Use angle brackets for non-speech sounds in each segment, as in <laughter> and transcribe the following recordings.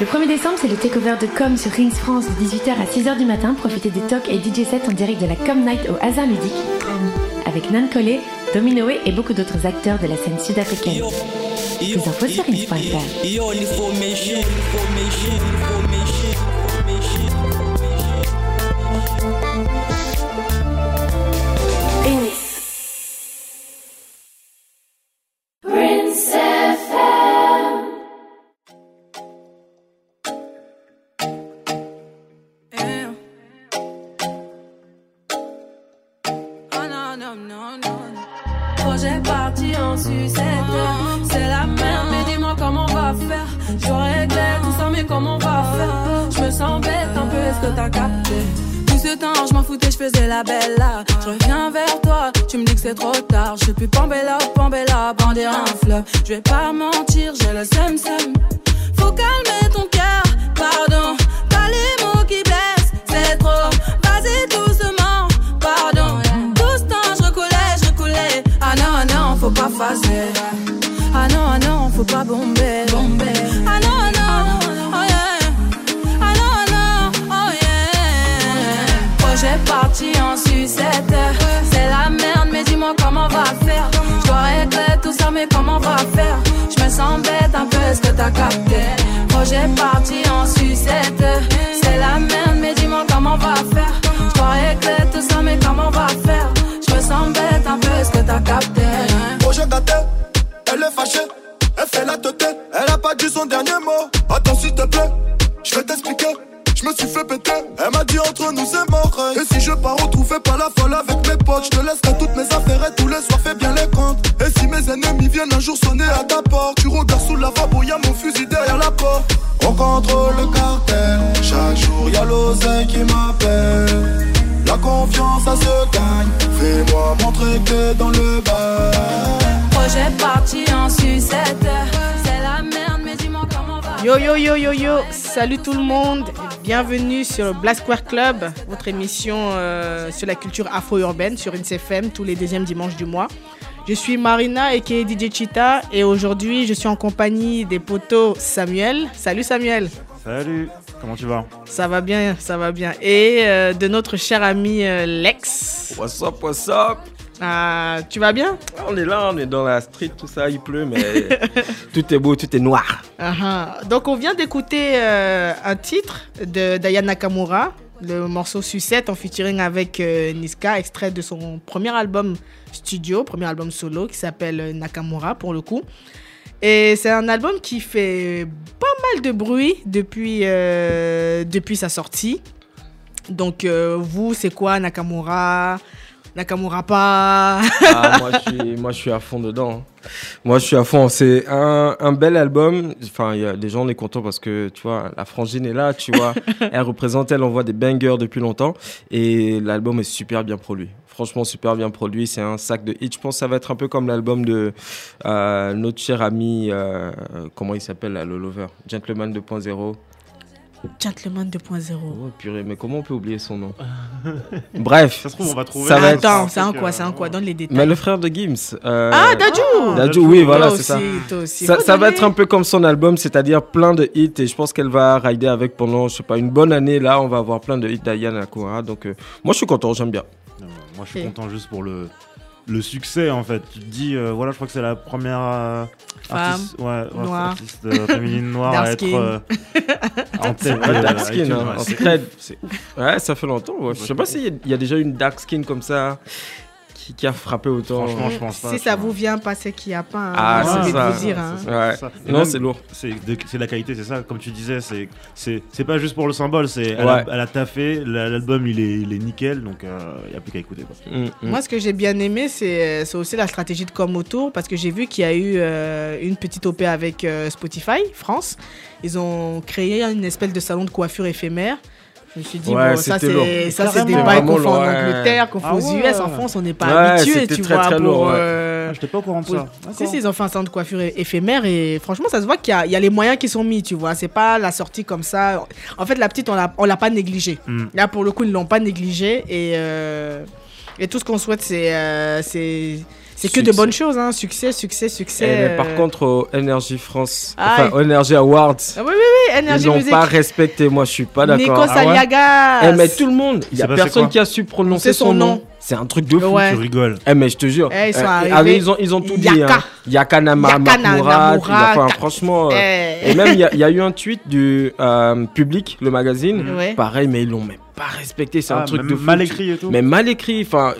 Le 1er décembre, c'est le takeover de Com sur Rings France de 18h à 6h du matin. Profitez des talks et DJ sets en direct de la Com Night au Hasard Ludique avec Nan Collet, Dominoé et beaucoup d'autres acteurs de la scène sud-africaine. Plus infos sur rings.fr. sur Black Square Club, votre émission euh, sur la culture afro-urbaine sur INSFM tous les deuxièmes dimanches du mois. Je suis Marina et DJ Chita et aujourd'hui je suis en compagnie des potos Samuel. Salut Samuel. Salut, comment tu vas? Ça va bien, ça va bien. Et euh, de notre cher ami euh, Lex. What's up, what's up? Ah, tu vas bien? On est là, on est dans la street, tout ça, il pleut, mais <laughs> tout est beau, tout est noir. Ah, ah. Donc on vient d'écouter euh, un titre de Diane Nakamura, le morceau Sucette en featuring avec euh, Niska, extrait de son premier album studio, premier album solo qui s'appelle euh, Nakamura pour le coup. Et c'est un album qui fait pas mal de bruit depuis, euh, depuis sa sortie. Donc vous, c'est quoi Nakamura? Nakamura pas Ah, moi, je suis, moi, je suis à fond dedans. Moi, je suis à fond. C'est un, un bel album. Enfin, y a des gens, on est contents parce que, tu vois, la frangine est là, tu vois. <laughs> elle représente, elle envoie des bangers depuis longtemps. Et l'album est super bien produit. Franchement, super bien produit. C'est un sac de hits. Je pense que ça va être un peu comme l'album de euh, notre cher ami, euh, comment il s'appelle, le Lover? Gentleman 2.0. Gentleman 2.0. Oh, purée, mais comment on peut oublier son nom? <laughs> Bref. Ça se trouve, on va trouver. Ça va être- Attends, c'est un quoi euh, C'est un quoi? Donne les détails. Mais le frère de Gims. euh, Ah, Dadju Dadju, oui, voilà, c'est ça. Ça, va être un peu comme son album, c'est-à-dire plein de hits et je pense qu'elle va rider avec pendant, je sais pas, une bonne année. Là, on va avoir plein de hits d'Ayana Nakamura. Donc, euh, moi, je suis content, j'aime bien. Moi, je suis content juste pour le, le succès, en fait. Tu te dis, euh, voilà, je crois que c'est la première euh, Femme, artiste, ouais, ouais, noire. artiste euh, féminine noire Dark à être skin. euh, en tête. Dark skin, iTunes, hein, ouais, en ouf. Ouais, ça fait longtemps. ouais. Je sais pas s'il y, y a déjà une dark skin comme ça qui, qui a frappé autant. Franchement, je pense pas. Si tu ça vois. vous vient pas, c'est qu'il n'y a pas. hein. Ah, c'est envie de ça. vous dire. hein. ça. Non, c'est lourd. C'est la qualité, c'est ça, comme tu disais, c'est pas juste pour le symbole, c'est elle, Ouais. a, elle a taffé, la- l'album il est, il est nickel, donc il n'y a plus qu'à écouter. Quoi. Mm, mm. Moi, ce que j'ai bien aimé, c'est c'est aussi la stratégie de com autour, parce que j'ai vu qu'il y a eu euh, une petite OP avec euh, Spotify France. Ils ont créé une espèce de salon de coiffure éphémère. Je me suis dit, Ouais, bon, ça, c'est ça, c'est Carrément. des bails qu'on fait en. Angleterre, qu'on fait Ah aux ouais. US. En France, on n'est pas Ouais, habitué, tu très, vois. très pour, lourd, ouais. euh, Ah, J'étais pas au courant de ça. Si, si, ils ont fait un salon de coiffure éphémère et franchement, ça se voit qu'il y, a- il y a les moyens qui sont mis, tu vois. C'est pas la sortie comme ça. En fait, la petite, on l'a, on l'a pas négligée. Mm. Là, pour le coup, ils l'ont pas négligée et, euh, et tout ce qu'on souhaite, c'est, euh, c'est, C'est que de bonnes choses, hein. Succès, succès, succès. Eh, mais par contre, au Energy France, enfin, Energy Awards, Ah oui, oui, oui, ils Energy n'ont Music. pas respecté. Moi, je suis pas Nico d'accord. Ah ouais Saliagas. Eh, mais tout le monde, il y a personne qui a su prononcer C'est son son, nom. nom. C'est un truc de fou. Ouais. Tu rigoles. Eh, mais je te jure. Eh, ils sont Eh, arrivés. ah, ils, ont, ils ont tout dit. Hein. Yaka Nama Yaka Makurat, Namurat, il a- enfin, Ka- franchement. euh, Eh. Et même, il y, a- il y a eu un tweet du euh, Public, le magazine. Ouais. Pareil, mais ils l'ont même pas respecté. C'est un Ah, truc de fou. mal écrit et tout. Mais mal écrit. Enfin,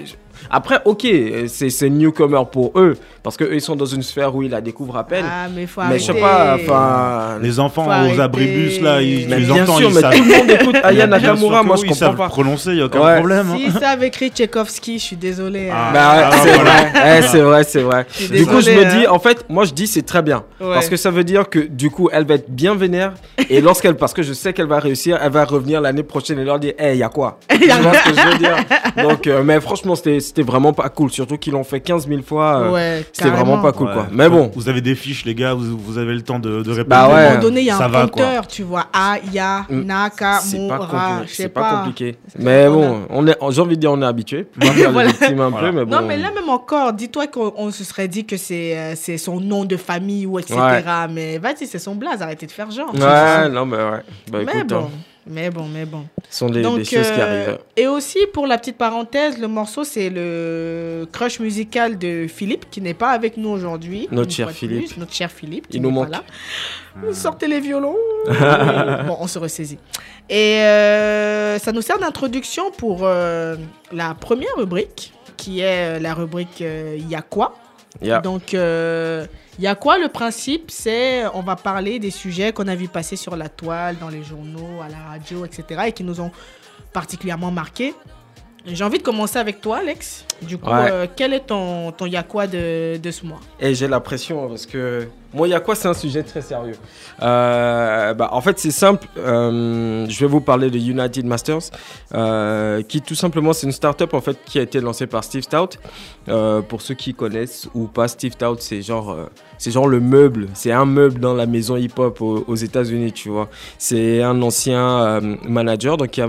après, ok, c'est c'est newcomer pour eux. Parce qu'eux, ils sont dans une sphère où ils la découvrent à peine. Ah, mais faut mais je sais pas, enfin. Les enfants Faut aux arrêter. abribus là, ils, Mais tu les bien entends, sûr, ils mais savent. tout le monde écoute <laughs> Aya Nakamura, moi je ils comprends savent pas. prononcer, il y a aucun Ouais. problème. hein. Si ça avait écrit Tchaïkovski, je suis désolé. Ah. Bah ouais, Ah, c'est voilà. vrai, Eh, c'est vrai, c'est vrai. Je suis Du coup, je me dis, hein. en fait, moi je dis c'est très bien. Ouais. Parce que ça veut dire que du coup, elle va être bien vénère. Et lorsqu'elle, parce que je sais qu'elle va réussir, elle va revenir l'année prochaine et leur dire, hey, y a quoi? <laughs> Tu vois ce que je veux dire? Donc, euh, mais franchement, c'était c'était vraiment pas cool. Surtout qu'ils l'ont fait 15 000 fois. euh, Ouais, C'était vraiment pas cool, Ouais. quoi. Mais bon, Vous avez des fiches, les gars, vous, vous avez le temps de, de répondre. Bah À un moment donné, il y a Ça un va, quoi. compteur, tu vois. A, Ya, Mm. Naka, c'est pas, Moura, je c'est sais pas, pas. compliqué. Mais bon, on est, j'ai envie de dire, on est habitué. <laughs> Voilà. Voilà. peu, mais bon. Non, mais là même encore, dis-toi qu'on on se serait dit que c'est euh, c'est son nom de famille ou etc. Ouais. Mais vas-y, c'est son blaze, arrêtez de faire genre. Ouais, <laughs> non, mais ouais. Bah mais écoute, bon, hein, mais bon, mais bon. ce sont des, Donc, des choses qui euh, arrivent. Et aussi, pour la petite parenthèse, le morceau, c'est le crush musical de Philippe, qui n'est pas avec nous aujourd'hui. Notre cher Philippe. plus, notre cher Philippe. qui Il nous pas manque. là. Sortez les violons. <laughs> bon, on se ressaisit. Et euh, ça nous sert d'introduction pour euh, la première rubrique, qui est la rubrique euh, Y a quoi? Yeah. donc, il y a quoi le principe? C'est on va parler des sujets qu'on a vu passer sur la toile, dans les journaux, à la radio, etc. et qui nous ont particulièrement marqués. J'ai envie de commencer avec toi, Alex. Du coup, Ouais. euh, quel est ton, ton y a quoi de, de ce mois Et j'ai la pression hein, parce que moi, il y a quoi C'est un sujet très sérieux. Euh, bah, en fait, c'est simple. euh, je vais vous parler de United Masters, qui tout simplement, c'est une startup en fait qui a été lancée par Steve Stout. Pour ceux qui connaissent ou pas, Steve Stout, c'est genre, c'est genre le meuble. C'est un meuble dans la maison hip-hop aux, aux États-Unis, tu vois. C'est un ancien manager donc qui a,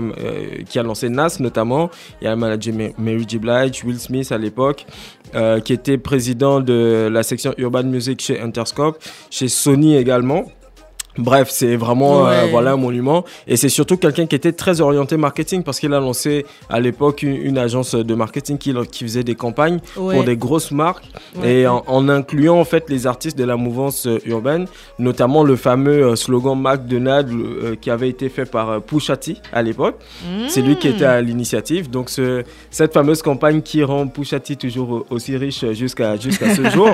qui a lancé Nas notamment. Il y a le manager Ma- Mary J. Blige, Will Smith à l'époque euh, qui était président de la section Urban Music chez Interscope, chez Sony également. Bref, c'est vraiment euh, voilà un monument et c'est surtout quelqu'un qui était très orienté marketing parce qu'il a lancé à l'époque une, une agence de marketing qui, qui faisait des campagnes Ouais. pour des grosses marques Ouais. et en, en incluant en fait les artistes de la mouvance euh, urbaine, notamment le fameux euh, slogan McDonald's qui avait été fait par Pusha T à l'époque. C'est lui qui était à l'initiative. Donc, ce- cette fameuse campagne qui rend Pusha T toujours aussi riche jusqu'à jusqu'à ce <laughs> jour.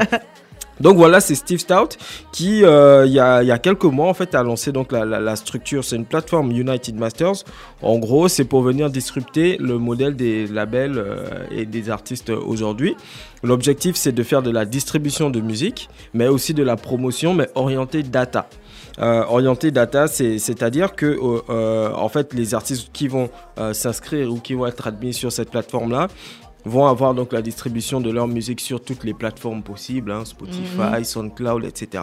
Donc voilà, c'est Steve Stout qui, euh, il y, a, quelques mois, en fait, a lancé donc la, structure. C'est une plateforme United Masters. En gros, c'est pour venir disrupter le modèle des labels euh, et des artistes aujourd'hui. L'objectif, c'est de faire de la distribution de musique, mais aussi de la promotion, mais orientée data. Euh, orienté data, c'est- c'est-à-dire que euh, en fait, les artistes qui vont s'inscrire ou qui vont être admis sur cette plateforme-là vont avoir donc la distribution de leur musique sur toutes les plateformes possibles, hein, Spotify, SoundCloud, etc.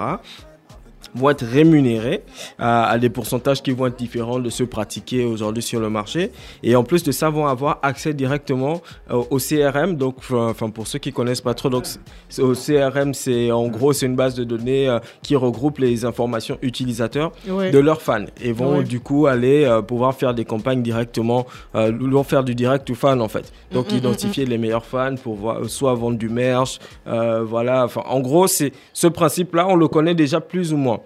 vont être rémunérés à, à des pourcentages qui vont être différents de ceux pratiqués aujourd'hui sur le marché. Et en plus de ça, vont avoir accès directement euh, au CRM. Donc, enfin, pour ceux qui connaissent pas trop, donc au CRM, c'est en gros c'est une base de données euh, qui regroupe les informations utilisateurs Ouais. de leurs fans et vont Ouais. du coup aller euh, pouvoir faire des campagnes directement, euh, vont faire du direct to fan en fait. Donc Mm, mm, identifier les meilleurs fans pour voir, euh, soit vendre du merch, euh, voilà. Enfin, en gros, c'est ce principe-là, on le connaît déjà plus ou moins.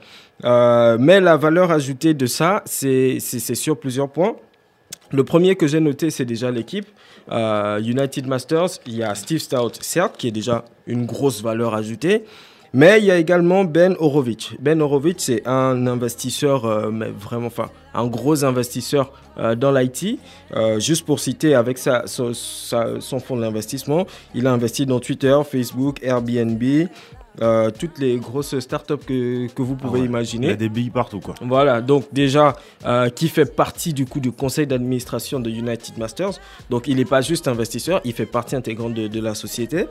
Euh, mais la valeur ajoutée de ça, c'est sur plusieurs points. Le premier que j'ai noté, c'est déjà l'équipe. Euh, United Masters, il y a Steve Stout, certes, qui est déjà une grosse valeur ajoutée. Mais il y a également Ben Horowitz. Ben Horowitz, c'est un investisseur, euh, mais vraiment, enfin, un gros investisseur dans l'IT. Juste pour citer, avec son fonds d'investissement, il a investi dans Twitter, Facebook, Airbnb, euh, toutes les grosses startups que, que vous pouvez Ah ouais. imaginer. Il y a des billes partout, quoi. Voilà, donc déjà, euh, qui fait partie du coup du conseil d'administration de United Masters. Donc il n'est pas juste investisseur, il fait partie intégrante de, de la société.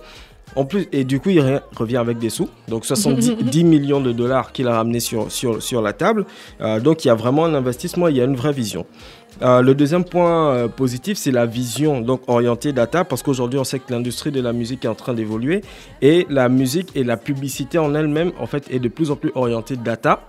En plus, et du coup, il re- revient avec des sous. Donc 70 10 <laughs> millions de dollars qu'il a ramené sur, sur, sur la table. Euh, donc il y a vraiment un investissement, il y a une vraie vision. Euh, le deuxième point euh, positif, c'est la vision donc orientée data, parce qu'aujourd'hui, on sait que l'industrie de la musique est en train d'évoluer et la musique et la publicité en elle-même, en fait, est de plus en plus orientée data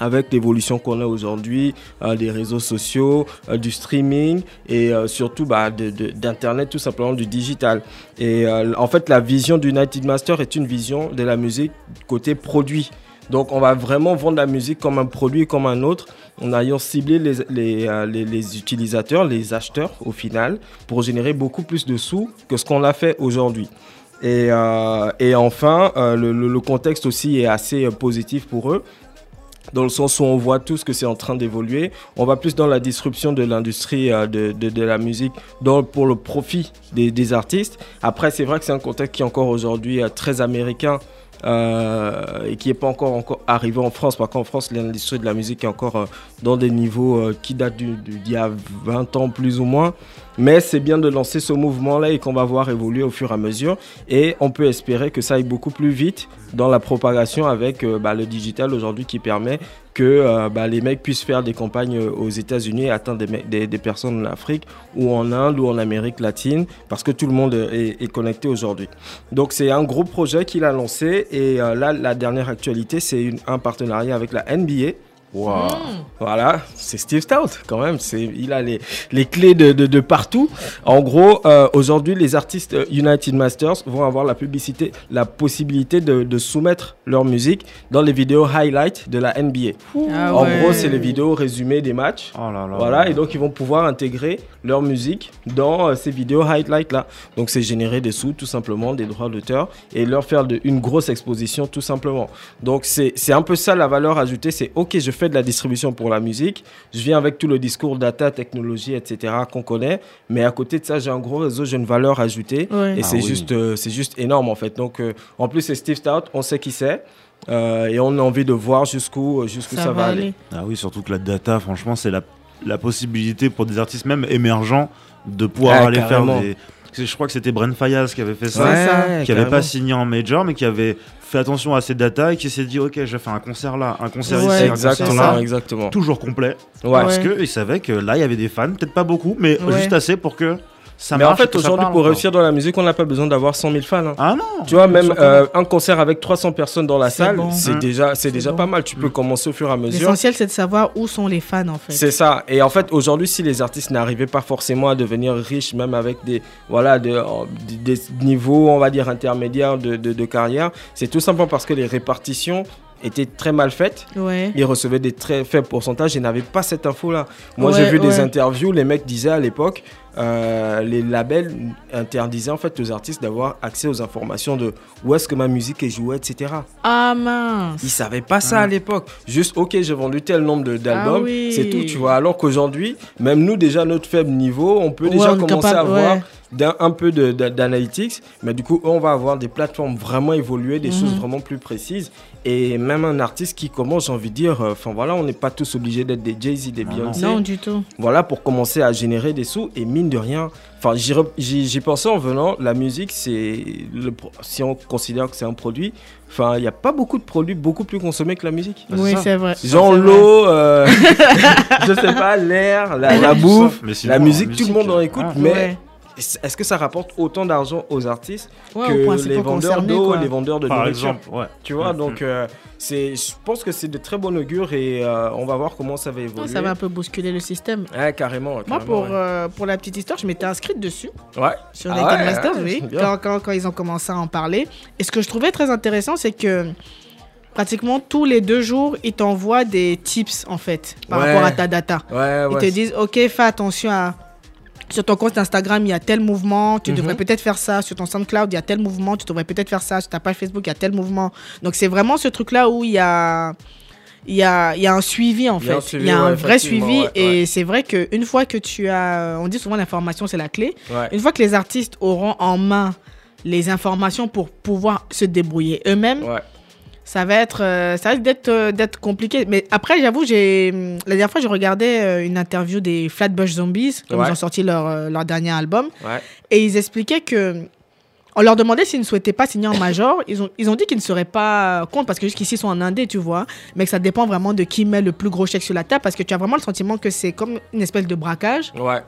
avec l'évolution qu'on a aujourd'hui euh, des réseaux sociaux, du streaming et surtout bah, d'internet tout simplement du digital. Et en fait la vision d'United Master est une vision de la musique côté produit. Donc on va vraiment vendre la musique comme un produit comme un autre en ayant ciblé euh, les- utilisateurs, les acheteurs au final pour générer beaucoup plus de sous que ce qu'on a fait aujourd'hui. Et, euh, enfin, euh, le, contexte aussi est assez positif pour eux dans le sens où on voit tous que c'est en train d'évoluer. On va plus dans la disruption de l'industrie de, la musique pour le profit des, des artistes. Après, c'est vrai que c'est un contexte qui est encore aujourd'hui très américain. Euh, et qui n'est pas encore, encore arrivé en France. Par contre, en France, l'industrie de la musique est encore euh, dans des niveaux euh, qui datent d'il y a 20 ans plus ou moins. Mais c'est bien de lancer ce mouvement-là et qu'on va voir évoluer au fur et à mesure. Et on peut espérer que ça aille beaucoup plus vite dans la propagation avec euh, bah, le digital aujourd'hui qui permet que euh, bah, les mecs puissent faire des campagnes euh, aux États-Unis et atteindre des, personnes en Afrique ou en Inde ou en Amérique latine parce que tout le monde est, connecté aujourd'hui. Donc c'est un gros projet qu'il a lancé et là la dernière actualité c'est un partenariat avec la NBA. Waouh. Voilà, c'est Steve Stout quand même. C'est, il a les, les clés de, de, de partout. En gros, euh, aujourd'hui, les artistes euh, United Masters vont avoir la publicité, la possibilité de, de soumettre leur musique dans les vidéos highlight de la NBA. Ah En ouais. gros, c'est les vidéos résumées des matchs. Oh là là. Voilà, et donc ils vont pouvoir intégrer leur musique dans euh, ces vidéos highlight là. Donc c'est générer des sous tout simplement, des droits d'auteur et leur faire de- une grosse exposition tout simplement. Donc c'est c'est un peu ça la valeur ajoutée, c'est ok je fais de la distribution pour la musique, je viens avec tout le discours data, technologie, etc. qu'on connaît, mais à côté de ça j'ai un gros réseau, j'ai une valeur ajoutée Ouais. et Ah c'est oui. juste, euh, c'est juste énorme en fait. Donc euh, en plus c'est Steve Stout, on sait qui c'est. euh, et on a envie de voir jusqu'où jusqu'où ça, va aller. Ah oui, surtout que la data, franchement, c'est la, la possibilité pour des artistes même émergents de pouvoir aller carrément. faire des. Je crois que c'était Bren Fayaz qui avait fait ça. Ouais, ça. Qui avait carrément. pas signé en major, mais qui avait fait attention à ses data et qui s'est dit Ok, je vais faire un concert là, un concert Ouais, ici, un concert là. exactement. Toujours complet. Ouais. Parce Ouais. qu'il savait que là, il y avait des fans, peut-être pas beaucoup, mais Ouais. juste assez pour que ça Mais en marche. fait, aujourd'hui, pour encore. réussir dans la musique, on n'a pas besoin d'avoir 100 000 fans. hein. Ah non Tu vois, même euh, un concert avec 300 personnes dans la salle, bon. c'est Hein. déjà, c'est déjà bon. pas mal. Tu peux Mm. commencer au fur et à mesure. L'essentiel, c'est de savoir où sont les fans, en fait. C'est ça. Et en fait, aujourd'hui, si les artistes n'arrivaient pas forcément à devenir riches, même avec des, voilà, de- euh, des, des niveaux, on va dire, intermédiaires de, de- de carrière, c'est tout simplement parce que les répartitions étaient très mal faites. Ouais. Ils recevaient des très faibles pourcentages et n'avaient pas cette info-là. Moi, Ouais, j'ai vu des interviews, les mecs disaient à l'époque, euh, les labels interdisaient en fait aux artistes d'avoir accès aux informations de où est-ce que ma musique est jouée, etc. Ah mince. Ils savaient pas ça à l'époque. Juste, ok, j'ai vendu tel nombre d'albums, Ah oui. c'est tout, tu vois. Alors qu'aujourd'hui, même nous, déjà, notre faible niveau, on peut Ouais, déjà on commencer à capable, ouais. D'un- un peu d'analytics. Mais du coup, on va avoir des plateformes vraiment évoluées, des Mhm. choses vraiment plus précises. Et même un artiste qui commence, j'ai envie de dire, euh, enfin voilà, on n'est pas tous obligés d'être des Jay-Z, des Ah non. Beyoncé. Non, du tout. Voilà, pour commencer à générer des sous. Et mine de rien, enfin, j'y pensais en venant, la musique, c'est. Si on considère que c'est un produit, enfin, il n'y a pas beaucoup de produits beaucoup plus consommés que la musique. C'est oui, c'est vrai. Genre l'eau, euh, <laughs> <laughs> je sais pas, l'air, la, la bouffe, Mais sinon, la musique, tout le monde en écoute, ah. mais Ouais. Est-ce que ça rapporte autant d'argent aux artistes Ouais, que les vendeurs concerné, d'eau, les vendeurs de Par nourriture exemple, ouais. Tu vois, donc euh, c'est, je pense que c'est de très bon augure et euh, on va voir comment ça va évoluer. Ouais, Ça va un peu bousculer le système. Ouais, carrément. Moi, pour, ouais. euh, pour la petite histoire, je m'étais inscrite dessus, Ouais. sur Ah les ouais, Masters, ouais, oui, quand, quand, quand ils ont commencé à en parler. Et ce que je trouvais très intéressant, c'est que pratiquement tous les deux jours, ils t'envoient des tips, en fait, par Ouais. rapport à ta data. Ouais, Ils ouais. te disent, OK, fais attention à... Sur ton compte Instagram, il y a tel mouvement, tu Mhm. devrais peut-être faire ça. Sur ton SoundCloud, il y a tel mouvement, tu devrais peut-être faire ça. Sur ta page Facebook, il y a tel mouvement. Donc, c'est vraiment ce truc-là où il y a, il y, a, il y a un suivi, en fait. il y a un ouais, vrai suivi. ouais, et c'est vrai qu'une fois que tu as... On dit souvent l'information, c'est la clé. Une fois que les artistes auront en main les informations pour pouvoir se débrouiller eux-mêmes, Ouais. Ça va être euh, ça risque d'être euh, d'être compliqué mais après j'avoue j'ai la dernière fois je regardais euh, une interview des Flatbush Zombies Ouais. ils ont sorti leur leur dernier album Ouais. et ils expliquaient que on leur demandait s'ils ne souhaitaient pas signer en major. <laughs> Ils ont, ils ont dit qu'ils ne seraient pas contre parce que jusqu'ici ils sont en indé, tu vois. Mais que ça dépend vraiment de qui met le plus gros chèque sur la table parce que tu as vraiment le sentiment que c'est comme une espèce de braquage. Ouais.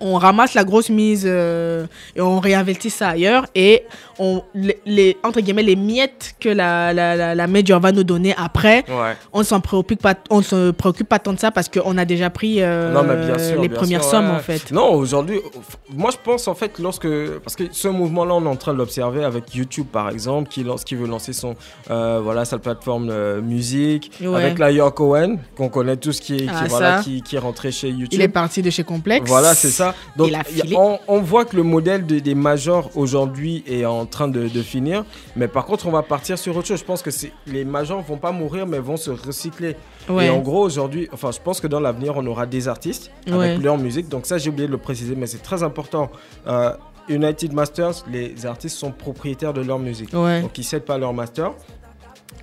On ramasse la grosse mise euh, et on réinvestit ça ailleurs et on, les, les- entre guillemets, les miettes que la, la, la, la major va nous donner après, Ouais. on s'en préoccupe pas, on se préoccupe pas tant de ça parce qu'on a déjà pris euh, Non, mais bien sûr, les bien premières sûr, sommes ouais. en fait. Non, aujourd'hui, moi je pense en fait lorsque parce que ce mouvement-là, on est en train de l'observer avec YouTube par exemple, qui lance, qui veut lancer son euh, voilà sa plateforme euh, musique, Ouais. avec la York Cohen qu'on connaît tous qui, qui, Ah, voilà, qui, qui est rentré chez YouTube. Il est parti de chez Complex. Voilà, c'est ça. Donc, on, on voit que le modèle de- des majors aujourd'hui est en train de, de finir. Mais par contre, on va partir sur autre chose. Je pense que les majors vont pas mourir, mais vont se recycler. Ouais. Et en gros, aujourd'hui, enfin, je pense que dans l'avenir, on aura des artistes Ouais. avec leur musique. Donc, ça, j'ai oublié de le préciser, mais c'est très important. Euh, United Masters, les artistes sont propriétaires de leur musique. Ouais. Donc, ils cèdent pas leur master.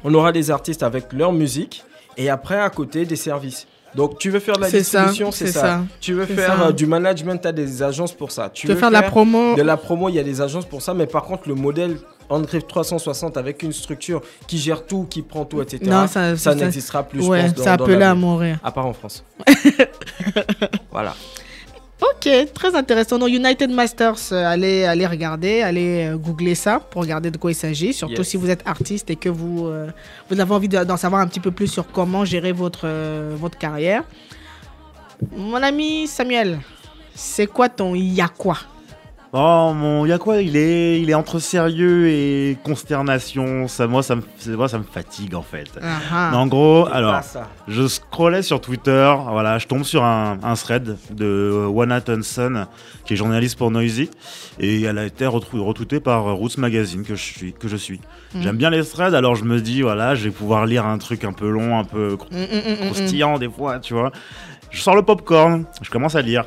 On aura des artistes avec leur musique et après, à côté, des services. Donc, tu veux faire de la distribution, c'est ça. ça. Tu veux faire ça. euh, du management, tu as des agences pour ça. Tu Tu veux faire de la promo. de la promo, il y a des agences pour ça. Mais par contre, le modèle André 360 avec une structure qui gère tout, qui prend tout, etc. Non, ça- ça- n'existera plus, je ouais, pense, dans, ça à mourir. À part en France. <laughs> voilà. Ok, très intéressant. Donc United Masters, euh, allez, allez regarder, allez euh, googler ça pour regarder de quoi il s'agit. Surtout Yes. si vous êtes artiste et que vous, euh, vous avez envie de- d'en savoir un petit peu plus sur comment gérer votre, euh, votre carrière. Mon ami Samuel, c'est quoi ton ya quoi Oh mon, y a quoi? Il est, il est entre sérieux et consternation. Ça, moi, ça me, moi, ça me fatigue en fait. Ah, ah. En gros, alors, je scrollais sur Twitter, voilà, je tombe sur un, un thread de Wana Thompson, qui est journaliste pour Noisy, et elle a été retweetée par Roots Magazine que je suis. Que je suis. Mhm. J'aime bien les threads, alors je me dis, voilà, je vais pouvoir lire un truc un peu long, un peu Mm, mm, mm, mm, mm. croustillant des fois, tu vois. Je sors le popcorn, je commence à lire.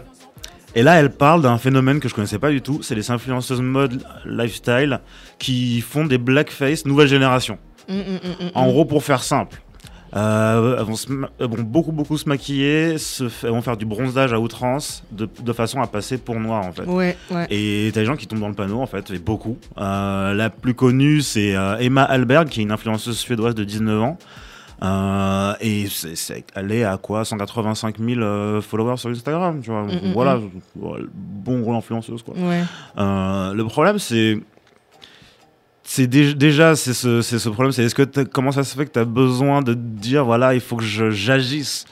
Et là, elle parle d'un phénomène que je connaissais pas du tout, c'est les influenceuses mode lifestyle qui font des blackface nouvelle génération. Mm, mm, mm, En gros, pour faire simple, euh, elles, vont se ma- elles vont beaucoup beaucoup se maquiller, se fa- elles vont faire du bronzage à outrance, de, de façon à passer pour noir en fait. Ouais, ouais. Et t'as des gens qui tombent dans le panneau en fait, et beaucoup. Euh, la plus connue c'est euh, Emma Alberg, qui est une influenceuse suédoise de 19 ans. Euh, et c'est, est à quoi 185 000 euh, followers sur Instagram, tu vois. Mm, mm, voilà, bon gros influenceuse quoi. Ouais. Euh, le problème, c'est. C'est dé- déjà, c'est ce, problème, c'est est-ce que comment ça se fait que tu as besoin de dire, voilà, il faut que j'agisse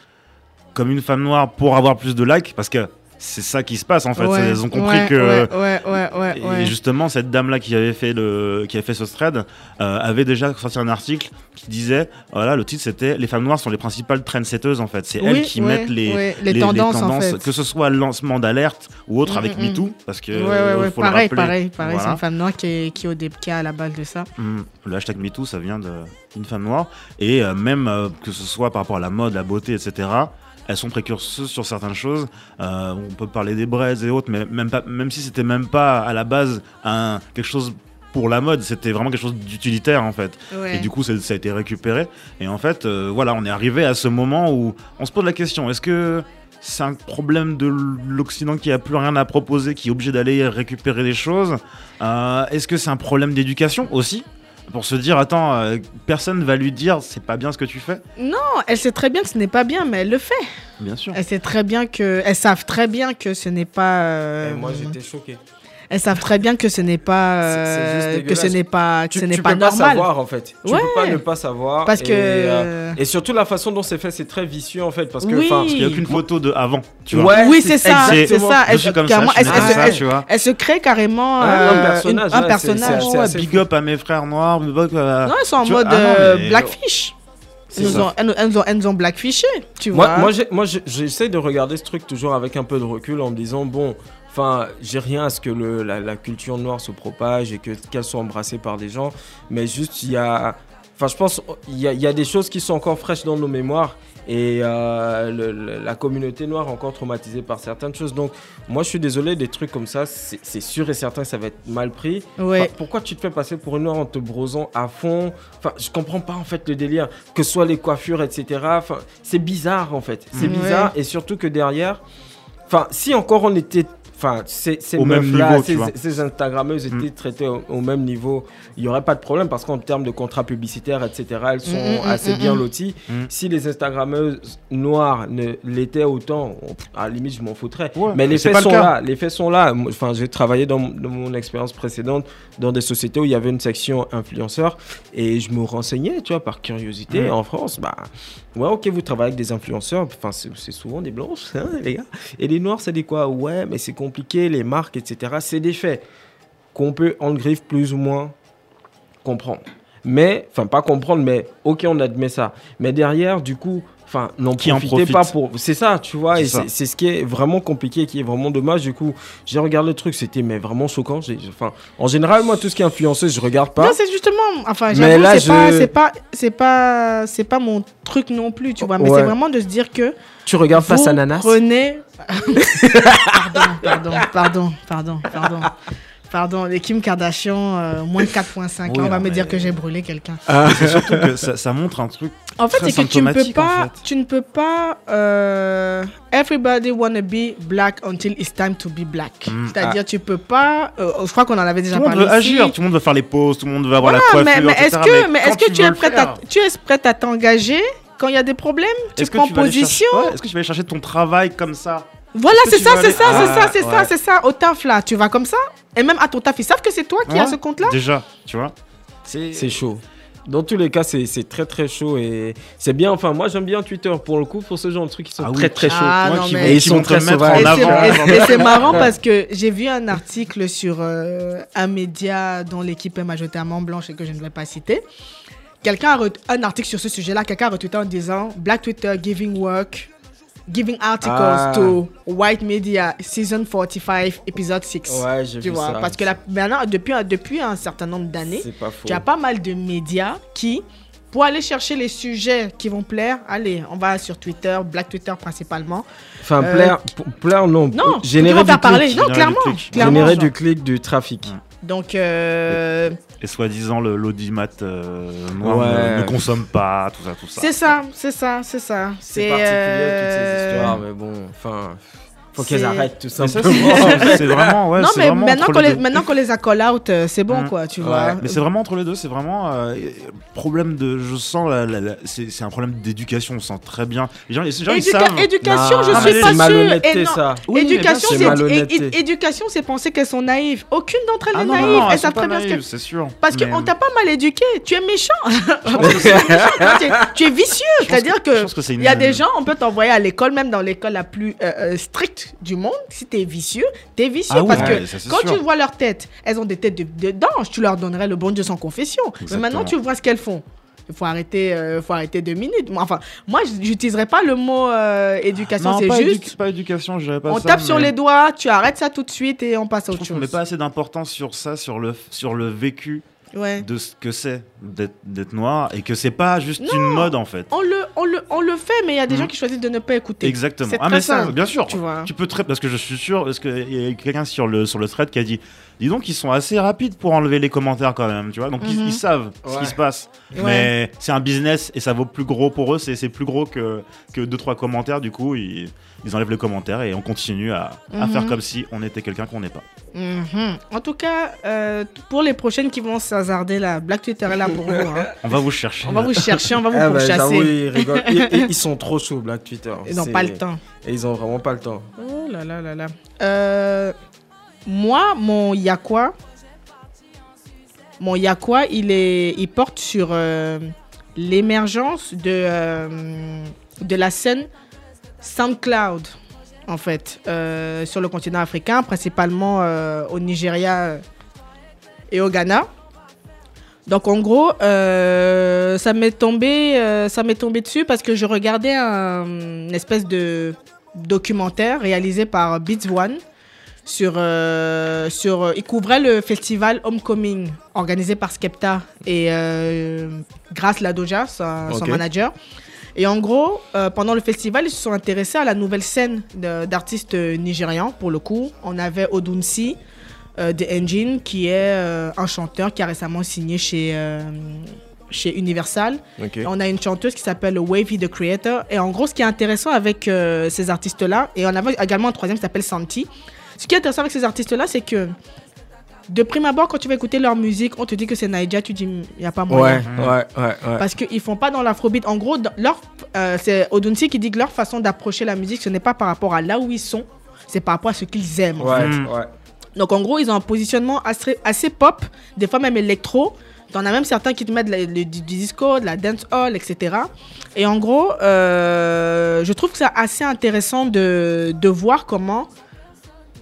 comme une femme noire pour avoir plus de likes? Parce que c'est ça qui se passe en fait. Ouais, C'est- Elles ont compris ouais, que. Ouais, ouais, ouais, ouais. Et justement, cette dame-là qui avait fait le, qui a fait ce thread euh, avait déjà sorti un article qui disait, voilà, le titre c'était "Les femmes noires sont les principales trendsetteuses en fait. C'est Oui, elles qui mettent les, ouais, les tendances, en fait. que ce soit le lancement d'alerte ou autre Mm, avec mm, mm. MeToo, parce que Ouais, ouais, ouais. Euh, faut le Pareil, rappeler. pareil, pareil. C'est Voilà. une femme noire qui est, qui est au dé- qui est à la base de ça. Mm. Le hashtag MeToo, ça vient d'une femme noire. Et euh, même euh, que ce soit par rapport à la mode, la beauté, etc., elles sont précurseuses sur certaines choses. Euh, on peut parler des braids et autres, mais même, pas, même si c'était même pas à la base un, quelque chose pour la mode, c'était vraiment quelque chose d'utilitaire en fait. Ouais. Et du coup, ça a été récupéré. Et en fait, euh, voilà, on est arrivé à ce moment où on se pose la question est-ce que c'est un problème de l'Occident qui a plus rien à proposer, qui est obligé d'aller récupérer des choses? Euh, Est-ce que c'est un problème d'éducation aussi? Pour se dire attends euh, personne va lui dire c'est pas bien ce que tu fais Non, elle sait très bien que ce n'est pas bien, mais elle le fait. bien sûr Elle sait très bien que, elles savent très bien que ce n'est pas. euh, Et moi, j'étais choqué. Elles savent très bien que ce n'est pas, C'est- c'est juste euh, que dégueulasse. ce n'est pas, que Tu, ce n'est tu pas peux pas savoir en fait. Tu Ouais. peux pas ne pas savoir. Parce et, que. euh, et surtout la façon dont c'est fait, c'est très vicieux en fait. Parce que, Oui. parce qu'il n'y a qu'une photo de avant tu vois Ouais, oui, c'est ça, c'est ça. je Elle, suis comme ça carrément, je suis elle- elle- ça elle- tu vois elle se crée carrément euh, un une- personnage, big up à mes frères noirs à- Non, elles sont en mode euh, blackfish. C'est Elles nous, ça. ont, elles, nous- elles nous ont, elles nous ont blackfishé, tu Moi, vois. moi, j'essaie de regarder ce truc toujours avec un peu de recul en me disant bon, enfin, j'ai rien à ce que le, la, la culture noire se propage et que qu'elle soit embrassée par des gens, mais juste il y a, enfin, je pense il y a, il y a des choses qui sont encore fraîches dans nos mémoires et euh, le- le- la communauté noire est encore traumatisée par certaines choses. Donc, moi, je suis désolé, des trucs comme ça, c'est sûr et certain que ça va être mal pris. Ouais. Enfin, pourquoi tu te fais passer pour une noire en te brosant à fond? Enfin, je comprends pas en fait le délire. Que ce soit les coiffures, etc. Enfin, c'est bizarre en fait. C'est Ouais. bizarre et surtout que derrière, enfin, si encore on était enfin, ces, ces Au même meufs-là, niveau, tu ces, Instagrammeuses Mm. étaient traitées au, au même niveau, il n'y aurait pas de problème parce qu'en termes de contrats publicitaires, etc., elles sont Mm, mm, assez mm, bien mm. loties. Mm. Si les Instagrammeuses noires ne l'étaient autant, on- à la limite, je m'en foutrais. Ouais, Mais les faits le sont là. Les faits sont là. Enfin, j'ai travaillé dans, dans mon expérience précédente dans des sociétés où il y avait une section influenceurs et je me renseignais, tu vois, par curiosité. Mm. En France, bah, ouais, ok, vous travaillez avec des influenceurs. Enfin, c'est souvent des blanches, hein, les gars. Et les noirs, c'est des quoi? Ouais, mais c'est compliqué, les marques, etc. C'est des faits qu'on peut en griffe plus ou moins comprendre. Mais, enfin, pas comprendre, mais ok, on admet ça. Mais derrière, du coup, enfin, n'en Qui en profitez profite. pas pour. C'est ça, tu vois, C'est et ça. c'est c'est ce qui est vraiment compliqué, qui est vraiment dommage. Du coup, j'ai regardé le truc, c'était mais vraiment choquant. J'ai- Enfin, en général, moi, tout ce qui est influenceuse, je regarde pas. Non, c'est justement. Enfin, Mais là, c'est pas, je- c'est pas, c'est pas, c'est pas mon truc non plus, tu vois. Mais Ouais. c'est vraiment de se dire que. Tu regardes face vous à Nanas. Prenez. <laughs> pardon, pardon, pardon, pardon, pardon. Pardon, les Kim Kardashian, euh, moins <laughs> 4.5. Oui, on va me dire mais- que j'ai brûlé quelqu'un. C'est <laughs> surtout que ça, ça montre un truc. En fait, c'est que tu ne peux symptomatique, en pas, fait. tu ne peux pas. euh, everybody wanna be black until it's time to be black. Mm. C'est-à-dire, tu peux pas. euh, je crois qu'on en avait déjà Tout le monde parlé. veut ici. agir, tout le monde veut faire les pauses, tout le monde veut avoir Voilà, la mais, coiffure, mais etc. est-ce que, mais est-ce que tu es prête à, tu es prête à t'engager quand il y a des problèmes? Tu prends position. chercher- ouais, Est-ce que tu vas aller chercher ton travail comme ça? Voilà, c'est ça, c'est ça, c'est ça, Ah, c'est ça, c'est ça. Au taf là, tu vas comme ça? Et même à ton taf, ils savent que c'est toi qui Ouais. as ce compte-là? Déjà, tu vois C'est C'est chaud. Dans tous les cas, c'est c'est très très chaud et c'est bien. Enfin, moi j'aime bien Twitter pour le coup, pour ce genre de trucs qui sont Ah oui. très très chauds. Ah, Moi non, qui mais- Et ils sont très sauvages. Et c'est- <laughs> marrant parce que j'ai vu un article sur euh, un média dont l'équipe est majoritairement blanche et que je ne vais pas citer. Quelqu'un un article sur ce sujet-là, quelqu'un a retweeté en disant Black Twitter giving work, giving articles Ah. to white media, season 45, episode 6. Ouais, j'ai tu vu vois, ça. parce que là, maintenant, depuis, un- depuis un certain nombre d'années, tu as pas mal de médias qui, pour aller chercher les sujets qui vont plaire, allez, on va sur Twitter, Black Twitter principalement. Enfin, Euh, plaire, plaire non. Non, générer du parler. clic. Non, clairement. Générer genre. du clic, du trafic. Ouais. Donc, euh, Et soi-disant, le- l'audimat euh, noir Ouais. ne, ne consomme pas, tout ça, tout ça. c'est ça, c'est ça, c'est ça. C'est particulier toutes ces euh, histoires, mais bon, enfin, faut qu'elles c'est- arrêtent tout simplement. <laughs> c'est vraiment, ouais, non, mais vraiment maintenant qu'on les les, deux. maintenant qu'on les a call out, euh, c'est bon, Mm. quoi, tu Ouais, vois. Mais c'est vraiment entre les deux, c'est vraiment euh, problème de, je sens, la- la- la- c'est un problème d'éducation, on sent très bien. Les gens, les gens ils Éduca- savent. éducation, je Non, suis pas malhonnêteté, ça. Oui, éducation. C'est éducation, penser qu'elles sont naïves. Aucune d'entre elles Ah est non, non, naïve. elles savent très bien ce que. c'est sûr. Parce qu'on t'a pas mal éduqué. Tu es méchant. <laughs> tu, es, vicieux. C'est-à-dire Je que. pense que c'est Il y a des gens, on peut t'envoyer à l'école, même dans l'école la plus euh, du monde. Si t'es vicieux, t'es vicieux. Ah oui, parce ouais, que ça, quand sûr. tu vois leur tête, elles ont des têtes de, de d'ange. Tu leur donnerais le bon Dieu sans confession. Mais maintenant, tu vois ce qu'elles font. Il faut arrêter, euh, faut arrêter deux minutes. Moi, Enfin, moi, j'utiliserais pas le mot euh, éducation. C'est pas, juste, édu- pas éducation, je dirais pas on ça, tape sur les doigts, tu arrêtes ça tout de suite et on passe à Je autre chose. met pas assez d'importance sur ça, sur le, sur le vécu Ouais. de ce que c'est d'être d'être noir et que c'est pas juste Non. une mode en fait. On le, on le, on le fait, mais il y a des Mhm. gens qui choisissent de ne pas écouter. Exactement. C'est Ah très mais ça, simple, bien sûr. Tu vois. Tu peux très parce que je suis sûr parce qu'il y a quelqu'un sur le sur le thread qui a dit dis donc ils sont assez rapides pour enlever les commentaires quand même tu vois donc ils, Mhm. ils savent ce qui se passe Ouais. mais c'est un business et ça vaut plus gros pour eux c'est c'est plus gros que que deux trois commentaires du coup ils, ils enlèvent les commentaires et on continue à, à Mhm. faire comme si on était quelqu'un qu'on n'est pas Mhm. En tout cas, euh, pour les prochaines qui vont s'hasarder là, Black Twitter est là pour vous. hein. on va vous chercher On va vous chercher, on va vous Ah bah, j'avoue, pourchasser. ils rigolent. <laughs> Ils, ils- ils sont trop chauds, Black Twitter. Ils n'ont pas le temps. Et ils ont vraiment pas le temps. Oh là là là là. Euh, moi, mon Yakwa, mon Yakwa, il, est, il porte sur euh, l'émergence de, euh, de la scène SoundCloud, en fait, euh, sur le continent africain, principalement euh, au Nigeria et au Ghana. Donc en gros, euh, ça m'est tombé, euh, ça m'est tombé dessus parce que je regardais un, une espèce de documentaire réalisé par Beats One sur, euh, sur euh, il couvrait le festival Homecoming organisé par Skepta et euh, Grace Ladoja, son, manager. Et en gros, euh, pendant le festival, ils se sont intéressés à la nouvelle scène d'artistes nigérians. Pour le coup, on avait Odunsi euh, de Engine, qui est euh, un chanteur qui a récemment signé chez, euh, chez Universal. On a une chanteuse qui s'appelle Wavy the Creator. Et en gros, ce qui est intéressant avec euh, ces artistes-là, et on avait également un troisième qui s'appelle Santi, Ce qui est intéressant avec ces artistes-là, c'est que de prime abord, quand tu vas écouter leur musique, on te dit que c'est Naija, tu dis, il n'y a pas moyen. ouais, ouais, ouais. Parce qu'ils font pas dans l'afrobeat. En gros, leur, euh, c'est Odunsi qui dit que leur façon d'approcher la musique, ce n'est pas par rapport à là où ils sont, c'est par rapport à ce qu'ils aiment. en Ouais, Mm. ouais. Donc en gros, ils ont un positionnement assez, assez pop, des fois même électro. T'en as même certains qui te mettent la- le- du, du disco, de la dance hall, etc. Et en gros, euh, je trouve que c'est assez intéressant de, de voir comment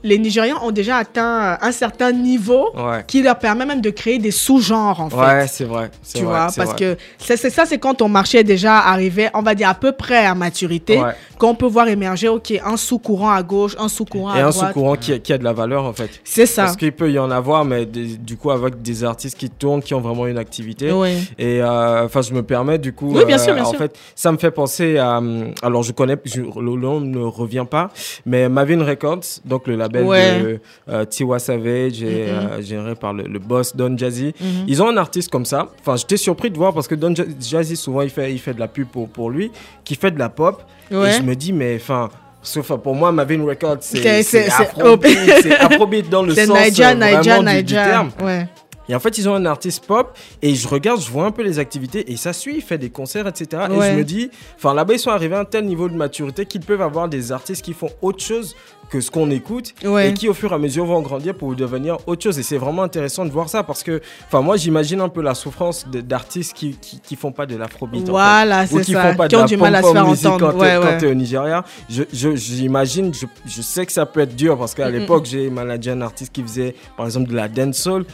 les Nigérians ont déjà atteint un certain niveau Ouais. qui leur permet même de créer des sous-genres en fait. Ouais, c'est vrai. Tu vrai, vois, parce vrai. que c'est ça, c'est quand ton marché est déjà arrivé, on va dire à peu près à maturité, Ouais. qu'on peut voir émerger, ok, un sous-courant à gauche, un sous-courant Et à un droite. sous-courant qui, a- qui a de la valeur en fait. C'est ça. Parce qu'il peut y en avoir, mais des- du coup avec des artistes qui tournent, qui ont vraiment une activité. Ouais. Et euh, enfin, je me permets du coup. Oui, bien euh, sûr, bien en sûr. fait, ça me fait penser à. Alors, je connais, je- le nom ne revient pas, mais Mavin Records, donc le label Ouais. de euh, Tiwa Savage, et, Mhm. euh, géré par le, le boss Don Jazzy. Mhm. Ils ont un artiste comme ça. Enfin, j'étais surpris de voir parce que Don Ja- Jazzy, souvent, il fait, il fait de la pub pour, pour lui, qui fait de la pop. Et je me dis, mais enfin. Sauf pour moi, Mavin Records, c'est afrobeat, afrobeat dans le <laughs> sens Naija, euh, vraiment du, du Naija. terme. Ouais. Et en fait, ils ont un artiste pop et je regarde, je vois un peu les activités et ça suit, il fait des concerts, etc. Et je me dis, enfin là-bas, ils sont arrivés à un tel niveau de maturité qu'ils peuvent avoir des artistes qui font autre chose que ce qu'on écoute Ouais. et qui au fur et à mesure vont grandir pour devenir autre chose. Et c'est vraiment intéressant de voir ça parce que, enfin moi, j'imagine un peu la souffrance d'artistes qui, qui, qui font pas de l'afrobeat. en fait. Voilà, Ou c'est qui ça. font pas Qui de ont la du mal à se faire entendre. quand Ouais, ouais. t'es au Nigeria. Je- je- J'imagine, je, je, sais que ça peut être dur parce qu'à Mm, mm, l'époque, j'ai managé un artiste qui faisait, par exemple, de la dancehall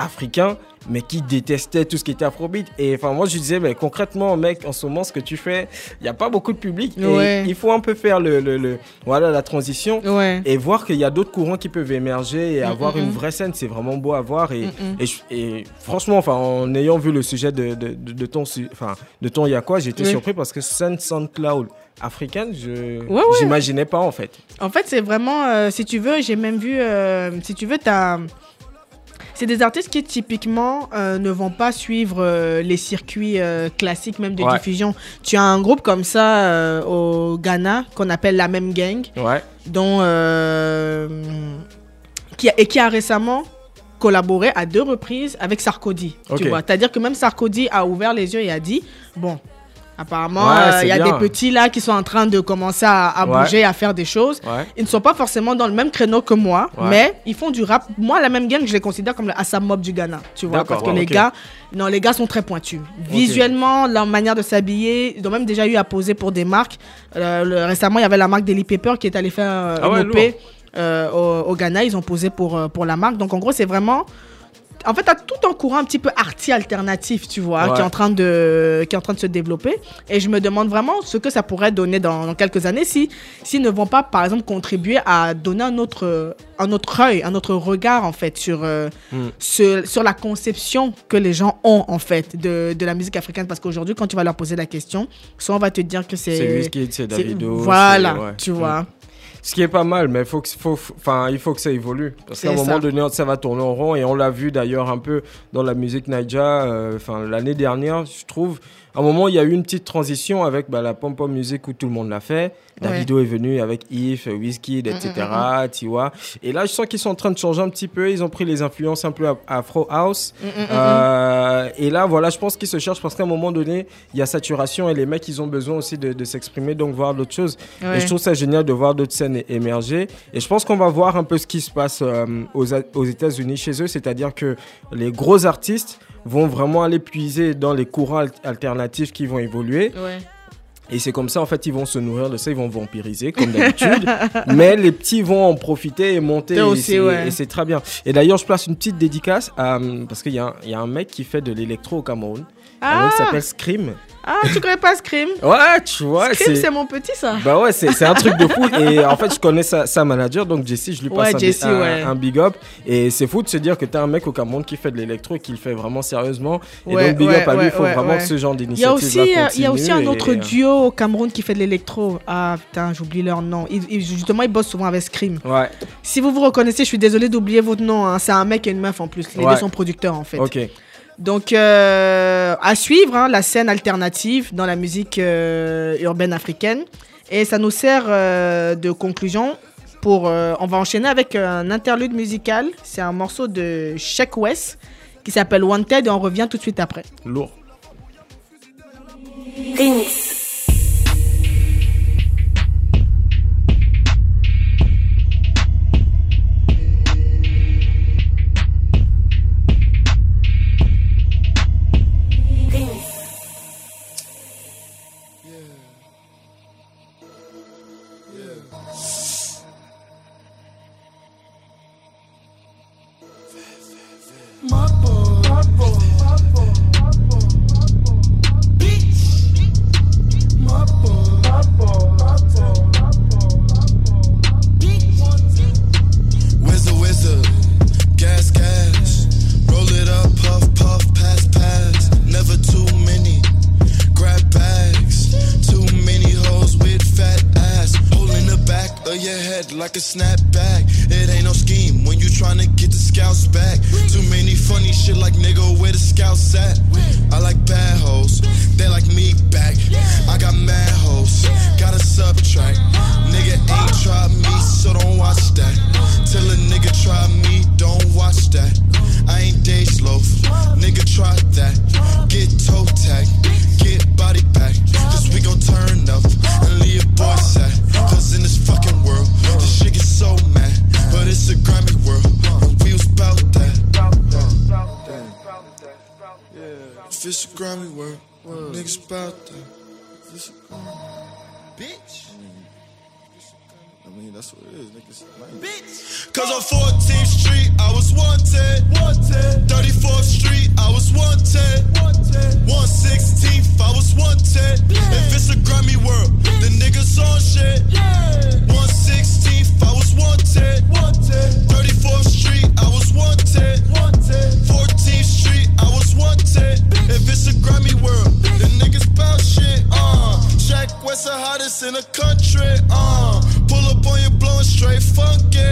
africain, mais qui détestait tout ce qui était afrobeat. Et enfin, moi, je disais, mais concrètement, mec, en ce moment, ce que tu fais, il n'y a pas beaucoup de public. Et Ouais. il faut un peu faire le, le- le- voilà, la transition. Ouais. Et voir qu'il y a d'autres courants qui peuvent émerger et Mm, avoir mm, une mm. vraie scène, c'est vraiment beau à voir. Et, et, je- et franchement, enfin, en ayant vu le sujet de, de, de, de ton, enfin, de ton il y a quoi, j'ai été Oui. surpris parce que scène SoundCloud africaine, je ouais. j'imaginais pas en fait. En fait, c'est vraiment, euh, si tu veux, j'ai même vu, euh, si tu veux, t'as. C'est des artistes qui typiquement euh, ne vont pas suivre euh, les circuits euh, classiques même de Ouais. diffusion. Tu as un groupe comme ça au Ghana qu'on appelle la même gang, Ouais. dont qui a, et qui a récemment collaboré à deux reprises avec Sarkozy. Tu vois, c'est-à-dire que même Sarkozy a ouvert les yeux et a dit bon. Apparemment, Ouais, euh, il y a bien. des petits là qui sont en train de commencer à, à Ouais. bouger, à faire des choses. Ouais. Ils ne sont pas forcément dans le même créneau que moi, mais ils font du rap. Moi, la même gang, je les considère comme le Assam Mob du Ghana, tu vois, parce que les gars, non, les gars sont très pointus. Visuellement, leur manière de s'habiller, ils ont même déjà eu à poser pour des marques. Euh, le- récemment, il y avait la marque Daily Paper qui est allée faire euh, Ah une OP euh, au, au Ghana. Ils ont posé pour, pour la marque. Donc, en gros, c'est vraiment. En fait, tu as tout un courant un petit peu arty alternatif, tu vois, Ouais. qui, est en train de, qui est en train de se développer. Et je me demande vraiment ce que ça pourrait donner dans, dans quelques années si s'ils ne vont pas, par exemple, contribuer à donner un autre, un autre œil, un autre regard, en fait, sur, euh, Mm. sur, sur la conception que les gens ont, en fait, de, de la musique africaine. Parce qu'aujourd'hui, quand tu vas leur poser la question, soit on va te dire que c'est... C'est Wizkid, c'est c'est- Davido. Voilà, ouais. tu Mm. Ce qui est pas mal, mais faut que, faut, il faut que ça évolue. Parce qu'à un moment donné, ça va tourner en rond. Et on l'a vu d'ailleurs un peu dans la musique Naija. euh, l'année dernière, je trouve. À un moment, il y a eu une petite transition avec bah, la pom-pom music où tout le monde l'a fait. Davido est venu avec If, Wizkid, etc. Mm, Tiwa. Et là, je sens qu'ils sont en train de changer un petit peu. Ils ont pris les influences un peu af- Afro House. Mm, mm, mm, mm. Euh, et là, voilà, je pense qu'ils se cherchent parce qu'à un moment donné, il y a saturation et les mecs, ils ont besoin aussi de, de s'exprimer, donc voir d'autres choses. Ouais. Et je trouve ça génial de voir d'autres scènes émerger. Et je pense qu'on va voir un peu ce qui se passe euh, aux, aux États-Unis chez eux, c'est-à-dire que les gros artistes vont vraiment aller puiser dans les courants al- alternatifs qui vont évoluer. Ouais. Et c'est comme ça, en fait, ils vont se nourrir de ça, ils vont vampiriser, comme d'habitude. <laughs> Mais les petits vont en profiter et monter. Toi aussi, ouais. et c'est très bien. Et d'ailleurs, je place une petite dédicace à, parce qu'il y, a un- il y a un mec qui fait de l'électro au Cameroun. Ah, s'appelle Scream. Ah, tu connais pas Scream? Ouais, tu vois. Scream, c'est- mon petit, ça. Bah ouais, c'est un truc de fou. Et en fait, je connais sa, sa manager, donc Jessie, je lui passe Ouais, un, Jessie, un- ouais. un big up. Et c'est fou de se dire que t'as un mec au Cameroun qui fait de l'électro et qui le fait vraiment sérieusement. Et Ouais, donc, big up à lui, il faut vraiment que ce genre d'initiative euh, il y a aussi un autre duo. duo au Cameroun qui fait de l'électro. Ah putain, j'oublie leur nom. Ils- justement, ils bossent souvent avec Scream. Ouais, Si vous vous reconnaissez, je suis désolé d'oublier votre nom. hein. C'est un mec et une meuf en plus. Les deux sont producteurs en fait. ok. Donc, euh, à suivre, hein, la scène alternative dans la musique euh, urbaine africaine. Et ça nous sert euh, de conclusion. pour, euh, on va enchaîner avec un interlude musical. C'est un morceau de Sheck West qui s'appelle Wanted et on revient tout de suite après. Lourd. Like a snapback. It ain't no scheme when you tryna get the scouts back. Shit like nigga, where the scouts at? If it's a grimy- Bitch. Mm-hmm. I mean, that's what it is, niggas. Bitch. Cause on 14th Street, I was wanted. Wanted. 34th Street, I was wanted. Wanted. 116th, I was wanted. If it's a Grammy world, the niggas on shit. Yeah. 116th, I was wanted. Wanted. 34th Street, I was wanted. Wanted. 14th Street, I wanted. If it's a Grammy world, the niggas bout shit. Uh, Shaq West the hottest in the country. Uh, pull up on you blowing straight funky.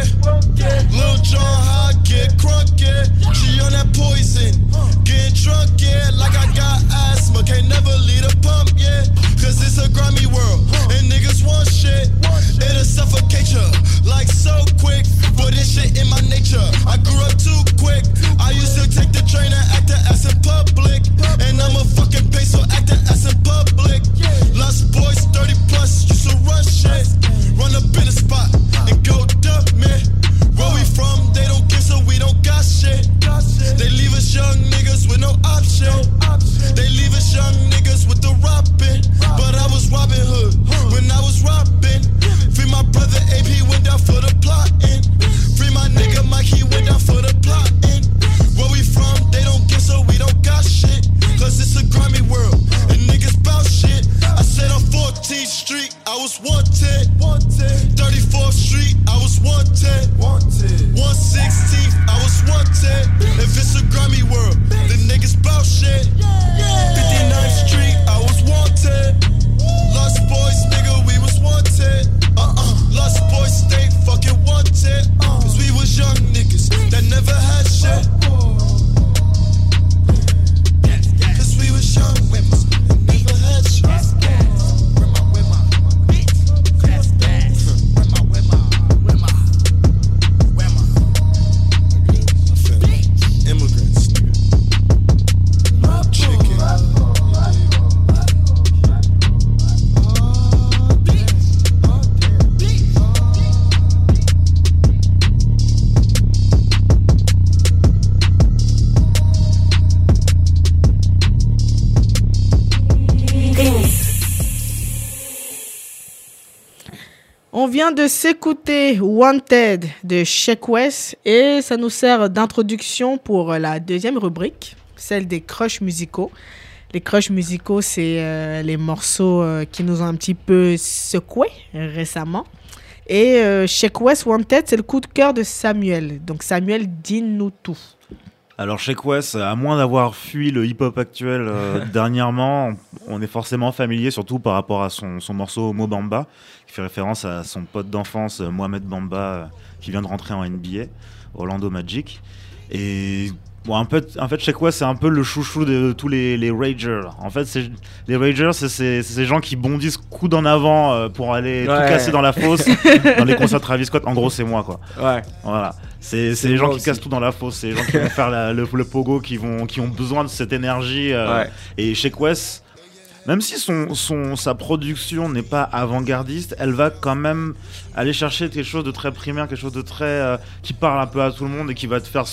Lil John high, get crunky. She on that poison, getting drunk, yeah. Like I got asthma, can't never leave a pump, yeah. Cause it's a Grammy world, and niggas want shit. It'll suffocate ya, like so quick. But this shit in my nature. I grew up too quick. I used to take the train and act the ass in public. And I'm a fucking peso, act the ass in public. Lost boys, 30 plus, used to run shit. Run up in the spot and go dump me. Where we from, they don't give, so we don't got shit. They leave us young niggas with no option. They leave us young niggas with the robbing. But I was Robin Hood when I was robbing. Free my brother AP went down for the plotting. Free my nigga Mike, he went down for the plotting. Where we from, they don't give, so we don't got shit. Cause it's a grimy world, and niggas bout shit. Said on 14th Street, I was wanted. 34th Street, I was wanted. 116th, I was wanted. If it's a grimy world, the niggas bout shit. 59th Street, I was wanted. Lost boys, nigga, we was wanted. Uh-uh. Lost boys stay fucking wanted. Cause we was young niggas that never had shit. Vient de s'écouter Wanted de Sheck West et ça nous sert d'introduction pour la deuxième rubrique, celle des crushs musicaux. Les crushs musicaux, c'est euh, les morceaux euh, qui nous ont un petit peu secoués récemment. Et euh, Sheck West Wanted, c'est le coup de cœur de Samuel. Donc Samuel, dis-nous tout. Alors chez Quest, à moins d'avoir fui le hip-hop actuel euh, <laughs> dernièrement, on est forcément familier, surtout par rapport à son, son morceau Mo Bamba, qui fait référence à son pote d'enfance euh, Mohamed Bamba, euh, qui vient de rentrer en NBA, Orlando Magic. Et Bon, un peu, en fait, Shake West, c'est un peu le chouchou de tous les, les Ragers. En fait, les Ragers, c'est ces gens qui bondissent coude en avant euh, pour aller tout casser dans la fosse <laughs> dans les concerts de Travis Scott. En gros, c'est moi, quoi. Ouais. Voilà. C'est les gens qui aussi. cassent tout dans la fosse. C'est les gens qui vont faire la- le, le pogo, qui, vont, qui ont besoin de cette énergie. euh, Ouais. Et Shake West, même si son, son, sa production n'est pas avant-gardiste, elle va quand même aller chercher quelque chose de très primaire, quelque chose de très. euh, qui parle un peu à tout le monde et qui va te faire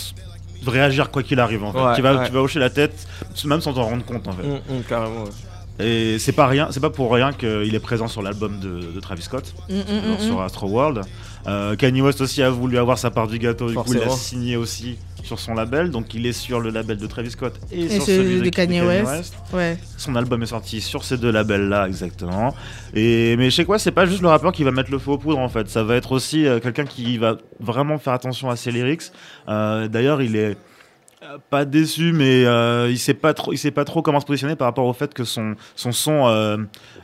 réagir quoi qu'il arrive en fait. Ouais, qui va, ouais. Tu vas hocher la tête, même sans t'en rendre compte en fait. Carrément. ouais. Et c'est pas rien, c'est pas pour rien qu'il est présent sur l'album de, de Travis Scott, Mm, mm, mm, mm. sur Astro World. Euh, Kanye West aussi a voulu avoir sa part du gâteau, du coup il a signé aussi sur son label, donc il est sur le label de Travis Scott et, Et sur celui celui de Kanye West. Ouais. Son album est sorti sur ces deux labels-là, exactement. Et mais je sais quoi, c'est pas juste le rappeur qui va mettre le feu aux poudres en fait. Ça va être aussi euh, quelqu'un qui va vraiment faire attention à ses lyrics. Euh, D'ailleurs, il est pas déçu, mais euh, il sait pas trop, il sait pas trop comment se positionner par rapport au fait que son son son euh,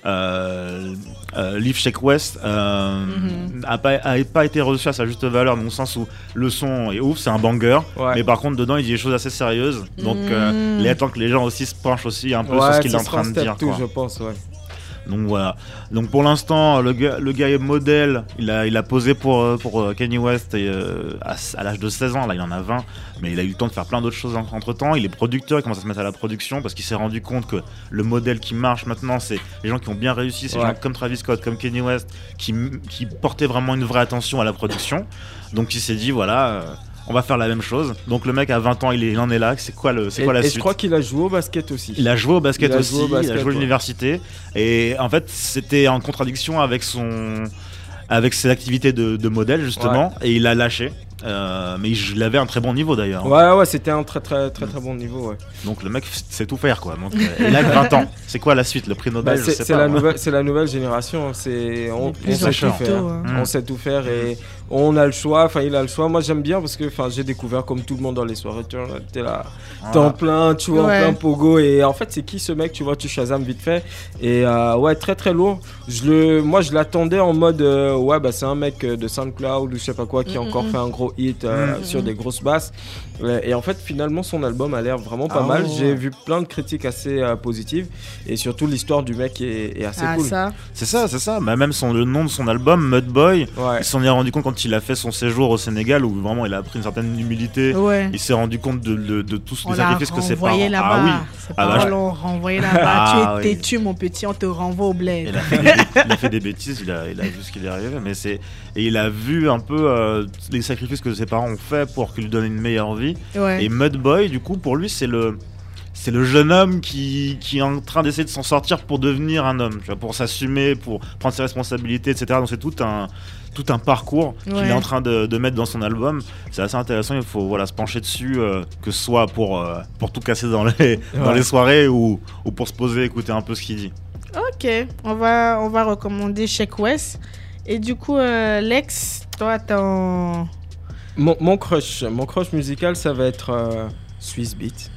euh, Leaf Shake West euh, Mhm. a pas a pas été reçu à sa juste valeur dans le sens où le son est ouf, c'est un banger, Ouais. mais par contre dedans il dit des choses assez sérieuses. Donc Mhm. il temps que les gens aussi se penchent aussi un peu sur ce qu'il est en train de dire. quoi. je pense, ouais. Donc voilà. Donc pour l'instant, le gars, le gars est modèle. Il a, il a posé pour, euh, pour euh, Kanye West et, euh, à, à l'âge de 16 ans. Là, il en a 20. Mais il a eu le temps de faire plein d'autres choses entre temps. Il est producteur. Il commence à se mettre à la production parce qu'il s'est rendu compte que le modèle qui marche maintenant, c'est les gens qui ont bien réussi. C'est les Ouais. gens comme Travis Scott, comme Kanye West, qui, qui portaient vraiment une vraie attention à la production. Donc il s'est dit, voilà. On va faire la même chose. Donc le mec à 20 ans, il, est, il en est là. C'est quoi, le, c'est Et, quoi la et je suite crois qu'il a joué au basket aussi. il a joué au basket Il aussi, joué au il a joué à ouais. l'université. Et en fait, c'était en contradiction avec son. avec ses activités de, de modèle, justement. Et il a lâché. Euh, mais il avait un très bon niveau d'ailleurs. Ouais, ouais, c'était un très très très très bon niveau. Ouais. Donc le mec sait tout faire quoi. Donc, euh, il a que 20 ans. <laughs> C'est quoi la suite Le prix Nobel Bah, c'est la, c'est la nouvelle génération. hein. C'est on, sait tout faire. tôt, hein. Mm. On sait tout faire et on a le choix. Enfin, il a le choix. Moi, j'aime bien parce que enfin, j'ai découvert comme tout le monde dans les soirées. Tu vois, t'es là, t'es en plein, tu vois, Ouais. en plein pogo. Et en fait, c'est qui ce mec Tu vois, tu Shazam vite fait. Et euh, ouais, très très lourd. Je le, moi, je l'attendais en mode euh, ouais, bah c'est un mec euh, de SoundCloud ou je sais pas quoi qui a Mm, encore mm, fait un gros hit euh, Mm. sur des grosses basses. Ouais, Et en fait, finalement, son album a l'air vraiment pas Ah mal. ouais. J'ai vu plein de critiques assez euh, positives et surtout l'histoire du mec est, est assez Ah, cool. C'est ça, c'est ça. Bah, même son, le nom de son album, Mud Boy, Ouais. il s'en est rendu compte quand il a fait son séjour au Sénégal où vraiment il a pris une certaine humilité. Ouais. Il s'est rendu compte de, de, de tous les sacrifices que ses parents. renvoyé là-bas. Ah oui. Ses Ah bah, parents je- l'ont renvoyé là-bas. Ah tu es oui. têtu, mon petit, on te renvoie au bled. Il a, fait des, il a fait des bêtises, il a, il a vu ce qu'il est arrivé, mais c'est et il a vu un peu euh, les sacrifices que ses parents ont fait pour qu'il lui donne une meilleure vie. Ouais. Et Mud Boy, du coup, pour lui, c'est le c'est le jeune homme qui, qui est en train d'essayer de s'en sortir pour devenir un homme, tu vois, pour s'assumer, pour prendre ses responsabilités, etc. Donc c'est tout un tout un parcours qu'il est en train de, de mettre dans son album. C'est assez intéressant. Il faut voilà se pencher dessus, euh, que ce soit pour euh, pour tout casser dans les dans les soirées ou, ou pour se poser, écouter un peu ce qu'il dit. Ok, on va, on va recommander Shake West. Et du coup, euh, Lex, toi, ton. Mon, mon crush, mon crush musical, ça va être euh, Swiss Beat.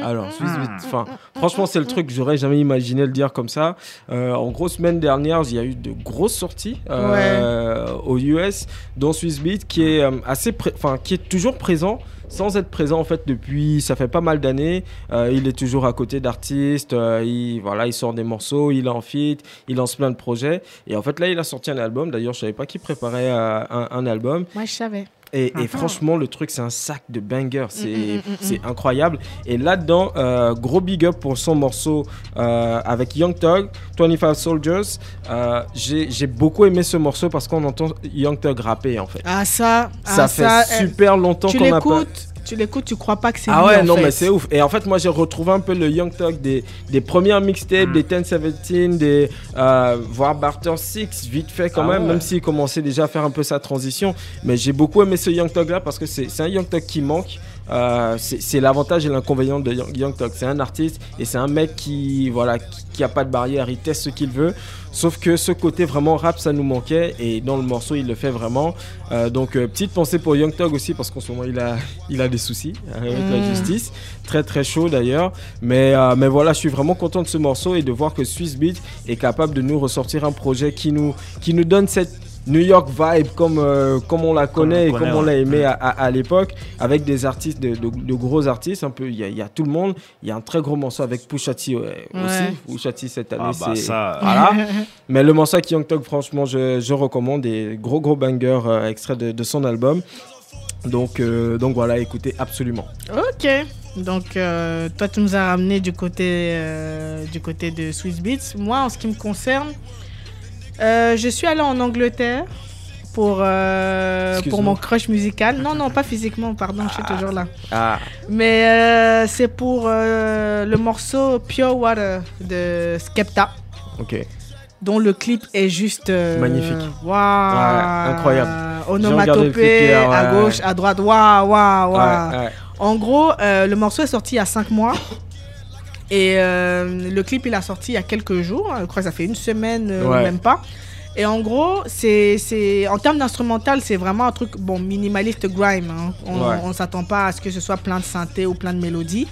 Alors, Hmm. Enfin, franchement, c'est le truc que j'aurais jamais imaginé le dire comme ça. Euh, en gros, semaine dernière, il y a eu de grosses sorties euh, aux US, dont Swiss Beat, qui est euh, assez, enfin, qui est toujours présent. Sans être présent en fait depuis, ça fait pas mal d'années. Euh, il est toujours à côté d'artistes. euh, il voilà, il sort des morceaux, il est en feat, il lance plein de projets. Et en fait là, il a sorti un album. D'ailleurs, je savais pas qu'il préparait euh, un, un album. Moi, je savais. Et, et Mhm. franchement, le truc, c'est un sac de bangers. C'est Mm, mm, mm, incroyable. Et là-dedans, euh, gros big up pour son morceau euh, avec Young Thug, 25 Soldiers. Euh, J'ai beaucoup aimé ce morceau parce qu'on entend Young Thug rapper, en fait. Ah, ça. ça ah, fait ça, super longtemps qu'on n'a pas... tu l'écoutes, tu crois pas que c'est Ah lui, ouais, en non, fait. mais c'est ouf. Et en fait, moi, j'ai retrouvé un peu le Young Thug des, des premières mixtapes, Mm. des 10-17, des, euh, voire Barter 6, vite fait quand Ah même, ouais. même s'il commençait déjà à faire un peu sa transition. Mais j'ai beaucoup aimé ce Young Thug là parce que c'est c'est un Young Thug qui manque. Euh, c'est c'est l'avantage et l'inconvénient de Young, Young Thug. C'est un artiste et c'est un mec qui, voilà, qui, qui a pas de barrière, il teste ce qu'il veut. Sauf que ce côté vraiment rap, ça nous manquait et dans le morceau, il le fait vraiment. Euh, donc, euh, petite pensée pour Young Thug aussi parce qu'en ce moment, il a, il a des soucis euh, avec la Mm. justice. Très très chaud d'ailleurs. Mais, euh, mais voilà, je suis vraiment content de ce morceau et de voir que Swiss Beat est capable de nous ressortir un projet qui nous, qui nous donne cette New York vibe comme, euh, comme on la connaît on et connaît, comme on l'a ouais. aimé à, à- à l'époque, avec des artistes, de, de- de gros artistes, un peu, il y, a- il y a tout le monde. Il y a un très gros morceau avec Pusha T ouais, Ouais. aussi. Pusha T cette année, Ah bah c'est... Voilà. <laughs> Mais le morceau avec Young Thug, franchement, je, je recommande des gros gros bangers euh, extraits de, de son album. Donc, euh, donc voilà, écoutez absolument. Ok. Donc, euh, toi, tu nous as ramené du côté, euh, du côté de Swiss Beats. Moi, en ce qui me concerne, euh, je suis allée en Angleterre pour, euh, pour mon crush musical. Non, non, pas physiquement, pardon, je suis toujours là. Ah, Mais euh, c'est pour le morceau Pure Water de Skepta, ok. dont le clip est juste. Magnifique. Waouh! Ouais, incroyable. clip Onomatopée, ouais, à gauche, ouais. à droite. Waouh, waouh, waouh! En gros, le morceau est sorti il y a 5 mois. Et euh, le clip, il a sorti il y a quelques jours. Je crois que ça fait une semaine, euh, Ouais. même pas. Et en gros, c'est, c'est, en termes d'instrumental, c'est vraiment un truc bon, minimaliste grime. hein. On Ouais. ne s'attend pas à ce que ce soit plein de synthé ou plein de mélodies.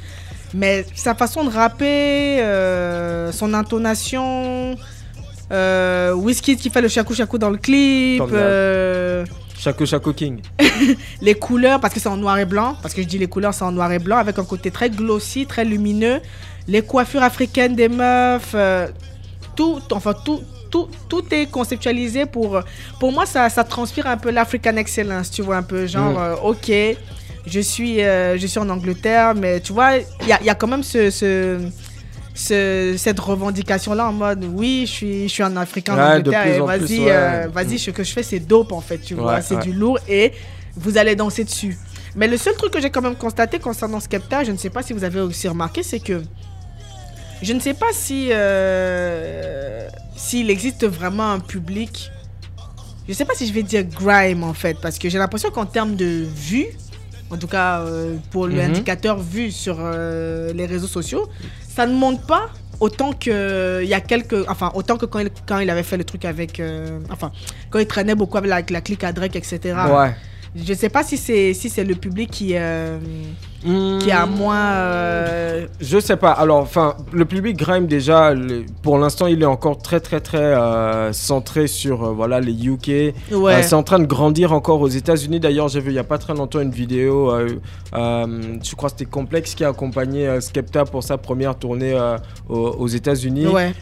Mais sa façon de rapper, euh, son intonation, euh, Whisky qui fait le chakou chakou dans le clip, euh, Chaco Chaco King. <laughs> les couleurs, parce que c'est en noir et blanc, parce que je dis les couleurs, c'est en noir et blanc, avec un côté très glossy, très lumineux. Les coiffures africaines des meufs, euh, tout, enfin tout, tout, tout est conceptualisé pour. Pour moi, ça, ça transpire un peu l'African excellence, tu vois, un peu genre, Mm. euh, ok, je suis, euh, je suis en Angleterre, mais tu vois, il y a, y a quand même ce. ce ce- cette revendication là en mode oui je suis je suis un africain en Ouais, de Angleterre et en vas-y ouais. euh, vas-y ce que je fais c'est dope en fait tu vois Ouais, c'est du lourd et vous allez danser dessus mais le seul truc que j'ai quand même constaté concernant Skepta, je ne sais pas si vous avez aussi remarqué, c'est que je ne sais pas si euh, s'il existe vraiment un public. Je ne sais pas si je vais dire grime en fait, parce que j'ai l'impression qu'en termes de vues, en tout cas euh, pour Mhm. l'indicateur vu sur euh, les réseaux sociaux, ça ne monte pas autant que il y a quelques enfin autant que quand il, quand il avait fait le truc avec euh, enfin quand il traînait beaucoup avec la, la clique à Drake etc Ouais. je sais pas si c'est si c'est le public qui euh, qui a moins euh, Je sais pas. Alors, enfin, le public grime déjà, le- pour l'instant, il est encore très, très, très euh, centré sur euh, voilà les UK. ouais Euh, c'est en train de grandir encore aux États-Unis. D'ailleurs, j'ai vu il y a pas très longtemps une vidéo. je crois que c'était Complex qui a accompagné Skepta pour sa première tournée aux, aux États-Unis. ouais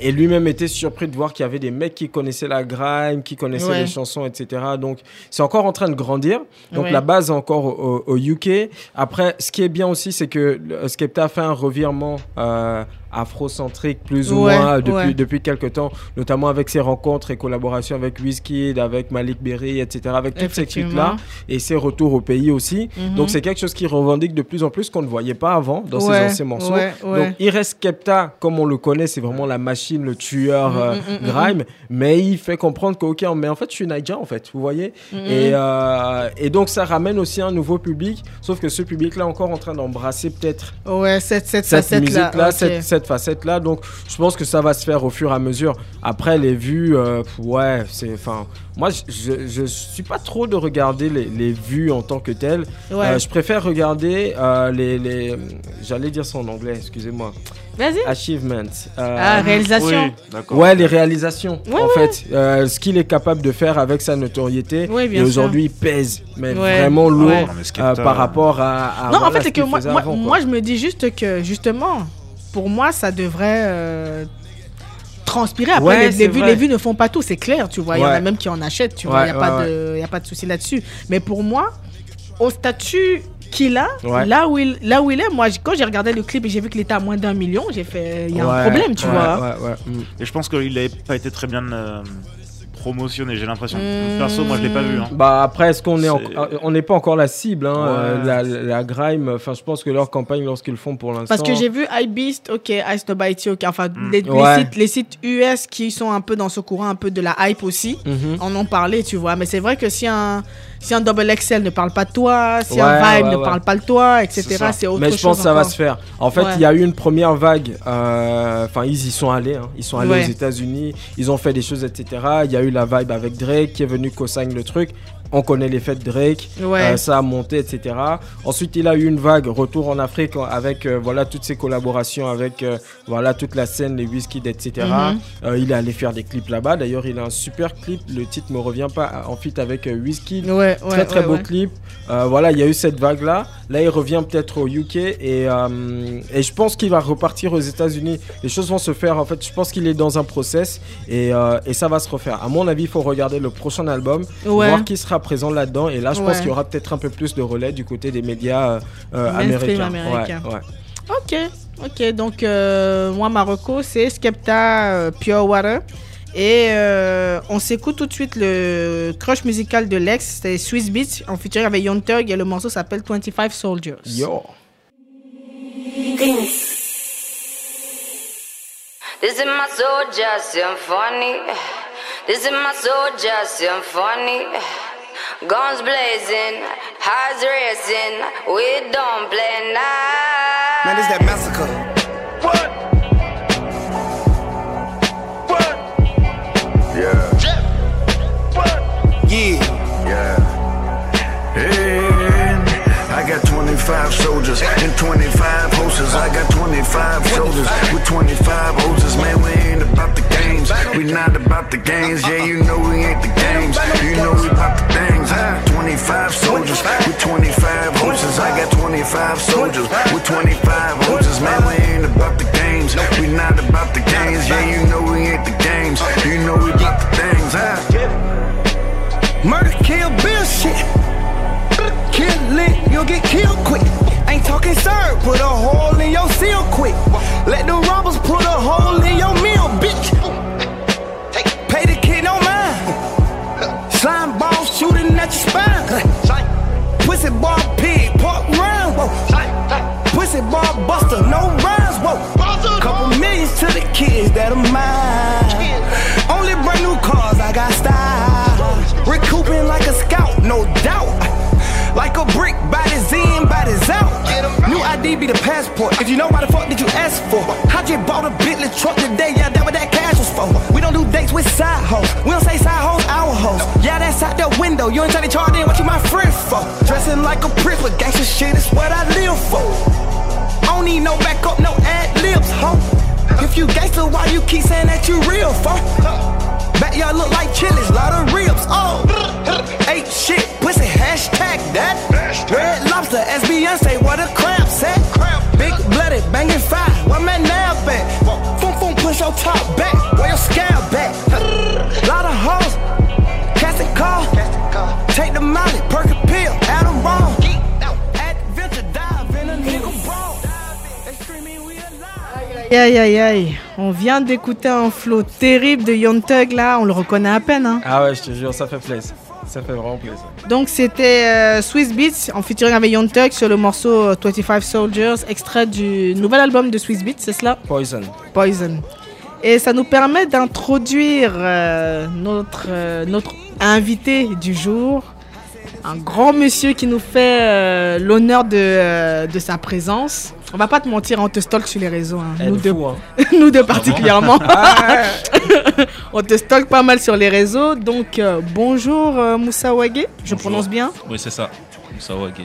et lui-même était surpris de voir qu'il y avait des mecs qui connaissaient la grime, qui connaissaient Ouais. les chansons, etc. Donc, c'est encore en train de grandir. Donc, la base encore au- au UK. Après, ce qui est bien aussi, c'est que Skepta a fait un revirement euh, afrocentrique, plus ou Ouais, moins, depuis, ouais. depuis quelques temps, notamment avec ses rencontres et collaborations avec Wizkid, avec Malik Berry, etc. Avec toutes ces clics-là et ses retours au pays aussi. Mhm. Donc, c'est quelque chose qui revendique de plus en plus qu'on ne voyait pas avant dans ses Ouais, anciens morceaux. Donc, il reste Skepta, comme on le connaît, c'est vraiment la machine, le tueur Mm, euh, mm, grime, mais il fait comprendre que, ok, mais en fait, je suis Niger, en fait, vous voyez Mhm. et, euh, et donc, ça ramène aussi un nouveau public, sauf que ce public-là encore en train d'embrasser peut-être cette cette, cette musique-là, cette, cette facette-là. Donc, je pense que ça va se faire au fur et à mesure. Après, les vues, euh, ouais, c'est. Enfin, moi, je- je je suis pas trop de regarder les, les vues en tant que telles. ouais Euh, je préfère regarder euh, les. les J'allais dire ça en anglais, excusez-moi. vas-y Achievements. Euh, ah réalisation Oui, d'accord. Ouais, les réalisations, Ouais, en ouais. fait. Euh, ce qu'il est capable de faire avec sa notoriété. Oui, bien et aujourd'hui, il pèse, mais Ouais, vraiment lourd. Non, mais euh, par rapport à. à non en fait ce c'est que moi, je me dis juste que justement pour moi ça devrait euh, transpirer. Après Ouais, les, vues les vues ne font pas tout c'est clair tu vois. Il y en a même qui en achètent tu vois. Ouais, il y a pas ouais, de il y a pas de souci là-dessus. Mais pour moi au statut qu'il a Ouais. là où il là où il est moi quand j'ai regardé le clip et j'ai vu qu'il était à moins d'un million j'ai fait il y a un problème tu ouais, vois. ouais, ouais. Et je pense qu'il n'avait pas été très bien euh, promotionné, j'ai l'impression. Hmm. Perso, moi je l'ai pas vu. hein. Bah après, est-ce qu'on est, en- on n'est pas encore la cible, hein, Ouais. euh, la, la grime. Enfin, je pense que leur campagne, lorsqu'ils le font pour l'instant. Parce que j'ai vu iBeast, ok, Ice Nobody, ok, enfin Mm. les, sites, les sites US qui sont un peu dans ce courant, un peu de la hype aussi, Mhm. en ont parlé, tu vois. Mais c'est vrai que si un, si un Double XL ne parle pas de toi, si Ouais, un Vibe ouais, ne parle pas de toi, etc., C'est autre Mais chose. je pense que ça va se faire. En fait, il y a eu une première vague. euh, Enfin, ils y sont allés. hein. Ils sont allés aux États-Unis. Ils ont fait des choses, etc. Il y a eu la vibe avec Drake qui est venu co-sign le truc. On connaît l'effet de Drake, Ouais. euh, ça a monté, etc. Ensuite, il a eu une vague, retour en Afrique avec euh, voilà toutes ses collaborations avec euh, voilà toute la scène, les whisky, etc. Mhm. Il est allé faire des clips là-bas. D'ailleurs, il a un super clip. Le titre me revient pas. En fit avec Whisky. Ouais, ouais, Très très beau clip. Voilà, il y a eu cette vague là. Là, il revient peut-être au UK et, et je pense qu'il va repartir aux États-Unis. Les choses vont se faire. En fait, je pense qu'il est dans un process et, et ça va se refaire. À mon avis, il faut regarder le prochain album, voir qui sera présent là-dedans. Et là, je pense qu'il y aura peut-être un peu plus de relais du côté des médias euh, américains. américain. Ouais, ouais. Ok, ok. Donc, euh, moi, Marocco, c'est Skepta euh, Pure Water. Et euh, on s'écoute tout de suite le crush musical de Lex, c'est Swiss Beats, en featuring avec Young Thug, et le morceau s'appelle 25 Soldiers. Yo. This is my soldier symphony. This is my soldier symphony. Guns blazing, hearts racing. We don't play nice. Man, this that massacre. What? What? Yeah. What? Yeah. Yeah. And I got 25 soldiers and 25 horses. I got 25 soldiers with 25 horses. Man, we We not about the games. Yeah, you know we ain't the games. You know we about the things. Huh? 25 soldiers with 25 horses. I got 25 soldiers with 25 horses. Man, we ain't about the games. We not about the games. Yeah, you know we ain't the games. You know we about the things. Huh? Murder, kill, bill shit. Kill lit, you'll get killed quick. Ain't talking sir, put a hole in your seal quick. Let the robbers put a hole in your meal, bitch. Shooting at your spine. Pussy ball pig, pork round. Whoa. Pussy ball buster, no rhymes. Whoa. Couple millions to the kids that are mine. Only brand new cars, I got style. Recouping like a scout, no doubt. Like a brick, body's in, body's out. New ID be the passport. If you know why the fuck did you ask for? I just bought a Bentley truck today, yeah, that what that was for. We don't do dates with side hoes. We don't say side hoes, our hoes. Yeah, that's out the window. You ain't trying to charge in what you my friend for. Dressing like a prince, but gangsta shit is what I live for. I don't need no backup, no ad libs, ho. If you gangster, why you keep saying that you real, for? Backyard look like chilies, lot of ribs, oh. Ain't shit, pussy, hashtag that. Red lobster, as Beyonce, what a crab set. Big blooded, banging fire, where my nab at? Boom, boom, push your top back, scab back? Lot of hoes, cast a call. Take the molly, perk a pill, add them wrong. Adventure dive in a nigga brawl. They screaming we alive. Aïe, aïe, aïe. On vient d'écouter un flow terrible de Young Thug, là, on le reconnaît à peine, hein. Ah ouais, je te jure, ça fait plaisir. Ça fait vraiment plaisir. Donc c'était euh, Swiss Beats en featuring avec Young Thug sur le morceau euh, 25 Soldiers, extrait du nouvel album de Swiss Beats, c'est cela? Poison. Poison. Et ça nous permet d'introduire euh, notre, euh, notre invité du jour, un grand monsieur qui nous fait euh, l'honneur de, euh, de sa présence. On va pas te mentir, on te stalk sur les réseaux, hein. Nous, deux, fou, hein. <laughs> nous deux particulièrement. <laughs> on te stalk pas mal sur les réseaux. Donc euh, bonjour euh, Moussa Ouagé, je Bonjour. prononce bien? Oui, c'est ça. Va, gay.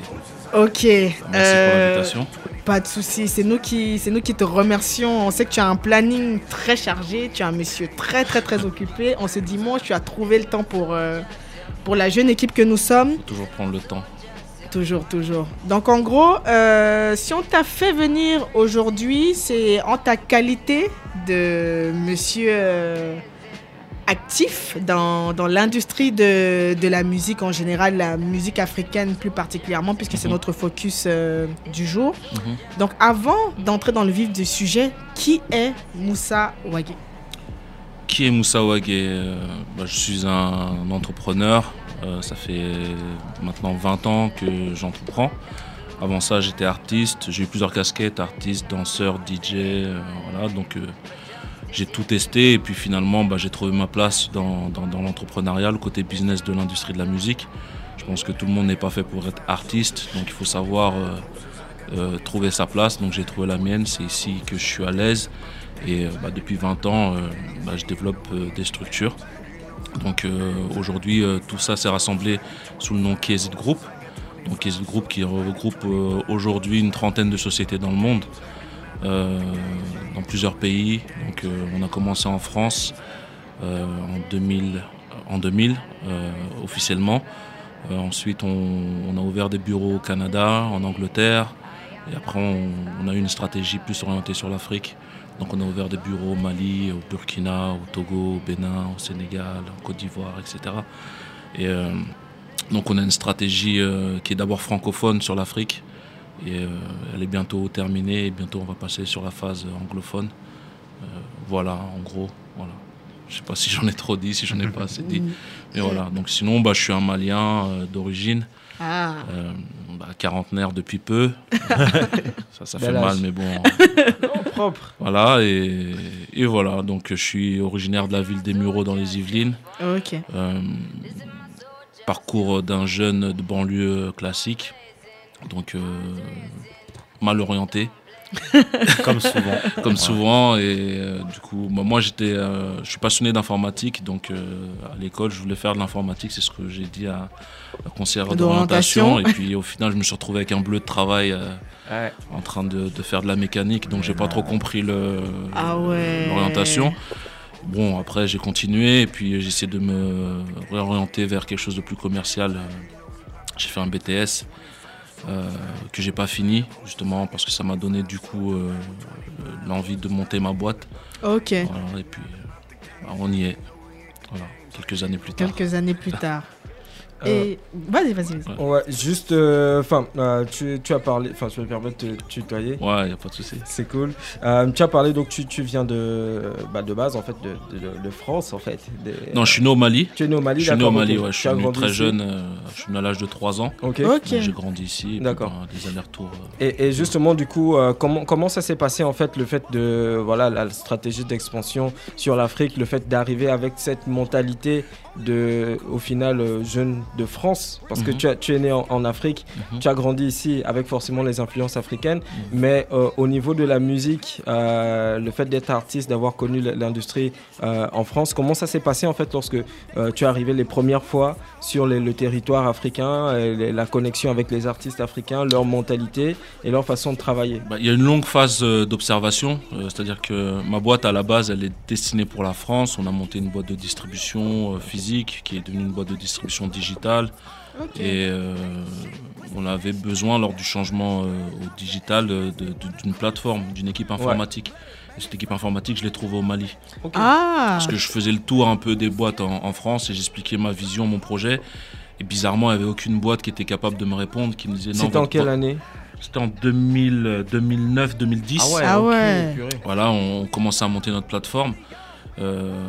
Ok. Merci pour euh, l'invitation. Pas de souci, c'est nous qui c'est nous qui te remercions. On sait que tu as un planning très chargé, tu es un monsieur très très très occupé. On se dit moi, tu as trouvé le temps pour euh, pour la jeune équipe que nous sommes. Faut toujours prendre le temps. Toujours, toujours. Donc en gros, euh, si on t'a fait venir aujourd'hui, c'est en ta qualité de monsieur actif dans, dans l'industrie de, de la musique en général, la musique africaine plus particulièrement, puisque c'est Mhm. notre focus euh, du jour. Mhm. Donc avant d'entrer dans le vif du sujet, qui est Moussa Ouagé Qui est Moussa Ouagé Euh, bah, Je suis un entrepreneur. Euh, ça fait maintenant 20 ans que j'entreprends. Avant ça, j'étais artiste. J'ai eu plusieurs casquettes artiste, danseur, DJ. euh, voilà. Donc, j'ai tout testé. Et puis finalement, bah, j'ai trouvé ma place dans, l'entrepreneuriat, le côté business de l'industrie de la musique. Je pense que tout le monde n'est pas fait pour être artiste. Donc, il faut savoir euh, euh, trouver sa place. Donc, j'ai trouvé la mienne. C'est ici que je suis à l'aise. Et euh, bah, depuis 20 ans, bah, je développe des structures Donc aujourd'hui, tout ça s'est rassemblé sous le nom KZ Group. Donc KZ Group qui regroupe aujourd'hui une trentaine de sociétés dans le monde, dans plusieurs pays. Donc euh, on a commencé en France euh, en 2000, en 2000 euh, officiellement. Euh, ensuite, on, a ouvert des bureaux au Canada, en Angleterre. Et après, on, a eu une stratégie plus orientée sur l'Afrique. Donc, on a ouvert des bureaux au Mali, au Burkina, au Togo, au Bénin, au Sénégal, en Côte d'Ivoire, etc. Et euh, donc, on a une stratégie euh, qui est d'abord francophone sur l'Afrique. Et euh, elle est bientôt terminée. Et bientôt, on va passer sur la phase anglophone. Euh, voilà, en gros. Voilà. Je sais pas si j'en ai trop dit, si j'en ai pas assez dit. Mais voilà. Donc, sinon, bah, je suis un Malien euh, d'origine. Ah. Euh, bah, quarantenaire depuis peu. <laughs> ça, ça fait mal, âge. mais bon. <laughs> Oh, propre. Voilà, et, et voilà. Donc, je suis originaire de la ville des Mureaux dans les Yvelines. Ok. Euh, parcours d'un jeune de banlieue classique. Donc, euh, mal orienté, <laughs> Comme souvent. comme souvent. Et euh, du coup, bah, moi, j'étais, euh, je suis passionné d'informatique. Donc, euh, à l'école, je voulais faire de l'informatique. C'est ce que j'ai dit à la conseillère D'orientation. Et puis, au final, je me suis retrouvé avec un bleu de travail. euh, Ouais. en train de, de faire de la mécanique, donc j'ai pas trop compris le Ah ouais. l'orientation. Bon, après j'ai continué et puis j'ai essayé de me réorienter vers quelque chose de plus commercial. J'ai fait un BTS euh, que j'ai pas fini justement parce que ça m'a donné du coup euh, l'envie de monter ma boîte. Ok. Voilà, et puis euh, on y est. Voilà, quelques années plus tard. Quelques années plus tard. Euh, Et vas-y, vas-y, vas-y. Ouais, juste, euh, enfin, euh, tu, tu as parlé, enfin, je vais me permettre de te tutoyer. Ouais, y a pas de souci. C'est cool. Euh, tu as parlé, donc tu, tu viens de, bah, de base, en fait, de, de, de France, en fait. Des- Non, je suis né au Mali. Tu es né au Mali, Je suis né au Mali, ouais. Je suis grandi très ici jeune. euh, je suis né à l'âge de 3 ans. Ok. Ok. Donc, J'ai grandi ici. D'accord. ben, des allers-retours. euh, Et, et justement, du coup, euh, comment, comment ça s'est passé en fait le fait de voilà la stratégie d'expansion sur l'Afrique, le fait d'arriver avec cette mentalité de, au final, euh, jeune de France, parce que Mhm. tu, as, tu es né en, en Afrique, Mhm. tu as grandi ici avec forcément les influences africaines, mais euh, au niveau de la musique, euh, le fait d'être artiste, d'avoir connu l'industrie euh, en France, comment ça s'est passé en fait lorsque tu es arrivé les premières fois sur les- le territoire africain, les- la connexion avec les artistes africains, leur mentalité et leur façon de travailler? Bah, Il y a une longue phase d'observation, c'est-à-dire que ma boîte à la base, elle est destinée pour la France. On a monté une boîte de distribution physique qui est devenue une boîte de distribution digitale. Et euh, on avait besoin lors du changement euh, au digital euh, de- de- d'une plateforme, d'une équipe informatique. Et cette équipe informatique, je l'ai trouvée au Mali. Ah. Parce que je faisais le tour un peu des boîtes en, en France et j'expliquais ma vision, mon projet. Et bizarrement, il n'y avait aucune boîte qui était capable de me répondre, qui me disait non. C'était en quelle année? C'était en 2000, 2009, 2010. Ah ouais. Voilà, on commençait à monter notre plateforme. Euh,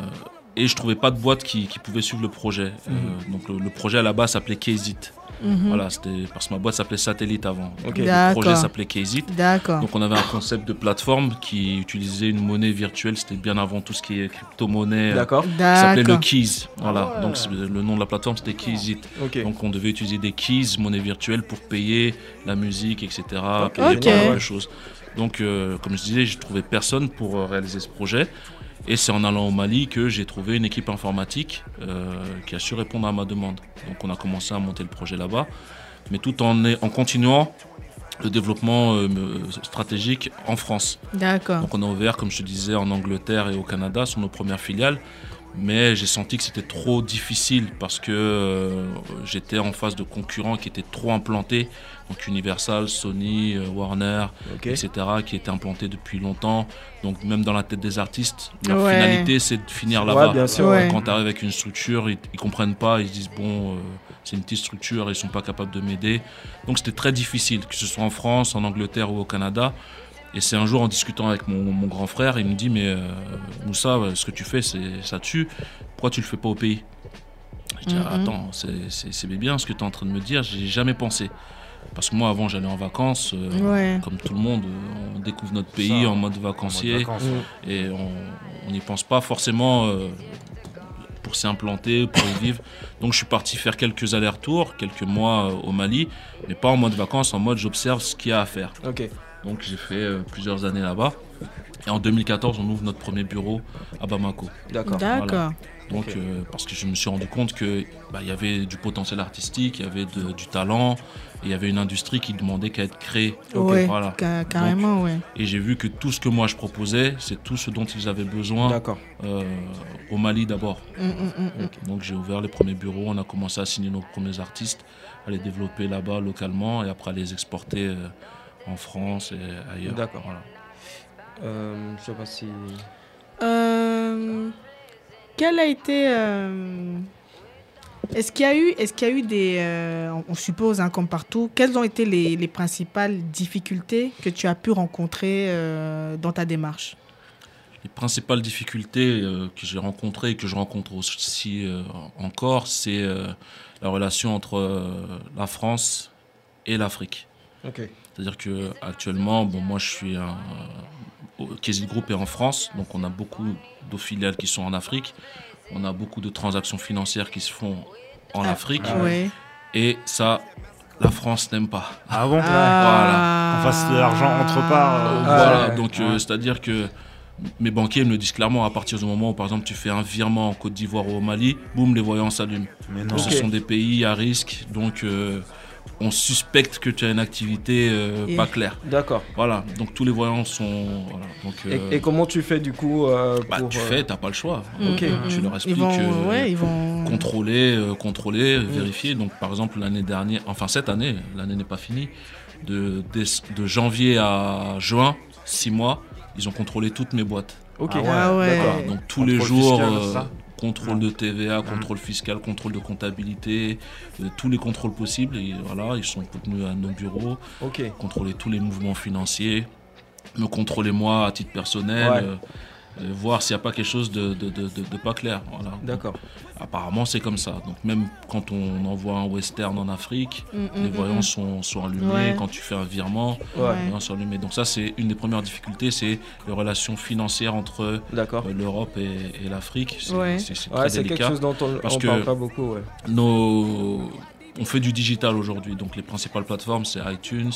et je trouvais pas de boîte qui, qui pouvait suivre le projet. Euh, donc le, le projet à la base s'appelait Kzit. Mhm. Voilà, c'était parce que ma boîte s'appelait Satellite avant. Donc, Ok. Le projet s'appelait Kzit. D'accord. Donc on avait un concept de plateforme qui utilisait une monnaie virtuelle. C'était bien avant tout ce qui est crypto-monnaie. euh, D'accord. Ça s'appelait le. Keys. Voilà. Ah ouais. Donc le nom de la plateforme c'était Keysit. Ok. Donc on devait utiliser des keys, monnaie virtuelle, pour payer la musique, etc. Ok. Payer pas mal de choses. Donc euh, comme je disais, j'ai trouvé personne pour euh, réaliser ce projet. Et c'est en allant au Mali que j'ai trouvé une équipe informatique euh, qui a su répondre à ma demande. Donc on a commencé à monter le projet là-bas, mais tout en, en continuant le développement euh, stratégique en France. D'accord. Donc on a ouvert, comme je te disais, en Angleterre et au Canada, sur nos premières filiales. Mais j'ai senti que c'était trop difficile parce que euh, j'étais en face de concurrents qui étaient trop implantés. Donc Universal, Sony, euh, Warner, etc., qui étaient implantés depuis longtemps. Donc même dans la tête des artistes, leur Ouais. finalité, c'est de finir Ouais, là-bas. bien sûr. Ouais. Quand tu arrives avec une structure, ils, ils comprennent pas, ils se disent bon, euh, c'est une petite structure, ils sont pas capables de m'aider. Donc c'était très difficile, que ce soit en France, en Angleterre ou au Canada. Et c'est un jour en discutant avec mon, mon grand frère, il me dit mais euh, Moussa, ce que tu fais, c'est ça tue. Pourquoi tu le fais pas au pays? Je dis Mhm. attends, c'est bien ce que tu es en train de me dire. J'ai jamais pensé. Parce que moi avant j'allais en vacances, euh, Ouais. comme tout le monde, euh, on découvre notre pays Ça, en mode En mode vacancier vacances. Et on on n'y pense pas forcément euh, pour s'y implanter, pour y vivre. Donc je suis parti faire quelques allers-retours, quelques mois euh, au Mali, mais pas en mode vacances, en mode j'observe ce qu'il y a à faire. Donc j'ai fait euh, plusieurs années là-bas. Et en 2014, on ouvre notre premier bureau à Bamako. D'accord. D'accord. Donc, euh, parce que je me suis rendu compte qu'il y avait du potentiel artistique, il y avait de- du talent, il y avait une industrie qui demandait qu'à être créée. Ouais, Voilà. ca- carrément, ouais. Et j'ai vu que tout ce que moi je proposais, c'est tout ce dont ils avaient besoin D'accord. euh, au Mali d'abord. Mm, mm, mm. Donc j'ai ouvert les premiers bureaux, on a commencé à signer nos premiers artistes, à les développer là-bas localement et après à les exporter euh, en France et ailleurs. D'accord. Voilà. Euh, je sais pas si. Euh, quel a été. Est-ce qu'il y a eu, est-ce qu'il y a eu des, euh, on- suppose hein, comme partout, quelles ont été les, les principales difficultés que tu as pu rencontrer euh, dans ta démarche? Les principales difficultés euh, que j'ai rencontrées et que je rencontre aussi euh, encore, c'est euh, la relation entre euh, la France et l'Afrique. Ok. C'est-à-dire que actuellement, bon, moi je suis un euh, Kézit Group est en France, donc on a beaucoup de filiales qui sont en Afrique. On a beaucoup de transactions financières qui se font en Ah, Afrique. ouais. Et ça, la France n'aime pas. Ah bon Ah. Qu'on fasse de l'argent entre parts. euh, voilà, ouais. donc euh, c'est-à-dire que mes banquiers me le disent clairement, à partir du moment où par exemple tu fais un virement en Côte d'Ivoire ou au Mali, boum, les voyants s'allument. Mais non. Ce sont des pays à risque, donc euh, on suspecte que tu as une activité euh, Et- pas claire. D'accord. Voilà, donc tous les voyants sont. Voilà, donc, euh, Et, et comment tu fais du coup euh, bah, pour, tu euh, fais, t'as pas le choix. Ok. Mm, Tu mm. leur Ils expliques vont, euh, ouais, ils vont. contrôler, euh, contrôler, vérifier. Donc par exemple l'année dernière, enfin cette année, l'année n'est pas finie, de, janvier à juin, six mois, ils ont contrôlé toutes mes boîtes. Ok. Ah ouais, Ah ouais. Voilà, donc tous les jours, fiscal, euh, c'est ça? Contrôle de TVA, contrôle fiscal, contrôle de comptabilité, euh, tous les contrôles possibles. Et voilà, ils sont tenus à nos bureaux, Ok. contrôler tous les mouvements financiers, me contrôler moi à titre personnel, Ouais. Voir s'il n'y a pas quelque chose de, de, de- de- de pas clair. Voilà. D'accord. Apparemment, c'est comme ça. Donc même quand on envoie un western en Afrique, Mm, mm, les mm, voyants mm. sont, sont allumés. Ouais. Quand tu fais un virement, Ouais. les voyants sont allumés. Donc ça, c'est une des premières difficultés, c'est les relations financières entre D'accord. euh, l'Europe et, et l'Afrique. C'est Ouais. c'est- c'est Ouais, très c'est quelque délicat. chose dont on, parce on que- parle pas beaucoup. Ouais. Nos... On fait du digital aujourd'hui. Donc les principales plateformes, c'est iTunes,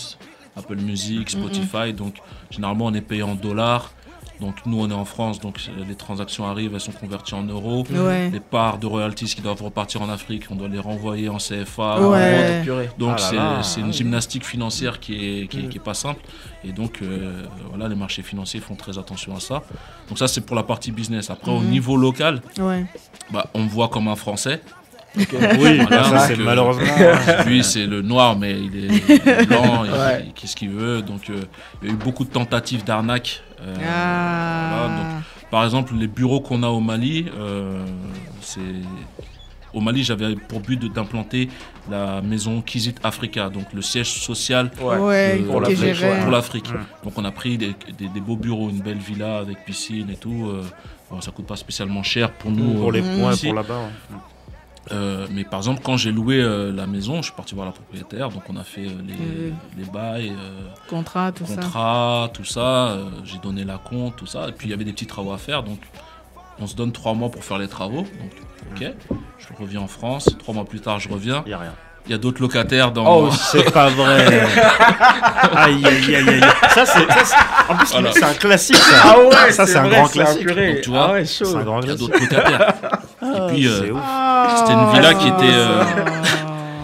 Apple Music, Spotify. Donc généralement, on est payé en dollars. Donc nous, on est en France, donc les transactions arrivent, elles sont converties en euros. Ouais. Les parts de royalties qui doivent repartir en Afrique, on doit les renvoyer en CFA. Ouais. Oh, purée. Donc Ah c'est là. c'est une gymnastique financière qui est, qui, est- Mm. qui est pas simple. Et donc euh, voilà, les marchés financiers font très attention à ça. Donc ça c'est pour la partie business. Après au Mhm. niveau local, Ouais. bah, on me voit comme un Français. <laughs> Oui, Voilà, ça donc, c'est euh, malheureusement. Lui c'est le noir mais il est, blanc, il, Ouais. il- qu'est-ce qu'il veut. Donc euh, il y a eu beaucoup de tentatives d'arnaque. Euh, Ah. voilà, donc, par exemple, les bureaux qu'on a au Mali, euh, c'est au Mali, j'avais pour but d'implanter la maison Kizit Africa, donc le siège social Ouais. Ouais, de- qui pour l'Afrique, gérait. ouais. pour l'Afrique. Mm. Donc on a pris des, des- des beaux bureaux, une belle villa avec piscine et tout. euh, bon, ça coûte pas spécialement cher pour nous. Pour les euh, points, ici. pour là-bas. ouais. Euh, mais par exemple, quand j'ai loué euh, la maison, je suis parti voir la propriétaire, donc on a fait euh, les, les bails. euh, Contrat, tout ça. contrat, tout ça. euh, j'ai donné la compte, tout ça. Et puis il y avait des petits travaux à faire. Donc on se donne trois mois pour faire les travaux. Donc ok, je reviens en France. Trois mois plus tard, je reviens. Y a rien. Il y a d'autres locataires dans. Oh, c'est pas vrai. <laughs> aïe, aïe, aïe, aïe. Ça, c'est. ça, c'est- En plus, Voilà. c'est un classique. Ça, Ah ouais, ça c'est un grand classique. Donc, tu vois, ah ouais, C'est chaud. un grand Il y a classique. d'autres locataires. <laughs> Et puis, euh, C'est ouf. C'était une villa qui était, euh, Ah.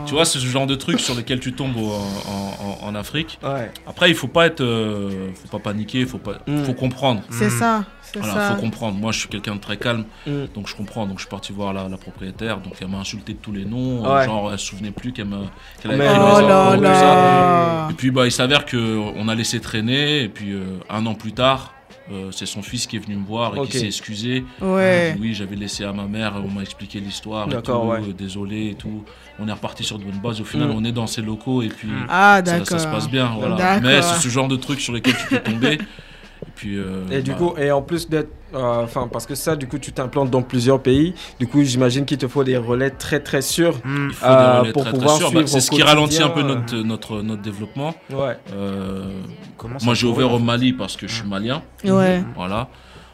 <laughs> tu vois, c'est ce genre de truc sur lesquels tu tombes au- en, en- en Afrique. Ouais. Après, il faut pas être, euh, faut pas paniquer, faut pas, Mm. faut comprendre. C'est ça, c'est Voilà, ça. faut comprendre. Moi, je suis quelqu'un de très calme, Mm. donc je comprends. Donc, je suis parti voir la, la propriétaire. Donc, elle m'a insulté de tous les noms. Ouais. Genre, elle se souvenait plus qu'elle me, avait pris non. mes Oh là tout là. ça. Et puis, bah, il s'avère que on a laissé traîner. Et puis, euh, un an plus tard, euh, c'est son fils qui est venu me voir et qui s'est excusé. Ouais. Il dit, Oui, j'avais laissé à ma mère. On m'a expliqué l'histoire. et tout, ouais. euh, Désolé et tout. On est reparti sur de bonnes bases. Au final, Mm. on est dans ses locaux et puis. Ah, Ça, ça se passe bien, voilà. Mais c'est ce genre de trucs sur lesquels tu peux tomber. <laughs> Et puis. euh, Et du bah, coup, et en plus d'être, euh, enfin, parce que ça, du coup, tu t'implantes dans plusieurs pays. Du coup, j'imagine qu'il te faut des relais très très sûrs. Hmm. Il faut Euh, des relais pour très, très pouvoir suivre Bah, c'est ce qui ralentit un peu notre, notre, notre développement. Ouais. Euh, moi, j'ai ouvert au Mali parce que je suis malien. Ouais. Voilà.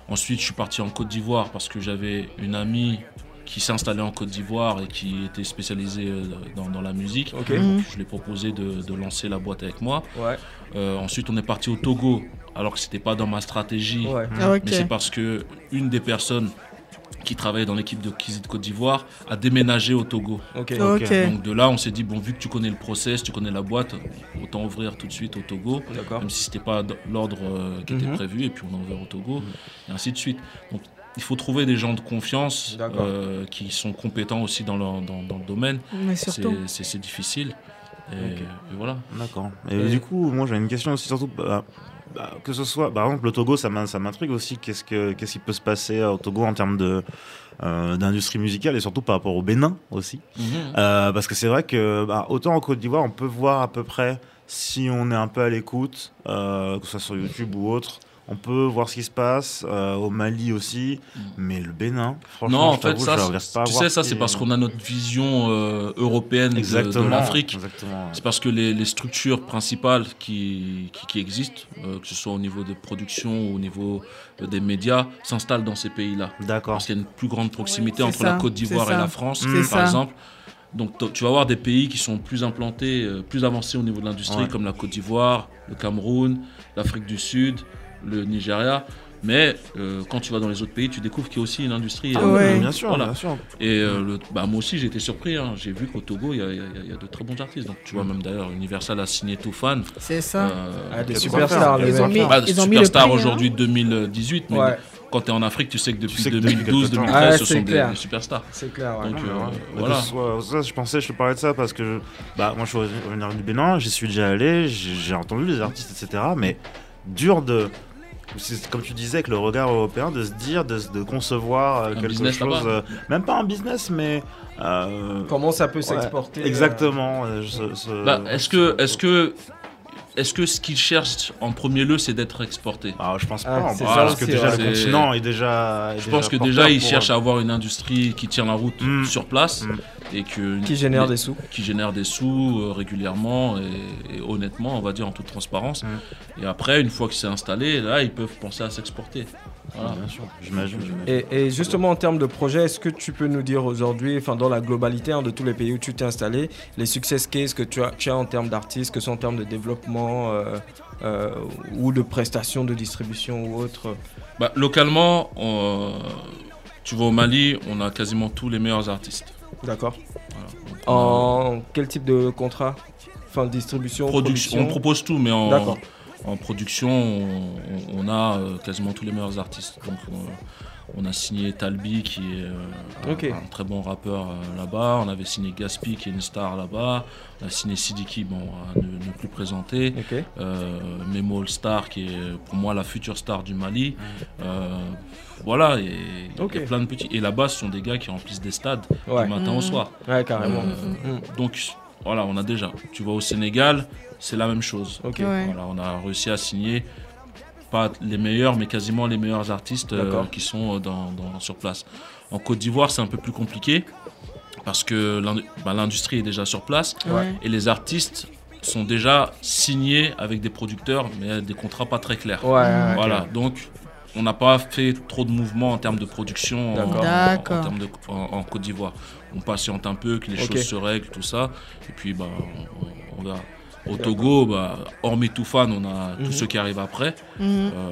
Ensuite, je suis parti en Côte d'Ivoire parce que j'avais une amie qui s'est installé en Côte d'Ivoire et qui était spécialisé euh, dans, dans la musique. Ok. Mhm. Donc, je lui ai proposé de, de lancer la boîte avec moi. Ouais. Euh, ensuite, on est parti au Togo, alors que c'était pas dans ma stratégie. Ouais. Ah. Mais c'est parce que une des personnes qui travaillait dans l'équipe de Kizit Côte d'Ivoire a déménagé au Togo. Donc de là, on s'est dit bon, vu que tu connais le process, tu connais la boîte, autant ouvrir tout de suite au Togo, D'accord. même si c'était pas l'ordre euh, qui était Mhm. prévu. Et puis on a ouvert au Togo, et ainsi de suite. Donc il faut trouver des gens de confiance euh, qui sont compétents aussi dans, leur- dans, dans le domaine. Mais C'est surtout. c'est- c'est difficile. Et, voilà. D'accord. Et, Et- du coup, moi j'ai une question aussi, surtout bah, bah, que ce soit, par exemple, le Togo, ça m'in- ça m'intrigue aussi. Qu'est-ce que qu'est-ce qui peut se passer euh, au Togo en termes de euh, d'industrie musicale et surtout par rapport au Bénin aussi, Euh, parce que c'est vrai que bah, autant en Côte d'Ivoire, on peut voir à peu près si on est un peu à l'écoute, euh, que ce soit sur YouTube ou autre. On peut voir ce qui se passe euh, au Mali aussi, mais le Bénin, franchement, Non, en je fait, ça, je pas tu voir sais, ça ce c'est parce qu'on a notre vision euh, européenne de- de, exactement l'Afrique. Exactement. C'est parce que les, les structures principales qui, qui, qui existent, euh, que ce soit au niveau de production ou au niveau des médias, s'installent dans ces pays-là. D'accord. Parce qu'il y a une plus grande proximité entre la Côte d'Ivoire et la France, par ça. exemple. Donc tu vas avoir des pays qui sont plus implantés, euh, plus avancés au niveau de l'industrie, Ouais. comme la Côte d'Ivoire, le Cameroun, l'Afrique du Sud, le Nigeria. Mais euh, quand tu vas dans les autres pays, tu découvres qu'il y a aussi une industrie. Ah euh, ouais. Bien sûr, Voilà. bien sûr. et euh, le- bah, moi aussi, j'ai été surpris. hein. J'ai vu qu'au Togo, il y, a- y y de très bons artistes. Donc, tu vois, même d'ailleurs, Universal a signé Toufan. C'est ça. Euh, Ah, des superstars. fait- les ils ont mecs. mis- bah, ils ont mis le superstar prix, hein. aujourd'hui 2018. Mais Ouais. quand tu es en Afrique, tu sais que depuis sais que depuis 2012, quelque temps. 2013, Ouais, ce sont des, clair. des superstars. C'est clair. ouais. Donc, euh, voilà. Ça, je pensais, je te parlais de ça parce que je- bah, moi je suis originaire du Bénin, j'y suis déjà allé, j'ai j'ai entendu les artistes, etc. Mais dur de. C'est Comme tu disais, avec le regard européen, de se dire, de, de concevoir euh, Un quelque business chose. euh, même pas un business, mais. euh, Comment ça peut ouais, s'exporter Exactement. euh, ce- ce- Bah, est-ce que, est-ce que, est-ce que ce qu'ils cherchent en premier lieu, c'est d'être exporté? Ah, je pense Ah, pas. c'est parce que déjà le continent est déjà. est Je pense que déjà, ils cherchent à avoir une industrie qui tient la route Mm. sur place Mm. Et que Qui génère des sous. qui génère des sous euh, régulièrement et, et honnêtement, on va dire en toute transparence. Et après, une fois que c'est installé, là, ils peuvent penser à s'exporter. Voilà. Bien sûr, j'imagine. Et, et justement en termes de projet, est-ce que tu peux nous dire aujourd'hui, enfin dans la globalité hein, de tous les pays où tu t'es installé, les success cases que tu as, tu as en termes d'artistes, que ce soit en termes de développement euh, euh, ou de prestations de distribution ou autre? Bah, localement, on- tu vas au Mali, on a quasiment tous les meilleurs artistes. D'accord. Voilà. En quel type de contrat? Enfin distribution, production, on propose tout, mais en, production, on, on a euh, quasiment tous les meilleurs artistes. Donc, on, on a signé Talbi, qui est euh, un- très bon rappeur euh, là-bas. On avait signé Gaspi, qui est une star là-bas. On a signé Sidiki, bon, à ne, ne plus présenter. Euh, Memo All Star, qui est pour moi la future star du Mali. Euh, voilà, et il y a plein de petits. Et là-bas, ce sont des gars qui remplissent des stades Ouais. du matin au soir. Ouais, carrément. Euh, Mm. donc voilà, on a déjà. Tu vas au Sénégal, c'est la même chose. Ok. Ouais. Voilà, on a réussi à signer pas les meilleurs, mais quasiment les meilleurs artistes euh, qui sont dans, dans- sur place. En Côte d'Ivoire, c'est un peu plus compliqué parce que bah, l'industrie est déjà sur place Ouais. et les artistes sont déjà signés avec des producteurs, mais des contrats pas très clairs. Ouais, ouais, Voilà, donc on n'a pas fait trop de mouvements en termes de production en, D'accord. en- D'accord. en termes de- en- en Côte d'Ivoire. On patiente un peu, que les choses se règlent, tout ça, et puis bah, on, on- on verra. Au Togo, bah, hormis Toufan, on a Mhm. tous ceux qui arrivent après. Mhm. Euh,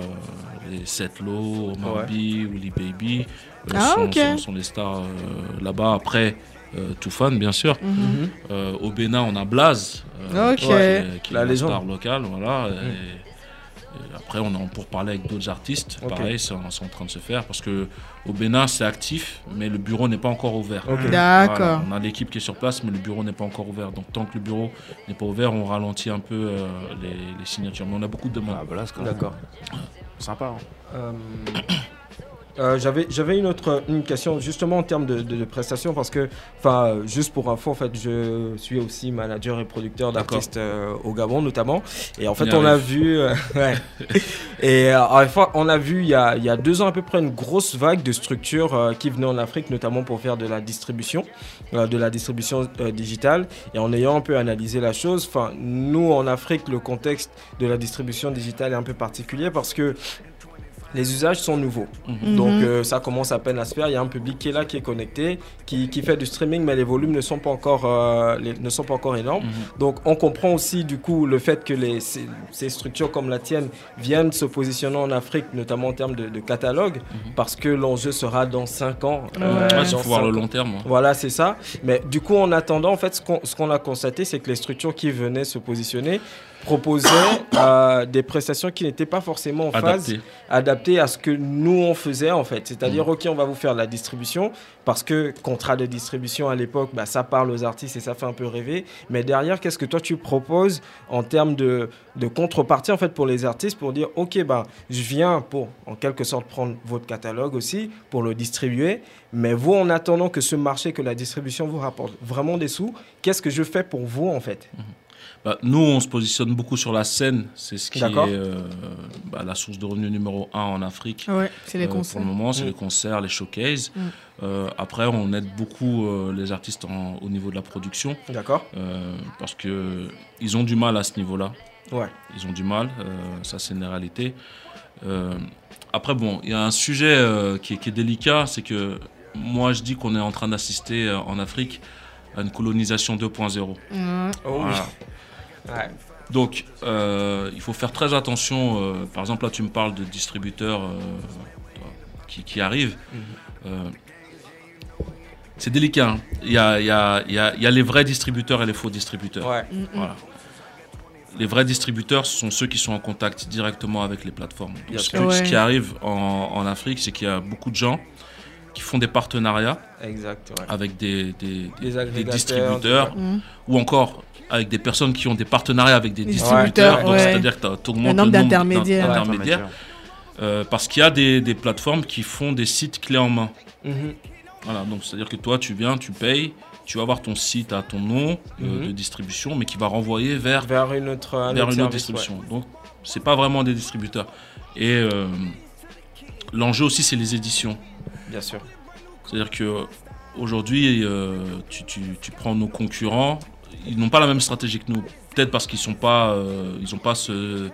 les Setlo, Marby, Willy Baby euh, Ah, sont, ok. sont- sont les stars euh, là-bas. Après, euh, Toufan, bien sûr. Mhm. Mhm. Euh, au Bénin, on a Blaze, euh, Ok. qui est, qui est La la, légende. star locale. Voilà, et après, on est en- pour parler avec d'autres artistes. Pareil, c'est en, train de se faire parce que au Bénin, c'est actif, mais le bureau n'est pas encore ouvert. D'accord. Voilà, on a l'équipe qui est sur place, mais le bureau n'est pas encore ouvert. Donc, tant que le bureau n'est pas ouvert, on ralentit un peu euh, les, les signatures. Mais on a beaucoup de demandes. Ah, là, c'est quand même D'accord. Sympa. hein. Euh, euh, J'avais j'avais une autre une question justement en termes de, de- de prestations parce que enfin juste pour info en fait je suis aussi manager et producteur d'artistes euh, au Gabon notamment. Et en fait On a vu. euh, <laughs> ouais. <laughs> et en fait, on a vu il y a, il y a deux ans à peu près une grosse vague de structures qui venaient en Afrique notamment pour faire de la distribution de la distribution digitale. Et en ayant un peu analysé la chose enfin nous en Afrique le contexte de la distribution digitale est un peu particulier parce que les usages sont nouveaux. Mhm. Donc Mhm. euh, ça commence à peine à se faire. Il y a un public qui est là, qui est connecté, qui, qui fait du streaming, mais les volumes ne sont pas encore, euh, les- ne sont pas encore énormes. Mhm. Donc on comprend aussi du coup le fait que les, ces, ces structures comme la tienne viennent se positionner en Afrique, notamment en termes de, de catalogue, parce que l'enjeu sera dans 5 ans. Mhm. Ouais, dans voir le long terme. hein. Voilà, c'est ça. Mais du coup, en attendant, en fait, ce qu'on ce qu'on a constaté, c'est que les structures qui venaient se positionner proposaient euh, des prestations qui n'étaient pas forcément en phase Adapté. adapté à ce que nous on faisait en fait. C'est-à-dire, Mm. ok, on va vous faire la distribution parce que contrat de distribution à l'époque, bah, ça parle aux artistes et ça fait un peu rêver. Mais derrière, qu'est-ce que toi tu proposes en termes de, de contrepartie en fait pour les artistes pour dire, ok, bah, je viens pour en quelque sorte prendre votre catalogue aussi pour le distribuer. Mais vous, en attendant que ce marché, que la distribution vous rapporte vraiment des sous, qu'est-ce que je fais pour vous en fait? Bah, nous, on se positionne beaucoup sur la scène. C'est ce qui est euh, bah, la source de revenus numéro un en Afrique. Ouais, c'est les Euh, concerts. Pour le moment, c'est Mm. les concerts, les showcases. Mm. Euh, après, on aide beaucoup euh, les artistes en- au niveau de la production D'accord euh, parce que ils ont du mal à ce niveau-là. Ouais. Ils ont du mal, euh, ça c'est une réalité. Euh, après, bon, il y a un sujet euh, qui, est, qui est délicat, c'est que moi je dis qu'on est en train d'assister euh, en Afrique à une colonisation 2.0. Ouais. Oh oui. Voilà. Ouais. Donc, euh, il faut faire très attention. euh, par exemple, là, tu me parles de distributeurs euh, qui, qui arrivent. Euh, c'est délicat. hein. Il y, a, il y, a, il y, a, il y a les vrais distributeurs et les faux distributeurs. Ouais. Voilà. Les vrais distributeurs ce sont ceux qui sont en contact directement avec les plateformes. Donc, ce, que- ce qui arrive en, en Afrique, c'est qu'il y a beaucoup de gens qui font des partenariats Exact. ouais. avec des, distributeurs Mm. ou encore avec des personnes qui ont des partenariats avec des distributeurs. ouais. C'est-à-dire que tu augmentes Le nombre d'intermédiaires. d'in- d'intermédiaires. Euh, parce qu'il y a des, des plateformes qui font des sites clés en main. Mhm. Voilà, donc c'est-à-dire que toi, tu viens, tu payes, tu vas avoir ton site à ton nom euh, Mhm. de distribution, mais qui va renvoyer vers, vers une autre, un vers autre une autre service, distribution. Donc, c'est pas vraiment des distributeurs. Et euh, l'enjeu aussi, c'est les éditions. Bien sûr. C'est-à-dire que aujourd'hui, euh, tu, tu- tu prends nos concurrents, ils n'ont pas la même stratégie que nous. Peut-être parce qu'ils sont pas, euh, ils ont pas ce,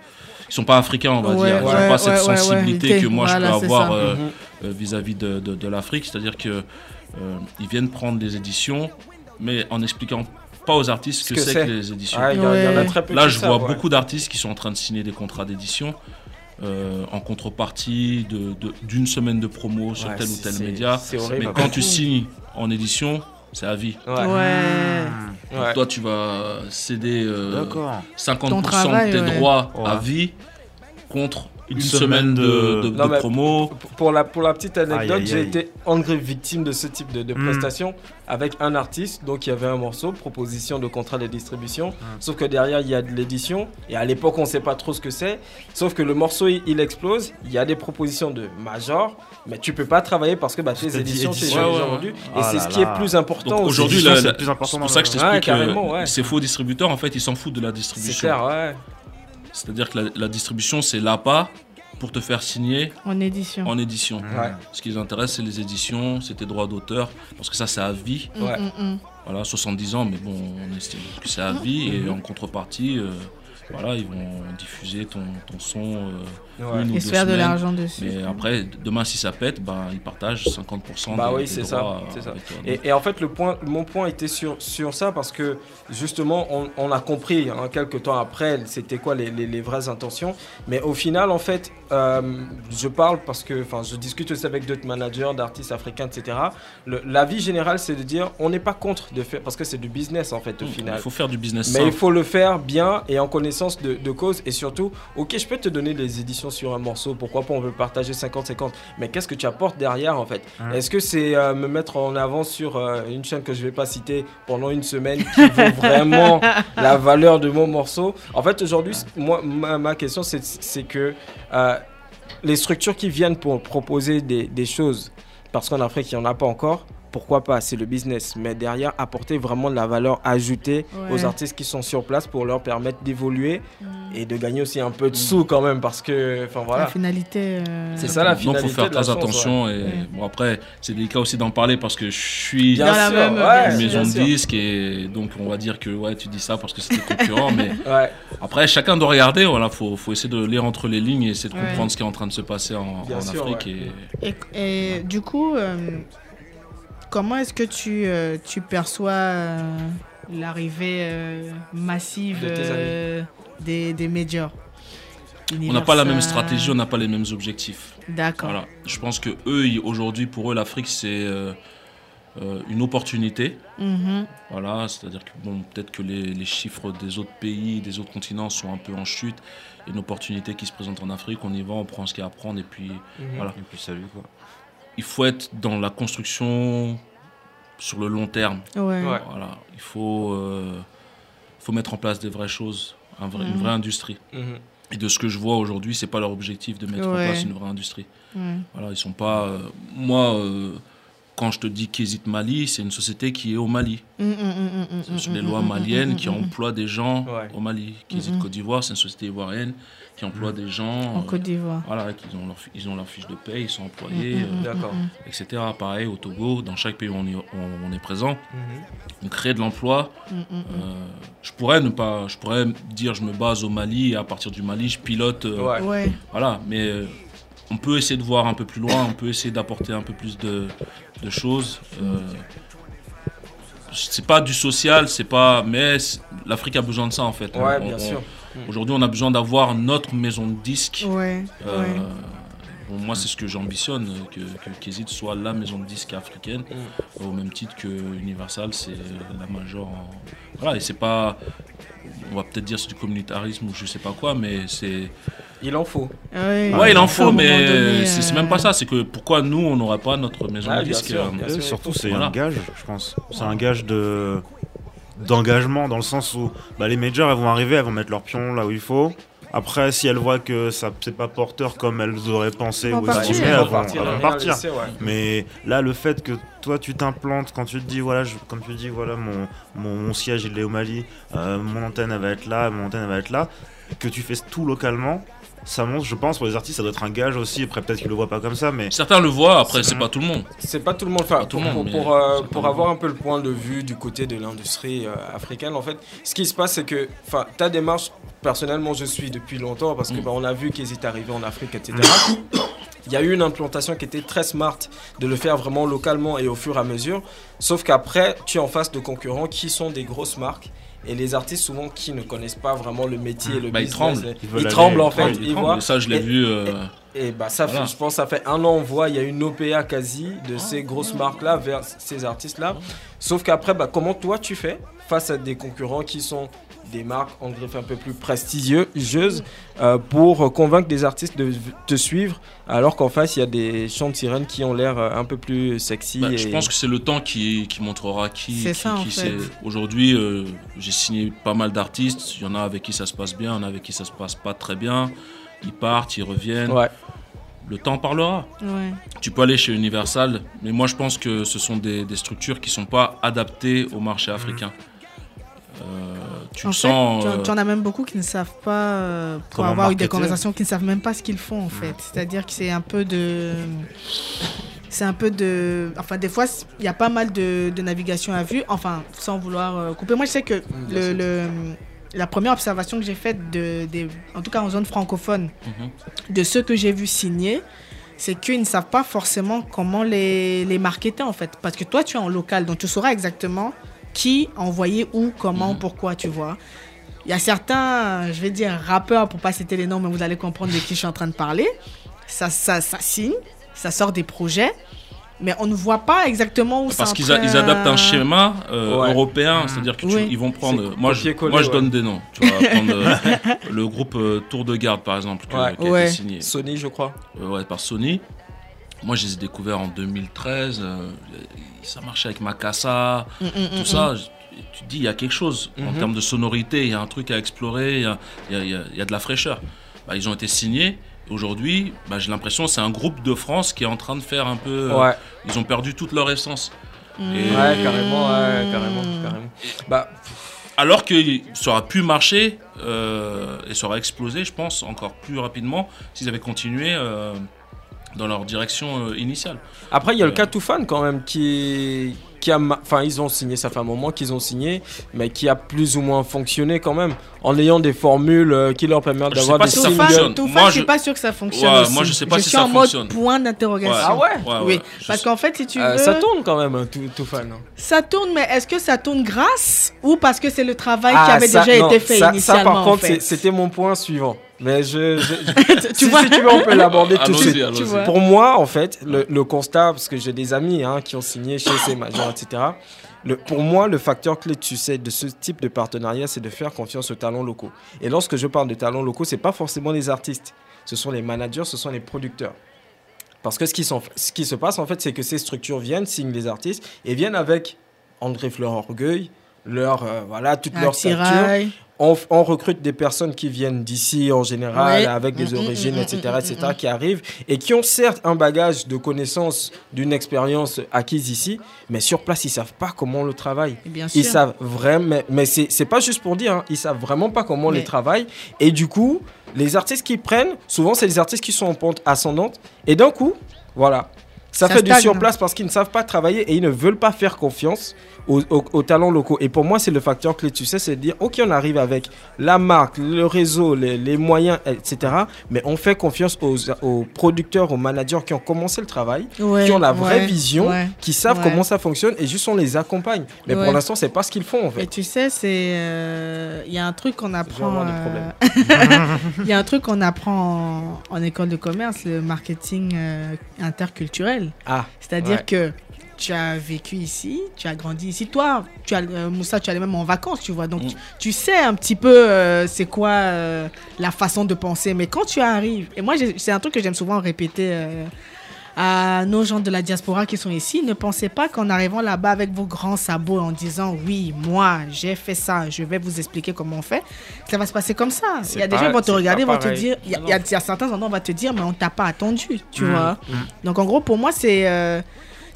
ils sont pas africains, on va Ouais, dire. Ils n'ont ouais, pas cette ouais, ouais, sensibilité que moi Voilà, je peux avoir euh, Mhm. euh, vis-à-vis de, de- de l'Afrique. C'est-à-dire que euh, ils viennent prendre des éditions, mais en expliquant pas aux artistes ce que, que c'est que les éditions. Ah, il y, a- il y en a très peu Là, je vois ouais. beaucoup d'artistes qui sont en train de signer des contrats d'édition euh, en contrepartie de- de- d'une semaine de promo sur Ouais, tel ou tel média. Horrible. Mais quand tu signes en édition, c'est à vie. Ouais. Ouais. Donc Ouais. Toi, tu vas céder euh, D'accord. 50% Ton travail, de tes ouais. droits Ouais. à vie contre une, Une semaine, semaine de, de- de- Non, de mais- promo. Pour- Pour la, pour la petite anecdote, j'ai été en vrai victime de ce type de, de Mm. prestation avec un artiste. Donc il y avait un morceau, proposition de contrat de distribution. Mm. Sauf que derrière, il y a de l'édition. Et à l'époque, on ne sait pas trop ce que c'est. Sauf que le morceau, il, il explose. Il y a des propositions de major. Mais tu peux pas travailler parce que bah, tes éditions, c'est édition. Ouais, ouais, vendu. ouais. Et Ah c'est là ce qui est plus important. Aujourd'hui, c'est c'est pour ça que je t'explique carrément, que ouais. ces faux distributeurs, en fait, ils s'en foutent de la C'est distribution. clair, ouais. C'est-à-dire que la, la distribution, c'est l'appât pour te faire signer En édition. en édition. Ouais. Ce qui les intéresse, c'est les éditions, c'est tes droits d'auteur, parce que ça, c'est à vie. Mm, Ouais. mm, mm. Voilà, 70 ans, mais bon, on estime que c'est à vie, et en contrepartie, euh, voilà, ils vont diffuser ton, ton son euh, Ouais. une ou Et deux se faire de l'argent dessus. Mais après, demain, si ça pète, bah, ils partagent 50% Bah des, oui, des c'est ça, c'est toi. Et, et en fait, le point, mon point était sur, sur ça parce que justement, on, on a compris hein, quelques temps après, c'était quoi les, les- les vraies intentions. Mais au final, en fait, euh, je parle parce que enfin, je discute aussi avec d'autres managers d'artistes africains, etc. Le- la vie générale, c'est de dire on n'est pas contre de faire parce que c'est du business en fait au Il final. faut faire du business Mais il faut le faire bien et en connaissance de, de cause. Et surtout, ok, je peux te donner des éditions sur un morceau, pourquoi pas, on veut partager 50-50. Mais qu'est-ce que tu apportes derrière en fait Hein. Est-ce que c'est euh, me mettre en avant sur euh, une chaîne que je vais pas citer pendant une semaine qui vaut <laughs> vraiment la valeur de mon morceau? En fait, aujourd'hui, moi, ma, ma question, c'est c'est que euh, les structures qui viennent pour proposer des, des choses, parce qu'en Afrique, il n'y en a pas encore, pourquoi pas C'est le business. Mais derrière, apporter vraiment de la valeur ajoutée Ouais. aux artistes qui sont sur place pour leur permettre d'évoluer Mm. et de gagner aussi un peu de sous quand même parce que, enfin La voilà. finalité. euh, C'est ça la Donc finalité. faut faire la très chose, attention et bon après c'est délicat aussi d'en parler parce que je suis Bien Dans la sûr, même- ouais, une bien maison de sûr. disques et donc on va dire que ouais tu dis ça parce que c'était concurrent mais <laughs> Ouais, après chacun doit regarder voilà faut, faut essayer de lire entre les lignes et essayer de Ouais. comprendre ce qui est en train de se passer en, Bien en sûr, Afrique ouais. et Et, et du coup, euh, comment est-ce que tu, euh, tu perçois euh, l'arrivée euh, massive De euh, des, des majors on n'a pas la même stratégie on n'a pas les mêmes objectifs D'accord. Voilà. Je pense que eux, aujourd'hui, pour eux, l'Afrique, c'est euh, une opportunité. Mhm. Voilà, c'est-à-dire que bon, peut-être que les, les chiffres des autres pays, des autres continents sont un peu en chute. Une opportunité qui se présente en Afrique, on y va, on prend ce qu'il y a à prendre et puis voilà. Et puis salut quoi. Il faut être dans la construction sur le long terme. Ouais. Ouais. Voilà, il faut, euh, faut mettre en place des vraies choses, un vrai- une Mhm. vraie industrie. Mhm. Et de ce que je vois aujourd'hui, c'est pas leur objectif de mettre en place une vraie industrie. Ouais. Voilà, ils sont pas. euh, moi, euh, quand je te dis qu'hésite Mali, c'est une société qui est au Mali. Mm, mm, mm, mm, C'est sur les lois maliennes qui emploient des gens Ouais. au Mali. Qu'hésite. Côte d'Ivoire, c'est une société ivoirienne qui emploie des gens. En euh, Côte d'Ivoire. voilà, qui ont leur, ils ont leur fiche de paie, ils sont employés, Mm, mm, mm, D'accord. mm, euh, etc. Pareil, au Togo, dans chaque pays où on est, on- on est présent, Mhm. on crée de l'emploi. mm, mm, mm. Euh, je pourrais ne pas, je pourrais dire je me base au Mali et à partir du Mali je pilote. euh, Ouais. Ouais. Voilà, mais euh, on peut essayer de voir un peu plus loin, on peut essayer d'apporter un peu plus de, de choses. Euh, c'est pas du social, c'est pas, mais l'Afrique a besoin de ça en fait. Ouais, On- bien on- sûr. Aujourd'hui, on a besoin d'avoir notre maison de disques. Ouais. Euh, ouais. bon, moi, c'est ce que j'ambitionne, que, que Kézit soit la maison de disques africaine, Mm. au même titre que Universal, c'est la major. en- Voilà, et c'est pas. On va peut-être dire c'est du communautarisme ou je sais pas quoi, mais c'est. Il en faut. Ouais, Ouais, il en faut, mais c'est euh, même pas ça. C'est que pourquoi nous, on n'aurait pas notre maison Ouais, de disques sûr, euh, surtout, c'est Voilà. un gage, je pense. C'est un gage de d'engagement dans le sens où bah, les majors elles vont arriver, elles vont mettre leur pion là où il faut. Après, si elles voient que ça c'est pas porteur comme elles auraient pensé Elles vont ou partir. estimé, Elles elles vont partir, elles vont rien partir. laisser, ouais. Mais là, le fait que toi tu t'implantes, quand tu te dis voilà, je, comme tu dis voilà, mon, mon, mon siège il est au Mali, euh, mon antenne elle va être là, mon antenne elle va être là, que tu fais tout localement, ça montre, je pense, pour les artistes, ça doit être un gage aussi. Après, peut-être qu'ils le voient pas comme ça, mais Certains le voient, après, c'est pas tout le monde. C'est pas tout le monde. Enfin, Pas tout pour, le monde, pour, euh, pour avoir un peu le point de vue du côté de l'industrie euh, africaine, en fait, ce qui se passe, c'est que enfin, ta démarche, personnellement, je suis depuis longtemps parce que Mm. bah, on a vu qu'ils étaient arrivés en Afrique, etc. Il y a eu une implantation qui était très smart de le faire vraiment localement et au fur et à mesure. Sauf qu'après, tu es en face de concurrents qui sont des grosses marques. Et les artistes, souvent, qui ne connaissent pas vraiment le métier et le Bah, ils business. tremblent. Ils Ils, veulent aller- tremblent, en ils fait. tremblent, Ils Et voient. ça, je l'ai Et- vu. euh, Et bah ça, Voilà. fait, je pense, que ça fait un an, on voit, il y a une OPA quasi de ces grosses marques-là vers ces artistes-là. Sauf qu'après, bah, comment toi tu fais face à des concurrents qui sont des marques en griffe un peu plus prestigieuses euh, pour convaincre des artistes de te suivre alors qu'en face il y a des chants de sirènes qui ont l'air euh, un peu plus sexy. Bah, et... Je pense que c'est le temps qui, qui montrera qui, C'est qui, qui. Aujourd'hui, euh, j'ai signé pas mal d'artistes. Il y en a avec qui ça se passe bien, il y en a avec qui ça se passe pas très bien. Ils partent, ils reviennent. Ouais. Le temps parlera. Ouais. Tu peux aller chez Universal, mais moi je pense que ce sont des, des structures qui sont pas adaptées au marché africain. Euh, tu En fait, sens. tu, en- euh, tu en as même beaucoup qui ne savent pas, euh, pour Comment avoir eu des conversations, qui ne savent même pas ce qu'ils font en fait. C'est-à-dire que c'est un peu de. C'est un peu de. Enfin, des fois, il y a pas mal de, de navigation à vue. Enfin, sans vouloir euh, couper. Moi, je sais que bien le, la première observation que j'ai faite, de, en tout cas en zone francophone, mhm. de ceux que j'ai vus signer, c'est qu'ils ne savent pas forcément comment les, les marketer en fait. Parce que toi, tu es en local, donc tu sauras exactement qui envoyer où, comment, Mhm. pourquoi, tu vois. Il y a certains, je vais dire rappeurs, pour pas citer les noms, mais vous allez comprendre de qui je suis en train de parler. Ça, ça, ça signe, ça sort des projets, mais on ne voit pas exactement où ça Parce qu'ils adaptent un schéma euh, Ouais. européen, c'est-à-dire que tu- Oui. ils vont prendre. Moi, je, moi, je donne des noms. Tu vas prendre euh, <laughs> le groupe euh, Tour de Garde, par exemple, que- Ouais. qui a Ouais. été signé Sony, je crois. euh, ouais, par Sony. Moi, je les ai découverts en 2013. euh, ça marchait avec Makassa, Mm, tout ça. Je- Tu te dis, il y a quelque chose. En Mhm. termes de sonorité, il y a un truc à explorer, il y a, il y a- il y a- il y a de la fraîcheur. Bah, ils ont été signés. Aujourd'hui, bah, j'ai l'impression que c'est un groupe de France qui est en train de faire un peu. euh. Ils ont perdu toute leur essence. Et- Ouais, carrément, ouais, carrément, carrément. Bah, Alors que ça aurait pu marcher euh, et ça aurait explosé, je pense, encore plus rapidement s'ils avaient continué euh, dans leur direction euh, initiale. Après, il y a le Euh. cas Toufan quand même qui, qui a, enfin, ils ont signé, ça fait un moment qu'ils ont signé, mais qui a plus ou moins fonctionné quand même, en ayant des formules euh, qui leur permettent d'avoir des si ça singles. fonctionne. Toufan, Moi, je suis je- pas sûr que ça fonctionne. Ouais, aussi. moi, je sais pas je si suis ça en mode fonctionne. point d'interrogation. Ah ouais Ouais, Oui, parce qu'en fait, si tu veux, Euh, ça tourne quand même, hein, Tou- Toufan. hein. ça tourne, mais est-ce que ça tourne grâce ou parce que c'est le travail qui Ah, avait ça- déjà non, été fait ça, initialement Ça, par en contre, fait? c'était mon point suivant. Mais je, <laughs> je- Tu si, vois? si tu veux, on peut l'aborder tout de suite. Pour moi, en fait, le, le constat, parce que j'ai des amis hein, qui ont signé chez ces majors, etc. Le, pour moi, le facteur clé, tu sais, de ce type de partenariat, c'est de faire confiance aux talents locaux. Et lorsque je parle de talents locaux, c'est pas forcément les artistes. Ce sont les managers, ce sont les producteurs. Parce que ce qui, ce se passe, en fait, c'est que ces structures viennent, signent les artistes et viennent avec André Fleur Orgueil, leur, euh, voilà, toute Un leur stature. On, recrute des personnes qui viennent d'ici en général, avec des Mm, mm, origines, etc., mm, etc., qui arrivent et qui ont certes un bagage de connaissances, d'une expérience acquise ici, mais sur place, ils savent pas comment on le travaille. Bien sûr. Ils savent vraiment, mais, mais c'est pas juste pour dire, hein, ils savent vraiment pas comment on Mais- les travaille. Et du coup, les artistes qu'ils prennent, souvent, c'est les artistes qui sont en pente ascendante. Et d'un coup, voilà. Ça, Ça fait du stagne. surplace parce qu'ils ne savent pas travailler et ils ne veulent pas faire confiance aux, aux- aux talents locaux. Et pour moi, c'est le facteur clé, tu sais, c'est de dire, ok, on arrive avec la marque, le réseau, les, les moyens, etc. Mais on fait confiance aux, aux producteurs, aux managers qui ont commencé le travail, Ouais, qui ont la vraie ouais, vision, ouais. qui savent comment ça fonctionne et juste on les accompagne. Mais pour l'instant, c'est pas ce qu'ils font en fait. Et tu sais, c'est euh, il y a un truc qu'on apprend. des euh, Il <laughs> y a un truc qu'on apprend en, en école de commerce, le marketing euh, interculturel. Ah, C'est-à-dire que tu as vécu ici, tu as grandi ici. Toi, tu as, euh, Moussa, tu allais même en vacances, tu vois. Donc, Mm. tu, tu sais un petit peu euh, c'est quoi euh, la façon de penser. Mais quand tu arrives, et moi, c'est un truc que j'aime souvent répéter à nos gens de la diaspora qui sont ici, ne pensez pas qu'en arrivant là-bas avec vos grands sabots en disant oui, moi, j'ai fait ça, je vais vous expliquer comment on fait, ça va se passer comme ça. Il y a des gens qui vont te regarder, vont te dire, il y, a- il y certains endroits, on va te dire, mais on t'a pas attendu, tu Mm, vois. Donc en gros, pour moi, c'est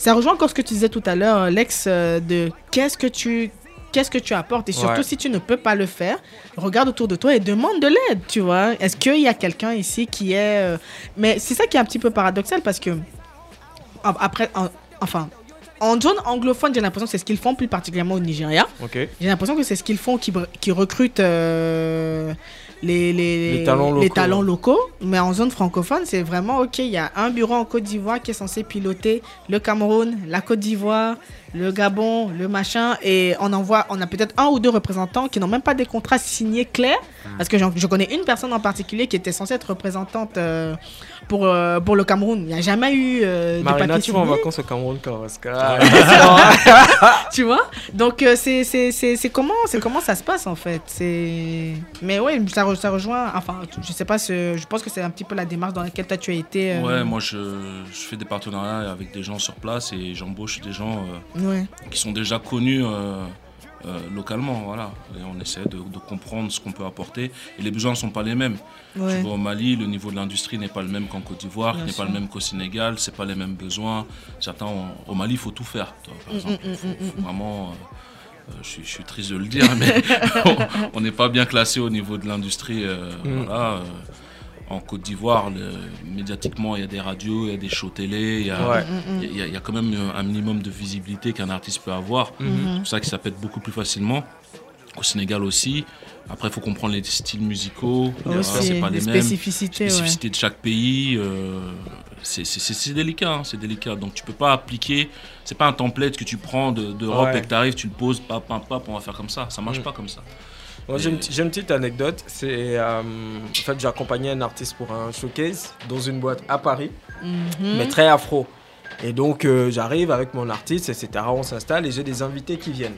ça rejoint encore ce que tu disais tout à l'heure, Lex, euh, de qu'est-ce que tu qu'est-ce que tu apportes et surtout Ouais. si tu ne peux pas le faire, regarde autour de toi et demande de l'aide, tu vois. Est-ce qu'il y a quelqu'un ici qui est euh, mais c'est ça qui est un petit peu paradoxal parce que après en- enfin en zone anglophone, j'ai l'impression que c'est ce qu'ils font plus particulièrement au Nigeria. J'ai l'impression que c'est ce qu'ils font qui, qui recrutent euh, les, les, Les talents les locaux. talents locaux. Mais en zone francophone, c'est vraiment OK. Il y a un bureau en Côte d'Ivoire qui est censé piloter le Cameroun, la Côte d'Ivoire, le Gabon, le machin. Et on envoie, on a peut-être un ou deux représentants qui n'ont même pas des contrats signés clairs. Parce que je connais une personne en particulier qui était censée être représentante euh, pour, euh, pour le Cameroun. Il n'y a jamais eu euh, de Marina, papier tu vas en vacances au Cameroun quand parce que- <laughs> tu vois? Donc euh, c'est c'est c'est c'est comment c'est comment ça se passe en fait? C'est mais ouais ça, re- ça rejoint enfin je sais pas je pense que c'est un petit peu la démarche dans laquelle toi tu as été euh, Ouais, moi je, je fais des partenariats avec des gens sur place et j'embauche des gens euh, ouais. qui sont déjà connus euh, localement. Voilà. Et on essaie de, de comprendre ce qu'on peut apporter. Et les besoins ne sont pas les mêmes. ouais Tu vas au Mali, le niveau de l'industrie n'est pas le même qu'en Côte d'Ivoire, n'est pas le même qu'au Sénégal, c'est pas les mêmes besoins. Certains, ont- au Mali, il faut tout faire. toi, par exemple, Il faut- faut vraiment. euh, euh, je, suis, je suis triste de le dire, <laughs> mais <laughs> on- on n'est pas bien classé au niveau de l'industrie. euh, Mm. voilà, euh, en Côte d'Ivoire, médiatiquement, il y a des radios, il y a des shows télé, il y a, Ouais. Il y a- il y a quand même un minimum de visibilité qu'un artiste peut avoir. Mhm. C'est pour ça que ça pète beaucoup plus facilement. Au Sénégal aussi. Après, il faut comprendre les styles musicaux. Aussi c'est pas les les mêmes spécificités ouais. de chaque pays. euh, c'est- délicat, hein, c'est délicat. Donc tu peux pas appliquer. C'est pas un template que tu prends de- d'Europe Ouais. et que tu arrives, tu le poses, pap, pap, pap, on va faire comme ça. Ça marche Mm. pas comme ça. Moi, j'ai une, petite- j'ai une petite anecdote. C'est euh, en fait j'ai accompagné un artiste pour un showcase dans une boîte à Paris, Mhm. mais très afro. Et donc euh, j'arrive avec mon artiste, etc. On s'installe et j'ai des invités qui viennent.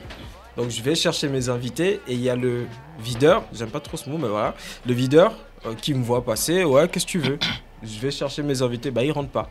Donc je vais chercher mes invités et il y a le videur, j'aime pas trop ce mot, mais voilà, le videur euh, qui me voit passer. Ouais, qu'est-ce que tu veux? Je vais chercher mes invités, bah il rentre pas.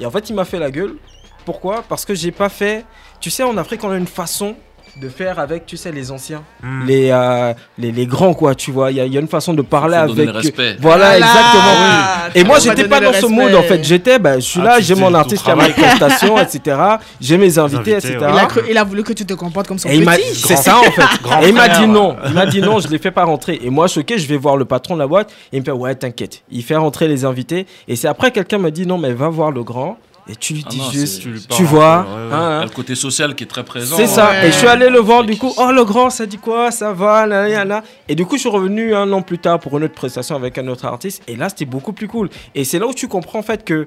Et en fait il m'a fait la gueule. Pourquoi? Parce que j'ai pas fait. Tu sais, en Afrique, on a une façon de faire avec, tu sais, les anciens, Hmm. les, euh, les, les grands, quoi, tu vois. Il y, a- il y a une façon de parler avec. le respect. Voilà, exactement. Et moi, j'étais pas dans le ce mood, respect. en fait. J'étais, bah, je suis Ah, là, j'ai mon artiste qui a mes prestations, etc. J'ai mes invités, invités, etc. ouais. Il a, cru- il a voulu que tu te comportes comme son Et il m'a, petit. c'est ça en fait. grand et il m'a dit non. Il m'a dit non, je les fais pas rentrer. Et moi, choqué, je vais voir le patron de la boîte. Et il me fait ouais, t'inquiète. Il fait rentrer les invités. Et c'est après quelqu'un me dit non, mais va voir le grand. Et tu lui Ah dis non, juste, Tu vois. peu, ouais, ouais. hein, Il y a hein. le côté social qui est très présent. C'est ça. Ouais. Et je suis allé le voir du coup. Oh le grand, ça dit quoi Ça va, là, là, là. Et du coup, je suis revenu un an plus tard pour une autre prestation avec un autre artiste. Et là, c'était beaucoup plus cool. Et c'est là où tu comprends en fait que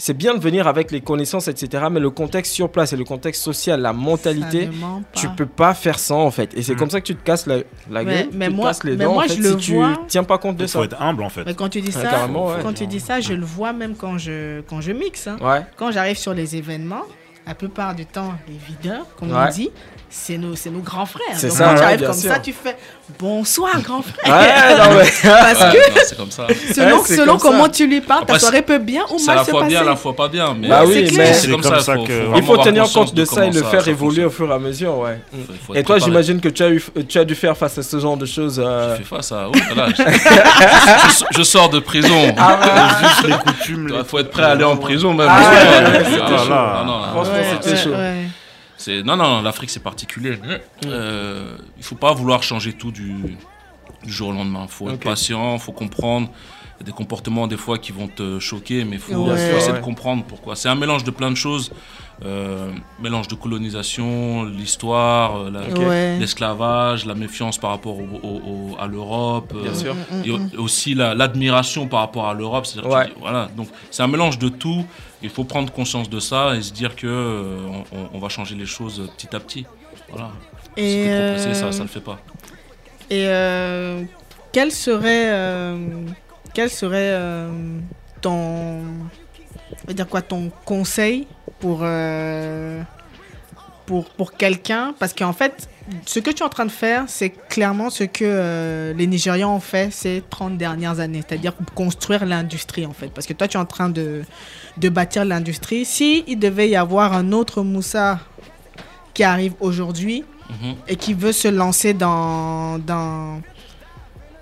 c'est bien de venir avec les connaissances, etc. Mais le contexte sur place et le contexte social, la mentalité. Tu peux pas faire ça en fait. Et c'est Mm. comme ça que tu te casses la, la Mais- gueule, mais tu te moi- casses les mais dents moi, en fait, je si le tu vois. tiens pas compte de Il ça. faut être humble en fait. Mais quand tu dis Ouais, ça, ouais. quand tu dis ça, je le vois même quand je, quand je mixe. hein. Ouais. Quand j'arrive sur les événements, la plupart du temps, les videurs, comme Ouais. on dit, c'est nos, c'est nos grands frères. C'est Donc ça, quand tu arrives comme sûr. ça, tu fais bonsoir, grand frère. Ouais, <laughs> non, mais- Parce <laughs> Ouais, que non, c'est comme ça. <laughs> selon, Ouais, c'est selon comme ça. comment tu lui parles, ta Après, soirée peut bien ou C'est à mal la se fois passer. bien, à la fois pas bien. Mais Bah oui, c'est mais- clair. c'est comme, C'est comme ça. ça faut- que- faut Il faut tenir compte de ça et le faire évoluer au fur et à mesure, ouais. Faut- faut Et toi, j'imagine que tu as, eu, tu as dû faire face à ce genre de choses. euh, Je fais face à. Oui, voilà, je, je- je sors de prison. Ah Juste les coutumes. Il faut être prêt à aller en prison même. Non, non, c'était ouais, chaud. ouais. C'est non non l'Afrique c'est particulier. Euh, il faut pas vouloir changer tout du, du jour au lendemain. Il faut être patient, il faut comprendre. Il y a des comportements des fois qui vont te choquer, mais il faut, Ouais. faut essayer Ouais. de comprendre pourquoi. C'est un mélange de plein de choses. Euh, mélange de colonisation, l'histoire, euh, la- Ok. Ouais. l'esclavage, la méfiance par rapport au- au- au- à l'Europe. Euh, sûr. et au- aussi la- l'admiration par rapport à l'Europe. Ouais. voilà, donc c'est un mélange de tout. Il faut prendre conscience de ça et se dire que euh, on, on va changer les choses petit à petit. Voilà. Et, pressé, euh, ça, ça le fait pas. Et euh, quel serait, euh, quel serait euh, ton, on va dire quoi, ton conseil pour, euh, pour, pour quelqu'un Parce qu'en fait, ce que tu es en train de faire, c'est clairement ce que euh, les Nigérians ont fait ces 30 dernières années, c'est-à-dire construire l'industrie en fait. Parce que toi, tu es en train de, de bâtir l'industrie. Si il devait y avoir un autre Moussa qui arrive aujourd'hui, Mhm. et qui veut se lancer dans, dans,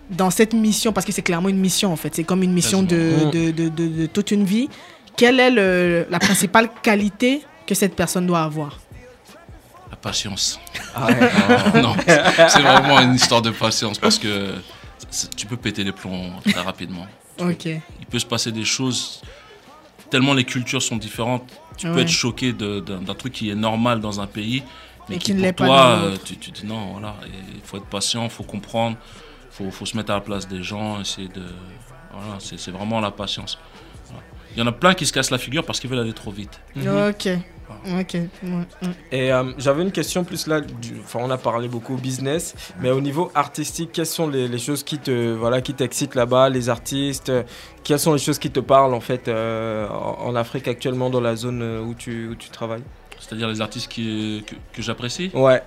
dans cette mission, parce que c'est clairement une mission en fait, c'est comme une mission de, Quasiment. de, de, de- de toute une vie, quelle est le- la principale qualité que cette personne doit avoir? La patience. Ah ouais. Euh, <laughs> non, c'est vraiment une histoire de patience parce que tu peux péter les plombs très rapidement. Ok. Il peut se passer des choses tellement les cultures sont différentes. Tu peux être choqué d'un truc qui est normal dans un pays, mais Et qui, qui ne pour l'est pas toi, dans euh, tu, tu dis non, voilà. Il faut être patient, il faut comprendre, il faut, faut se mettre à la place des gens, essayer de. Voilà, c'est vraiment la patience. Il y en a plein qui se cassent la figure parce qu'ils veulent aller trop vite. Ok. Ok. Ouais, ouais. Et euh, j'avais une question plus là, enfin on a parlé beaucoup business, mais au niveau artistique, quelles sont les, les choses qui te voilà qui t'excitent là-bas, les artistes, quelles sont les choses qui te parlent en fait euh, en, en Afrique actuellement dans la zone euh, où tu, où tu travailles? C'est-à-dire les artistes qui, que, que j'apprécie? Ouais,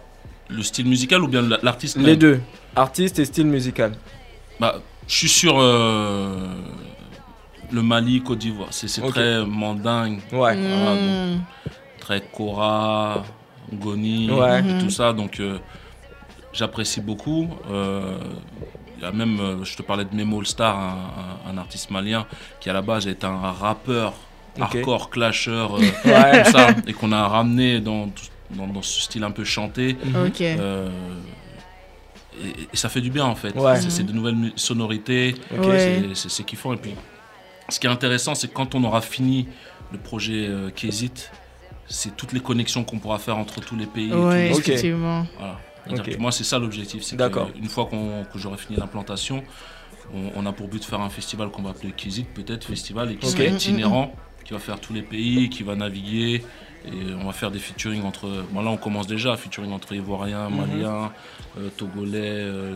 Le style musical ou bien la- l'artiste les deux, artiste et style musical. Bah, je suis sur euh, le Mali, Côte d'Ivoire. C'est très mandingue, Ouais. Voilà, donc, Mm. très Kora, Ngoni, Ouais. et Mhm. tout ça. Donc, euh, j'apprécie beaucoup. Euh, Il y a même, euh, je te parlais de Memo All Star, un, un- un artiste malien qui à la base est un rappeur, Ok. hardcore, clasher, euh, Ouais. tout ça, et qu'on a ramené dans, dans, dans ce style un peu chanté. Ok. Euh, et, et ça fait du bien en fait. Ouais. C'est- de nouvelles sonorités, Ok. Ouais. c'est- c'est c'est kiffant. Et puis, ce qui est intéressant, c'est que quand on aura fini le projet euh, Kézit, c'est toutes les connexions qu'on pourra faire entre tous les pays. et Ouais, tous les- Ok. effectivement. Voilà. Moi, c'est ça l'objectif. D'accord. Une fois qu'on- que j'aurai fini l'implantation, on, on a pour but de faire un festival qu'on va appeler Kézit, peut-être festival, et qui sera itinérant, qui va faire tous les pays, qui va naviguer. Et on va faire des featuring entre. Bon, là, on commence déjà, featuring entre Ivoiriens, Mhm. Maliens, euh, Togolais, euh,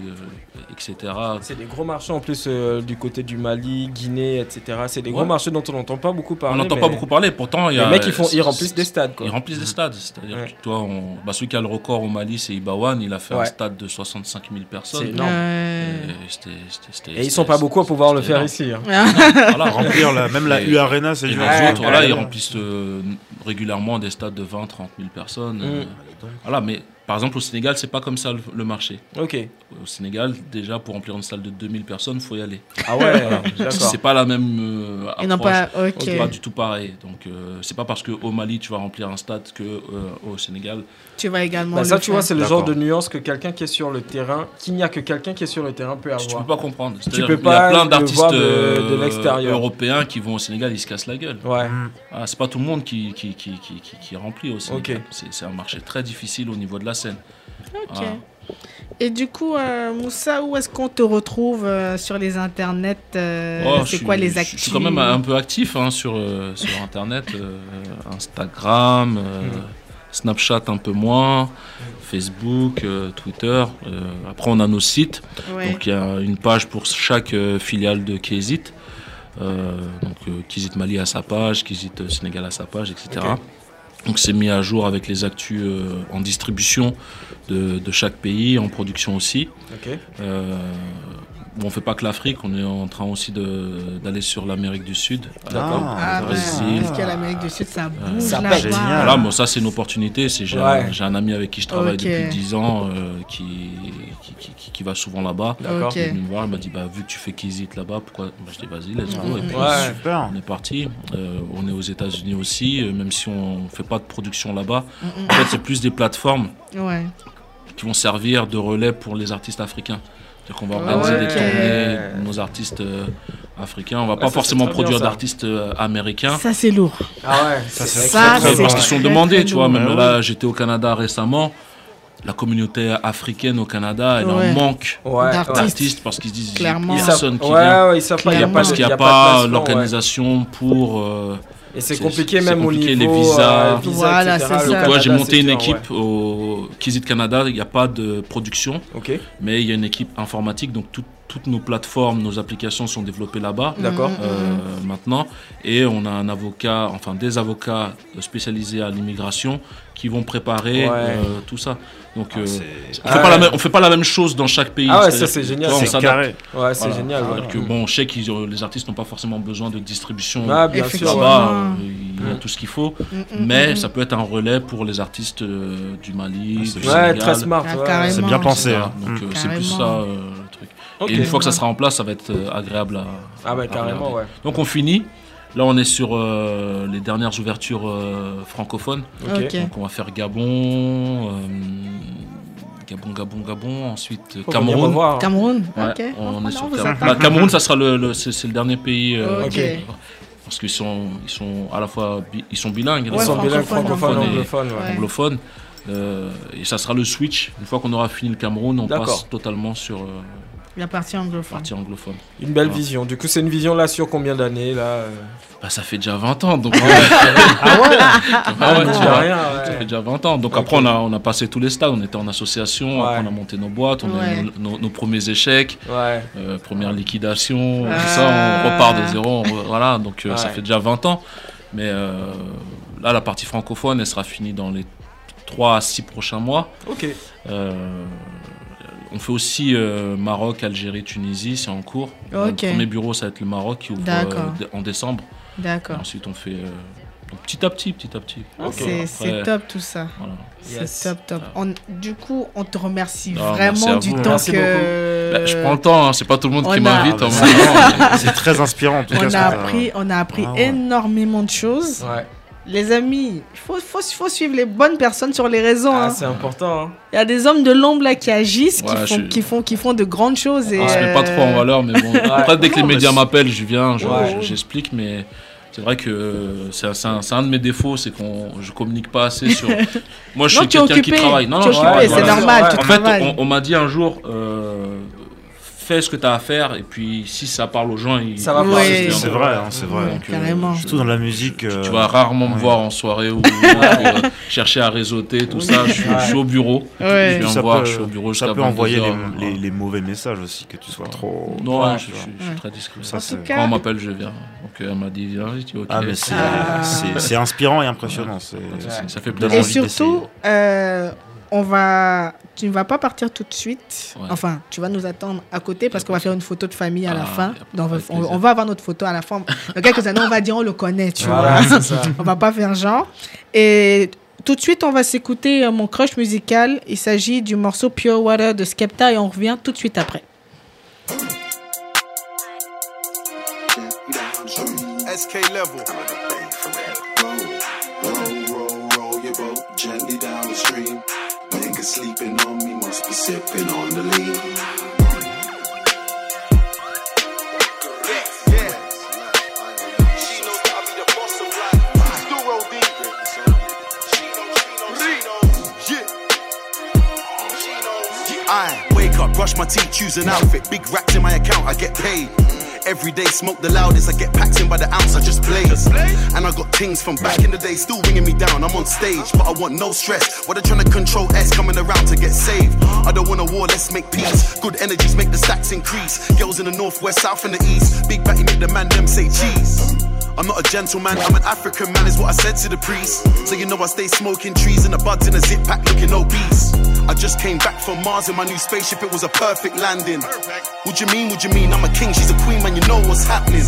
etc. C'est des gros marchés en plus euh, du côté du Mali, Guinée, etc. C'est des gros marchés dont on n'entend pas beaucoup parler. On n'entend mais pas beaucoup parler, pourtant, y Les a. mecs ils, font, ils remplissent des stades quoi. Ils remplissent des stades. C'est-à-dire Ouais. que toi, on... bah, celui qui a le record au Mali, c'est Ibawan. Il a fait un stade de 65 000 personnes. C'est énorme. Ouais. Et c'était- c'était- c'était- Et ils sont pas beaucoup à pouvoir le faire énorme. ici. hein. <laughs> Voilà, Remplir la, même la Et- U Arena, c'est Et dur. les voilà, ils remplissent régulièrement des stades de 20, 30 000 personnes. euh, Mm. voilà, mais Par exemple, au Sénégal, c'est pas comme ça le, le marché. Ok. Au Sénégal, déjà, pour remplir une salle de 2000 personnes, faut y aller. Ah ouais, Voilà. d'accord. C'est pas la même euh, approche. pas. Ok. C'est pas du tout pareil. Donc, euh, c'est pas parce qu'au Mali, tu vas remplir un stade que euh, au Sénégal. Tu vas également. Bah, ça, tu vois, c'est le genre de nuance que quelqu'un qui est sur le terrain, qu'il n'y a que quelqu'un qui est sur le terrain peut Tu peux avoir. pas comprendre. Tu peux qu'il y a pas plein le d'artistes voir de- de euh, européens qui vont au Sénégal, ils se cassent la gueule. Ouais. Ah, c'est pas tout le monde qui, qui, qui, qui, qui, qui remplit au Sénégal. Ok. C'est, c'est un marché très difficile au niveau de la scène. Ok. Voilà. Et du coup, euh, Moussa, où est-ce qu'on te retrouve euh, sur les internets euh, Oh, C'est suis- quoi les actus Je suis quand même un peu actif hein, sur, euh, sur Internet, euh, Instagram, euh, Snapchat un peu moins, Facebook, euh, Twitter. euh, après, on a nos sites. Ouais. Donc, il y a une page pour chaque euh, filiale de Kizit. Euh, donc, euh, Kizit Mali a sa page, Kizit Sénégal a sa page, etc. Donc, c'est mis à jour avec les actus euh, en distribution de, de chaque pays, en production aussi. Euh, bon, on fait pas que l'Afrique, on est en train aussi d'aller sur l'Amérique du Sud. D'accord. Ah, le ouais. Brésil. Parce qu'à l'Amérique du Sud, ça bouge ça. Voilà, moi ça c'est une opportunité. C'est j'ai, Ouais. un, ami avec qui je travaille depuis 10 ans euh, qui, qui, qui- qui- qui va souvent là-bas. D'accord. Ok. Il me voir, il m'a dit bah vu que tu fais Kizit là-bas, pourquoi? Bah, Je dis vas-y, let's go. Et puis, Ouais. Super. on est parti. Euh, on est aux États-Unis aussi, euh, même si on fait pas de production là-bas. En fait, c'est plus des plateformes Ouais. qui vont servir de relais pour les artistes africains. C'est-à-dire qu'on va Ah organiser ouais. des tournées nos artistes euh, africains. On va pas ça, forcément produire d'artistes euh, américains. Ça, c'est lourd. Ah ouais. Ça, c'est parce qu'ils sont demandés, très tu vois. lourd. Même Ouais, là, j'étais au Canada récemment. La communauté africaine au Canada, elle Ouais. en manque Ouais, D'artistes. parce qu'ils se disent il y a Clairement. Personne qui vient. ouais, ils savent pas. Il y a Clairement. pas, Parce de- qu'il n'y a pas l'organisation pour. euh, Et c'est compliqué même compliqué, au les niveau visas. euh, visa, Voilà, etc. ça. donc, Canada, moi, j'ai monté une équipe au Kizit Canada. Il n'y a pas de production, ouais. Ok, mais il y a une équipe informatique. Donc, tout- toutes nos plateformes, nos applications sont développées là-bas. d'accord. euh, maintenant et on a un avocat, enfin des avocats spécialisés à l'immigration qui vont préparer Ouais. euh, tout ça. Donc Ah, euh, on fait Ah pas la ouais. on fait pas la même chose dans chaque pays. Ah ouais, ça, c'est génial. C'est carré. Ouais, c'est Voilà. génial. ouais. Que bon, je sais que les artistes n'ont pas forcément besoin de distribution Ah, bien sûr. Effectivement. ouais. là-bas, euh, il y a tout ce qu'il faut, Mm, mm, mais mm, ça peut être un relais pour les artistes euh, du Mali, Ah, c'est du bien. Ouais, Sénégal, très smart. Ah. C'est bien pensé. hein. Donc c'est plus ça euh, le truc. Et une fois que ça sera en place, ça va être euh, agréable à. Ah bah carrément, ouais. Donc on finit. Là, on est sur euh, les dernières ouvertures euh, francophones. Donc on va faire Gabon, euh, Gabon, Gabon, Gabon. Ensuite Faut Cameroun. voir. Cameroun. Ouais, ok. on Oh, est sur non, vous Cameroun. Bah, Cameroun, ça sera le, le- c'est, le dernier pays. euh. Parce qu'ils sont, ils sont à la fois bi- ils sont bilingues, Ils Ouais, sont bilingues francophone, francophones, anglophones. ouais. Anglophones. Euh, et ça sera le switch. Une fois qu'on aura fini le Cameroun, on passe totalement sur euh, La partie anglophone. partie anglophone. Une belle Ouais. vision. Du coup, c'est une vision là sur combien d'années là euh Bah, ça fait déjà 20 ans, donc. <laughs> Ah ouais <laughs> Ah ouais. Ça fait déjà 20 ans. Donc après, on a, on a passé tous les stades. On était en association, Ouais. après on a monté nos boîtes, on a eu nos, nos- nos premiers échecs, Ouais. euh, première liquidation, Ah. tout ça. On repart de zéro. on voilà, donc euh, ça fait déjà 20 ans. Mais euh, là, la partie francophone, elle sera finie dans les 3 à 6 prochains mois. Ok. On fait aussi euh, Maroc, Algérie, Tunisie, c'est en cours. Euh, Ok. Le premier bureau, ça va être le Maroc qui ouvre euh, en décembre. D'accord. Ensuite, on fait euh, donc petit à petit, petit à petit. Ah. C'est top tout ça. voilà. Yes. C'est top, top. On- du coup, on te remercie Non, vraiment du vous. temps Merci que. Bah, je prends le temps, hein, c'est pas tout le monde on qui a- m'invite. Ah, en même temps. C'est très inspirant en tout cas. On ce a appris, on a appris Ah ouais. énormément de choses. Ouais. Les amis, il faut, faut, faut suivre les bonnes personnes sur les réseaux. Ah, hein. c'est important. hein. Il y a des hommes de l'ombre là qui agissent, qui, font, je- qui, font, qui font de grandes choses. Et, On se met pas trop en euh, valeur, mais bon. <laughs> Après, dès que les médias m'appellent, je viens, je- Ouais. je- j'explique, mais c'est vrai que c'est un, de mes défauts, c'est qu'on je communique pas assez sur. <laughs> Moi, je Non, suis quelqu'un qui travaille. Non, non, c'est voilà. normal, En fait, on m'a dit un jour, euh, fais ce que tu as à faire, et puis si ça parle aux gens, ils, Ça va pas, viendront. c'est vrai, hein, c'est vrai. Euh, Carrément. je- Surtout dans la musique. tu, euh, tu vas rarement me ouais. voir en soirée ou, euh, <laughs> chercher à réseauter, tout ça. Je suis, je suis au bureau. Ouais. Je viens ça voir, peut- je suis au bureau Ça peut envoyer 22 les, heures. les- les mauvais messages aussi, que tu sois trop. Non, Ouais, je, je- je suis Ouais. très discret. Ça, tout Quand on cas, m'appelle, je viens. Donc elle m'a dit, viens, j'ai dit, ok. Ah, mais c'est Ah. inspirant et impressionnant. Ça- ça fait Et plaisir. envie surtout, on va, tu ne vas pas partir tout de suite. Ouais. Enfin, tu vas nous attendre à côté parce qu'on va faire une photo de famille à la Ah, fin. Donc, on, va avoir notre photo à la fin. Dans quelques années, on va dire on le connaît, tu Voilà, vois. ça. <laughs> on va pas faire genre. Et tout de suite, on va s'écouter euh, mon crush musical. Il s'agit du morceau Pure Water de Skepta et on revient tout de suite après. SK level. Sleeping on me, must be sipping on the lean. Yes, yes. She knows that I be the boss of life. Still roll deep. She knows, she knows, she knows. Yeah. She knows. I wake up, brush my teeth, choose an outfit. Big racks in my account, I get paid. Every day, smoke the loudest. I get packed in by the ounce, I just blaze. And I got things from back in the day still ringing me down. I'm on stage, but I want no stress. What they trying to control S coming around to get saved. I don't want a war, let's make peace. Good energies make the stacks increase. Girls in the northwest, south, and the east. Big batty make the man them say cheese. I'm not a gentleman, I'm an African man, is what I said to the priest. So you know I stay smoking trees and the buds in a zip pack looking obese. I just came back from Mars in my new spaceship, it was a perfect landing. What you mean, what you mean? I'm a king, she's a queen, man, you know what's happening.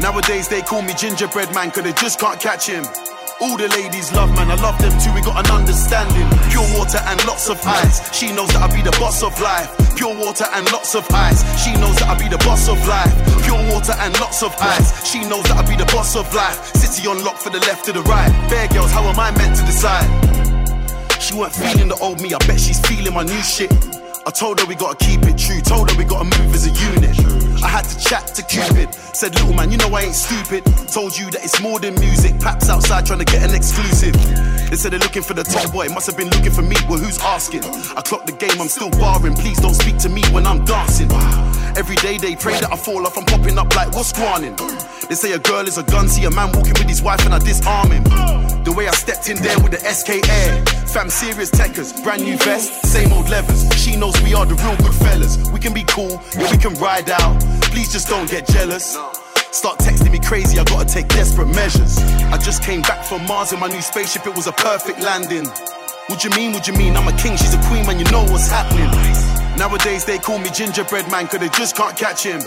Nowadays they call me gingerbread man, cause they just can't catch him. All the ladies love man, I love them too, we got an understanding. Pure water and lots of ice. She knows that I be the boss of life. Pure water and lots of ice. She knows that I be the boss of life. Pure water and lots of ice. She knows that I be the boss of life. City on lock for the left to the right. Bear girls, how am I meant to decide? She weren't feeling the old me, I bet she's feeling my new shit. I told her we gotta keep it true, told her we gotta move as a unit. I had to chat to Cupid, said, Little man, you know I ain't stupid. Told you that it's more than music, paps outside trying to get an exclusive. They said they're looking for the top boy, must have been looking for me, well, who's asking? I clocked the game, I'm still barring, please don't speak to me when I'm dancing. Every day they pray that I fall off, I'm popping up like, what's squanning? They say a girl is a gun, see a man walking with his wife and I disarm him. The way I stepped in there with the SK Air. Fam, serious techers, brand new vest, same old levers. She knows we are the real good fellas. We can be cool, yeah, we can ride out. Please just don't get jealous. Start texting me crazy, I gotta take desperate measures. I just came back from Mars in my new spaceship, it was a perfect landing. What you mean, what you mean? I'm a king, she's a queen, man, you know what's happening. Nowadays they call me gingerbread man, cause they just can't catch him.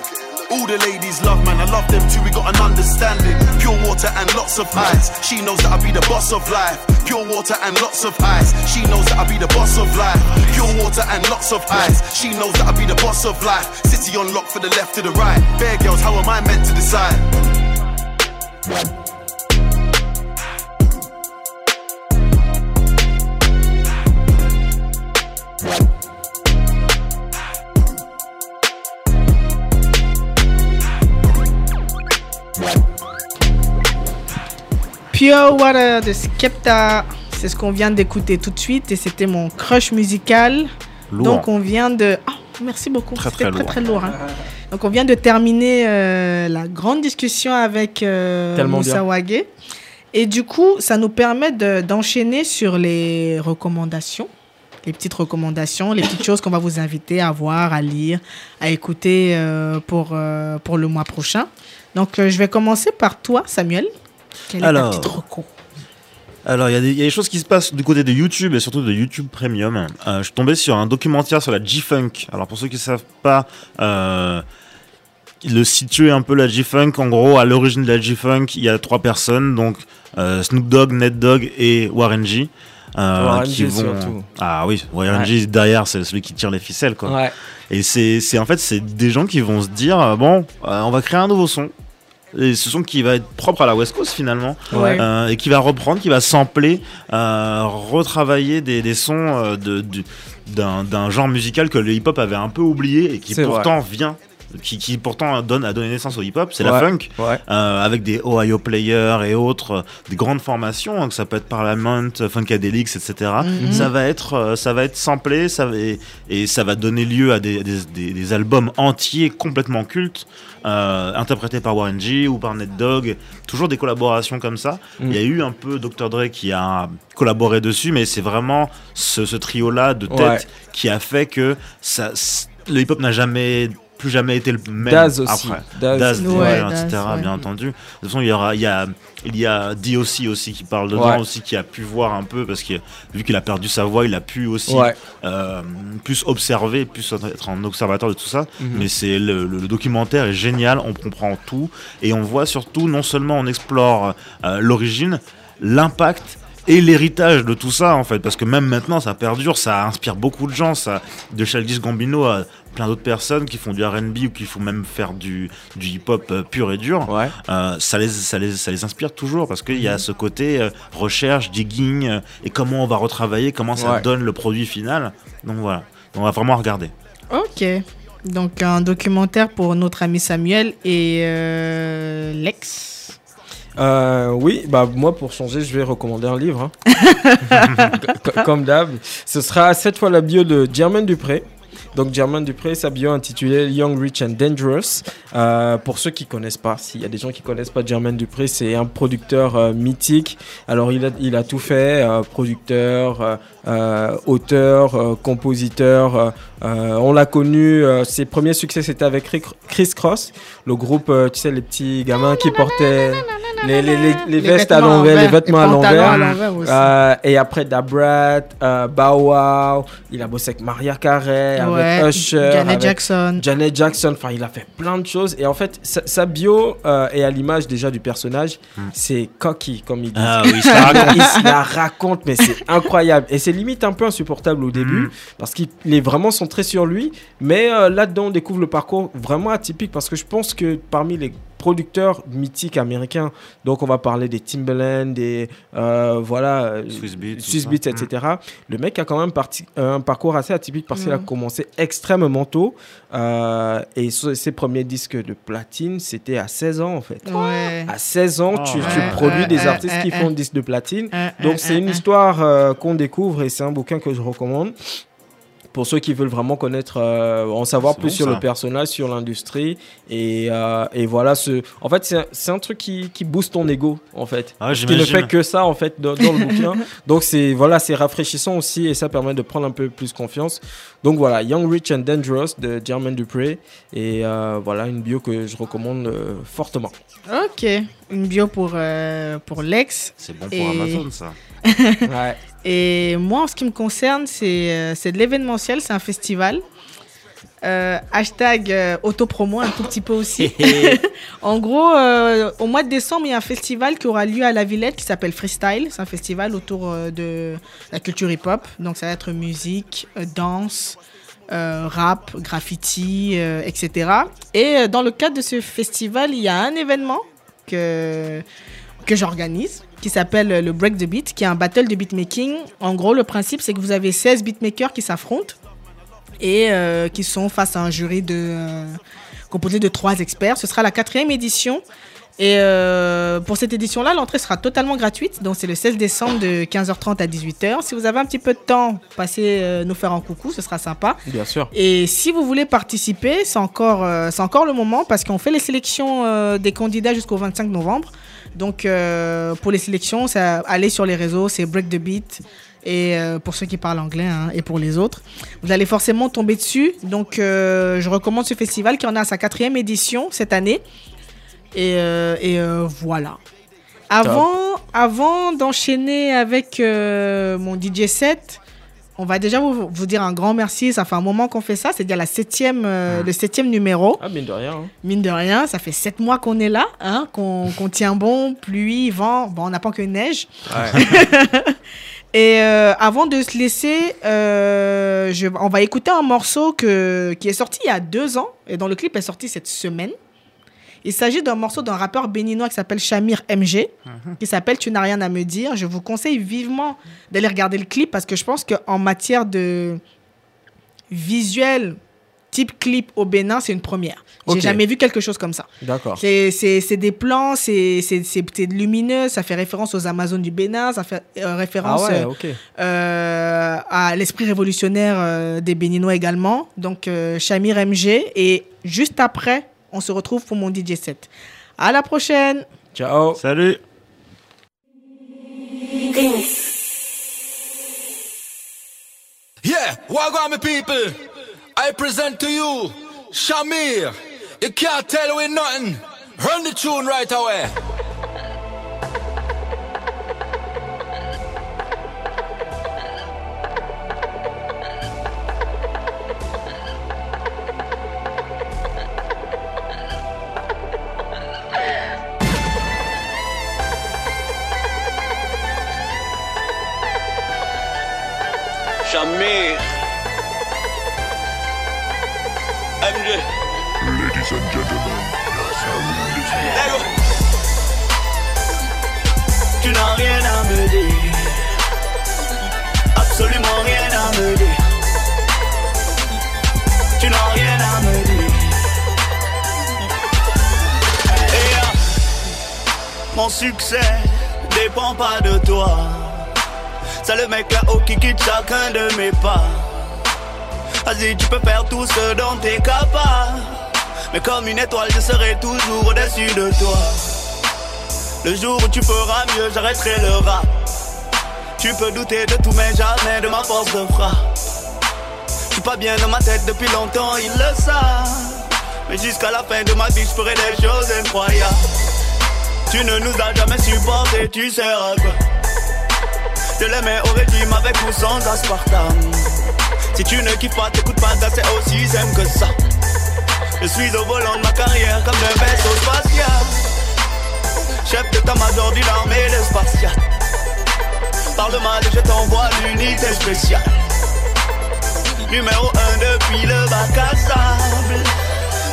All the ladies love man, I love them too, we got an understanding. Pure water and lots of ice. She knows that I be the boss of life. Pure water and lots of ice. She knows that I be the boss of life. Pure water and lots of ice. She knows that I be the boss of life. City on lock for the left to the right. Bear girls, how am I meant to decide? Pure Water de Skepta. C'est ce qu'on vient d'écouter tout de suite et c'était mon crush musical. Lourd. Donc on vient de... Ah, merci beaucoup. Très, très très lourd. très lourd. hein. Donc on vient de terminer euh, la grande discussion avec euh, Moussa. Wagé. Et du coup, ça nous permet de- d'enchaîner sur les recommandations. Les petites recommandations, les petites choses qu'on va vous inviter à voir, à lire, à écouter euh, pour, euh, pour le mois prochain. Donc euh, je vais commencer par toi, Samuel. Quelle est Alors. ta petite reco Alors, il y, a des- il y a des choses qui se passent du côté de YouTube et surtout de YouTube Premium. Euh, je suis tombé sur un documentaire sur la G-Funk. Alors, pour ceux qui ne savent pas, euh, le situer un peu la G-Funk, en gros, à l'origine de la G-Funk, il y a trois personnes, donc euh, Snoop Dogg, Ned Dogg et Warren G. euh, Warren qui G, vont... surtout. Ah oui, Warren G derrière, c'est celui qui tire les ficelles, quoi. Ouais. Et c'est c'est- en fait c'est des gens qui vont se dire euh, bon, euh, on va créer un nouveau son. Et ce son qui va être propre à la West Coast finalement, Ouais. Euh, et qui va reprendre, qui va sampler, euh, retravailler des, des sons euh, de- d'un genre musical que le hip-hop avait un peu oublié et qui pourtant vient, qui, qui pourtant donne, a donné naissance au hip-hop, c'est la funk. Ouais. Euh, avec des Ohio Players et autres, des grandes formations, hein, que ça peut être Parliament, Funkadelics, etc. Mhm. Ça va être, euh, ça va être samplé, ça va, et, et ça va donner lieu à des, des, des- des albums entiers complètement cultes, euh, interprétés par Warren G ou par Ned Dogg. Toujours des collaborations comme ça. Mhm. Il y a eu un peu Dr Dre qui a collaboré dessus, mais c'est vraiment ce, ce trio-là de tête Ouais. qui a fait que ça, le hip-hop n'a jamais plus jamais été le même Daz aussi. après. Daz. Daz, Ouais, ouais, Daz, etc. ouais. Bien entendu. De toute façon, il y aura, il y a, il y a DOC aussi qui parle dedans Ouais. aussi, qui a pu voir un peu parce que vu qu'il a perdu sa voix, il a pu aussi Ouais. euh, plus observer, plus être un observateur de tout ça. Mhm. Mais c'est le, le- le documentaire est génial, on comprend tout et on voit surtout non seulement on explore euh, l'origine, l'impact et l'héritage de tout ça en fait parce que même maintenant ça perdure ça inspire beaucoup de gens ça de Childish Gambino à plein d'autres personnes qui font du R&B ou qui font même faire du, du hip-hop euh, pur et dur Ouais. euh, ça, les, ça, les, ça les inspire toujours parce qu'il y a ce côté euh, recherche, digging euh, et comment on va retravailler, comment ça Ouais. donne le produit final. Donc voilà, on va vraiment regarder. Ok. Donc un documentaire pour notre ami Samuel et euh, Lex. Euh, oui, bah moi pour changer, je vais recommander un livre. hein. <laughs> <laughs> Co- Comme d'hab. Ce sera cette fois la bio de Jermaine Dupré. Donc Jermaine Dupré, sa bio intitulée Young, Rich and Dangerous. Euh, pour ceux qui connaissent pas, s'il y a des gens qui connaissent pas Jermaine Dupré, c'est un producteur euh, mythique. Alors il a, il tout fait, euh, producteur, euh, auteur, compositeur. on l'a connu, ses premiers succès c'était avec Chris Cross, le groupe, tu sais, les petits gamins qui portaient les, les, les, les vestes à l'envers, les vêtements à l'envers. Euh, et après Dabrat, euh, Bow Wow, il a bossé avec Maria Carey, Ouais, avec Usher, Janet avec Jackson. Janet Jackson. Enfin, il a fait plein de choses. Et en fait, sa, sa bio euh, est à l'image déjà du personnage. C'est cocky, comme il dit. Ah oui, ça raconte. il la raconte, mais c'est incroyable. Et c'est limite un peu insupportable au début, Mm. parce qu'il est vraiment centré sur lui. Mais euh, là-dedans, on découvre le parcours vraiment atypique, parce que je pense que parmi les producteurs mythiques américains, donc on va parler des Timbaland, des euh, voilà, ça. Beatz, etc. Le mec a quand même parti- un parcours assez atypique parce qu'il a Mhm. commencé extrêmement tôt euh, et ses premiers disques de platine, c'était à 16 ans en fait. Ouais. À 16 ans, Oh, tu, ouais. tu produis des artistes qui font des disques de platine. Euh, Donc euh, c'est euh, une euh. histoire euh, qu'on découvre et c'est un bouquin que je recommande. Pour ceux qui veulent vraiment connaître, euh, en savoir plus bon, sur ça. le personnage, sur l'industrie. Et, euh, et voilà, ce... en fait, c'est un, truc qui, qui booste ton ego, en fait. Ah, qu'il ne fait que ça, en fait, dans, dans le bouquin. <laughs> Donc, c'est voilà, c'est rafraîchissant aussi et ça permet de prendre un peu plus confiance. Donc, voilà, Young, Rich and Dangerous de Jermaine Dupré. Et euh, voilà, une bio que je recommande euh, fortement. Ok. Une bio pour, euh, pour Lex. C'est bon pour Et- Amazon ça. <laughs> <laughs> Ouais. Et moi, en ce qui me concerne, c'est euh, c'est de l'événementiel, c'est un festival. Euh, hashtag euh, autopromo un tout petit peu aussi. <laughs> en gros, euh, au mois de décembre, il y a un festival qui aura lieu à la Villette qui s'appelle Freestyle. C'est un festival autour euh, de la culture hip-hop. Donc, ça va être musique, danse, rap, graffiti, etc. Et dans le cadre de ce festival, il y a un événement que, que j'organise qui s'appelle euh, le Break the Beat, qui est un battle de beatmaking. En gros, le principe, c'est que vous avez 16 beatmakers qui s'affrontent et euh, qui sont face à un jury de, euh, composé de trois experts. Ce sera la quatrième édition. Et euh, pour cette édition-là, l'entrée sera totalement gratuite. Donc, c'est le 16 décembre de 15h30 à 18h. Si vous avez un petit peu de temps, passez euh, nous faire un coucou, ce sera sympa. Bien sûr. Et si vous voulez participer, c'est encore, euh, c'est encore le moment parce qu'on fait les sélections des candidats jusqu'au 25 novembre. Donc, euh, pour les sélections, ça, allez sur les réseaux, c'est Break the Beat. Et euh, pour ceux qui parlent anglais hein, et pour les autres, vous allez forcément tomber dessus. Donc, euh, je recommande ce festival qui en a sa quatrième édition cette année. Et, et voilà. Avant, avant d'enchaîner avec mon DJ set, on va déjà vous, vous dire un grand merci. Ça fait un moment qu'on fait ça. C'est déjà la septième, euh, le septième numéro. Ah, mine de rien. hein. Mine de rien, ça fait sept mois qu'on est là, hein, qu'on <laughs> tient bon, pluie, vent. Bon, on n'a pas que neige. <laughs> Et euh, avant de se laisser, euh, je- on va écouter un morceau que, qui est sorti il y a deux ans et dont le clip est sorti cette semaine. Il s'agit d'un morceau d'un rappeur béninois qui s'appelle Shamir MG, qui s'appelle Tu n'as rien à me dire. Je vous conseille vivement d'aller regarder le clip parce que je pense qu'en matière de visuel, type clip au Bénin, c'est une première. J'ai jamais vu quelque chose comme ça. D'accord. C'est- des plans, c'est lumineux, ça fait référence aux Amazones du Bénin, ça fait euh, Ah référence ouais, euh, euh, à l'esprit révolutionnaire des Béninois également. Donc, Shamir MG. Et juste après, on se retrouve pour mon DJ set. À la prochaine! Ciao. Salut Yeah, Wagwan my people. I present to you Shamir. You can't tell we nothing. Run the tune right away. Succès dépend pas de toi. C'est le mec là-haut qui quitte chacun de mes pas. Vas-y, tu peux faire tout ce dont t'es capable. Mais comme une étoile, je serai toujours au-dessus de toi. Le jour où tu feras mieux, j'arrêterai le rap. Tu peux douter de tout, mais jamais de ma force de frappe. Je suis pas bien dans ma tête depuis longtemps, ils le savent. Mais jusqu'à la fin de ma vie, je ferai des choses incroyables. Tu ne nous as jamais supporté, tu à quoi. Je l'aimais au régime avec ou sans aspartame. Si tu ne kiffes pas, t'écoutes pas, c'est aussi simple que ça. Je suis au volant de ma carrière comme un vaisseau spatial. Chef d'état-major d'une armée de spatiale. Parle mal et je t'envoie l'unité spéciale. Numéro 1 depuis le bac à sable.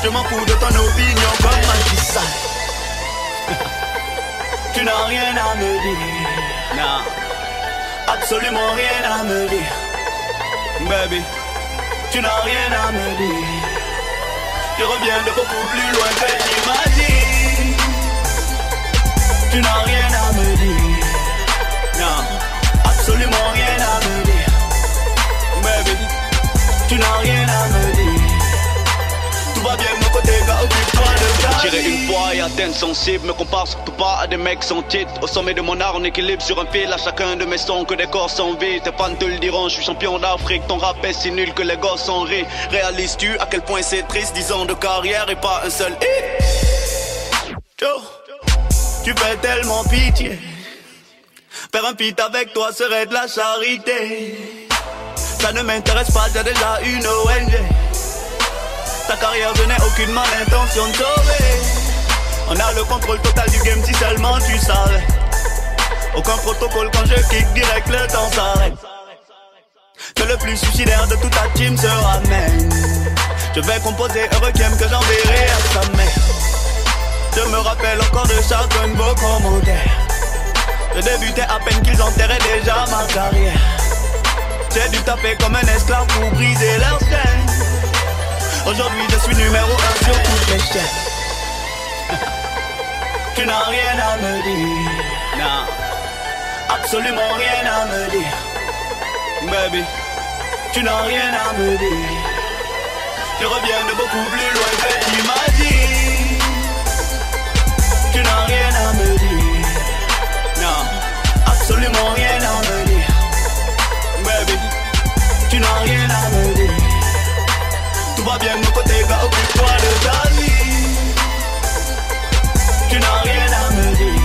Je m'en fous de ton opinion comme un sale. Tu n'as rien à me dire. Non. Absolument rien à me dire. Baby, tu n'as rien à me dire. Je reviens de beaucoup plus loin que t'imagines. Tu n'as rien à me dire. Non, absolument rien à me dire. Baby, tu n'as rien à me dire. Tirer vie. une fois et atteindre son cible Me compare surtout pas à des mecs sans titre Au sommet de mon art on équilibre sur un fil À chacun de mes sons que des corps sont vides Tes fans te le diront je suis champion d'Afrique Ton rap est si nul que les gosses en rient Réalises-tu à quel point c'est triste? Dix ans de carrière et pas un seul hit Joe, tu fais tellement pitié. Faire un feat avec toi serait de la charité. Ça ne m'intéresse pas, j'ai déjà une ONG. Ta carrière, je n'ai aucunement l'intention de sauver. On a le contrôle total du game si seulement tu savais. Aucun protocole quand je kick direct, le temps s'arrête. Que le plus suicidaire de toute ta team se ramène. Je vais composer un requiem que j'enverrai à sa mère. Je me rappelle encore de chacun de vos commentaires. Je débutais à peine qu'ils enterraient déjà ma carrière. J'ai dû taper comme un esclave pour briser leur chaîne. Aujourd'hui, je suis numéro un sur toutes les chaînes. <laughs> tu n'as rien à me dire. Non, absolument rien à me dire. Baby, tu n'as rien à me dire. Je reviens de beaucoup plus loin que t'imagines. Tu n'as rien à me dire. Non, absolument rien à me dire. Baby, tu n'as rien à me dire. Va bien de côté, gars, occupe-toi de ta vie. Tu n'as rien à me dire.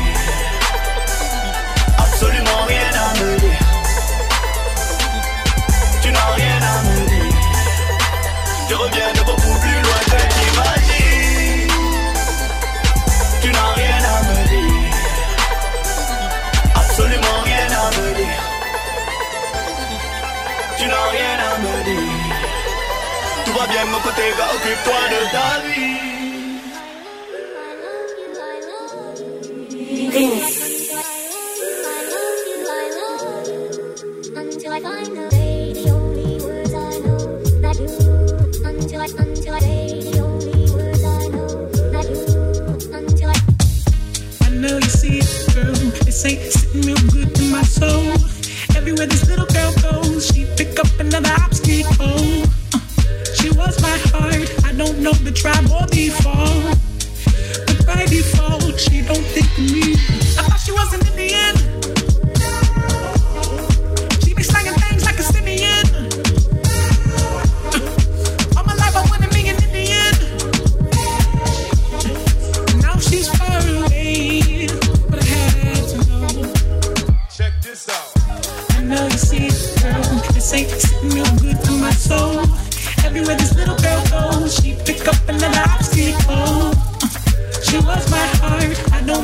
Absolument rien à me dire. Tu n'as rien à me dire. Je reviens vie. Until I find the only words I know that you. Until I, until I say the only words I know that you. Until I. I know you see it, girl. This ain't sitting real good in my soul. Everywhere this little girl goes, she pick up another obstacle. My heart. I don't know the tribe or the. But by default, she don't think of me.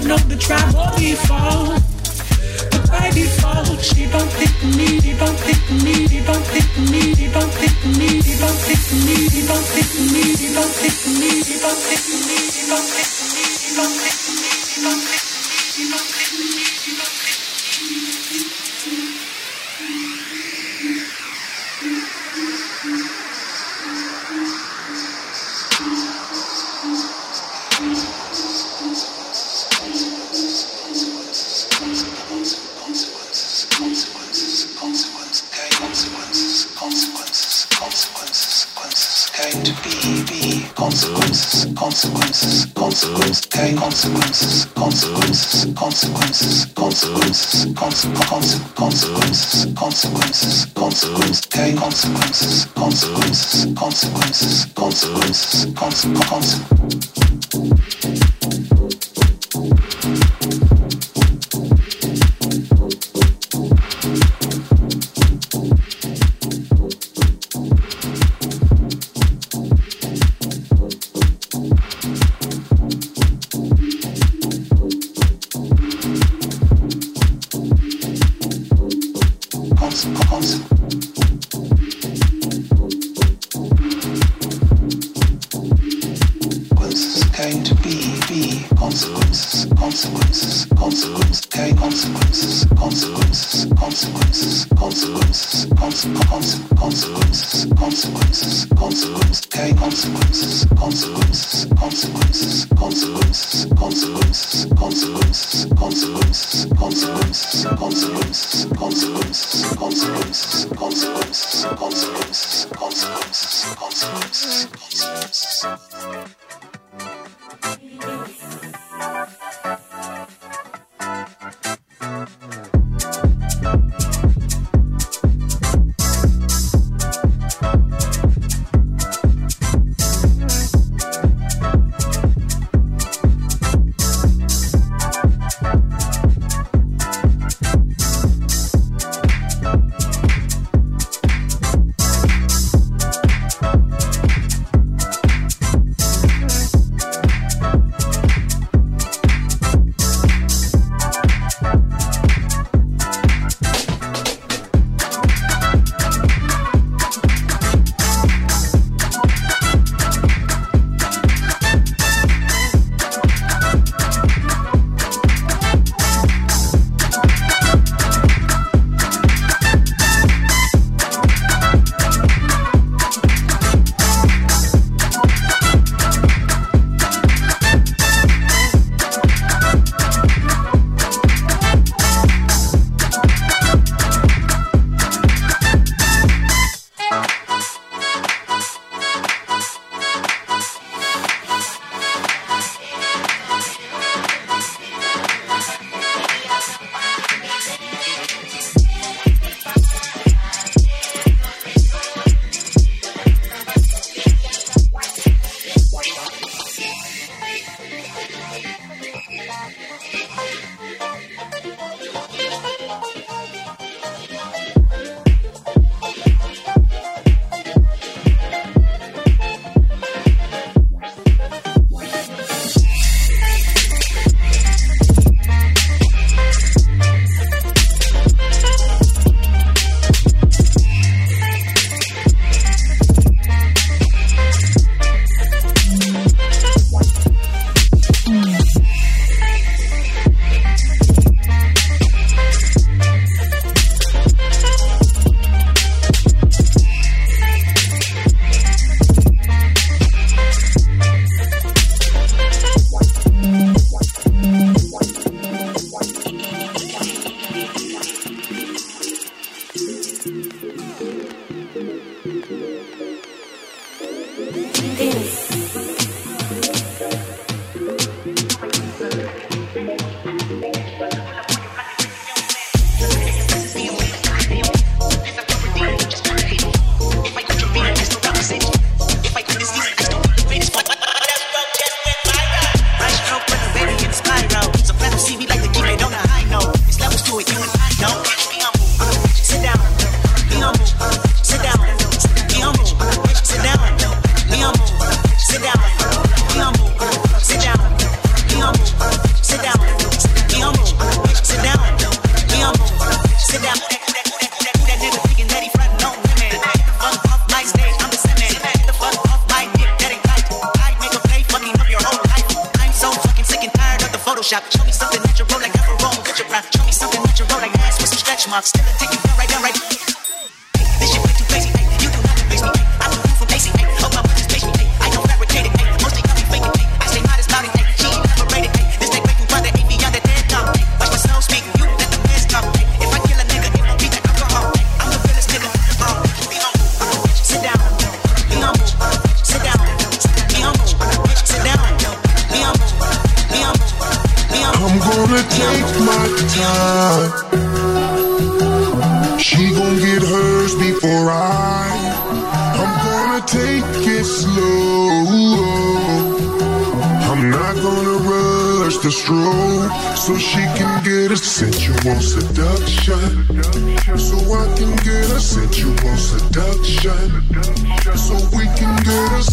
Don't know the tribe or the fall. But by by default. She don't pick me, he don't pick me, he don't pick me, he don't pick me, he don't pick me, he don't pick me, he don't pick me, he don't pick me, he don't pick me, he don't pick me, he don't pick me, he don't pick me, consequences, consequences, consequences, consequences, consequences,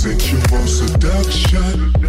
Sensual you want seduction.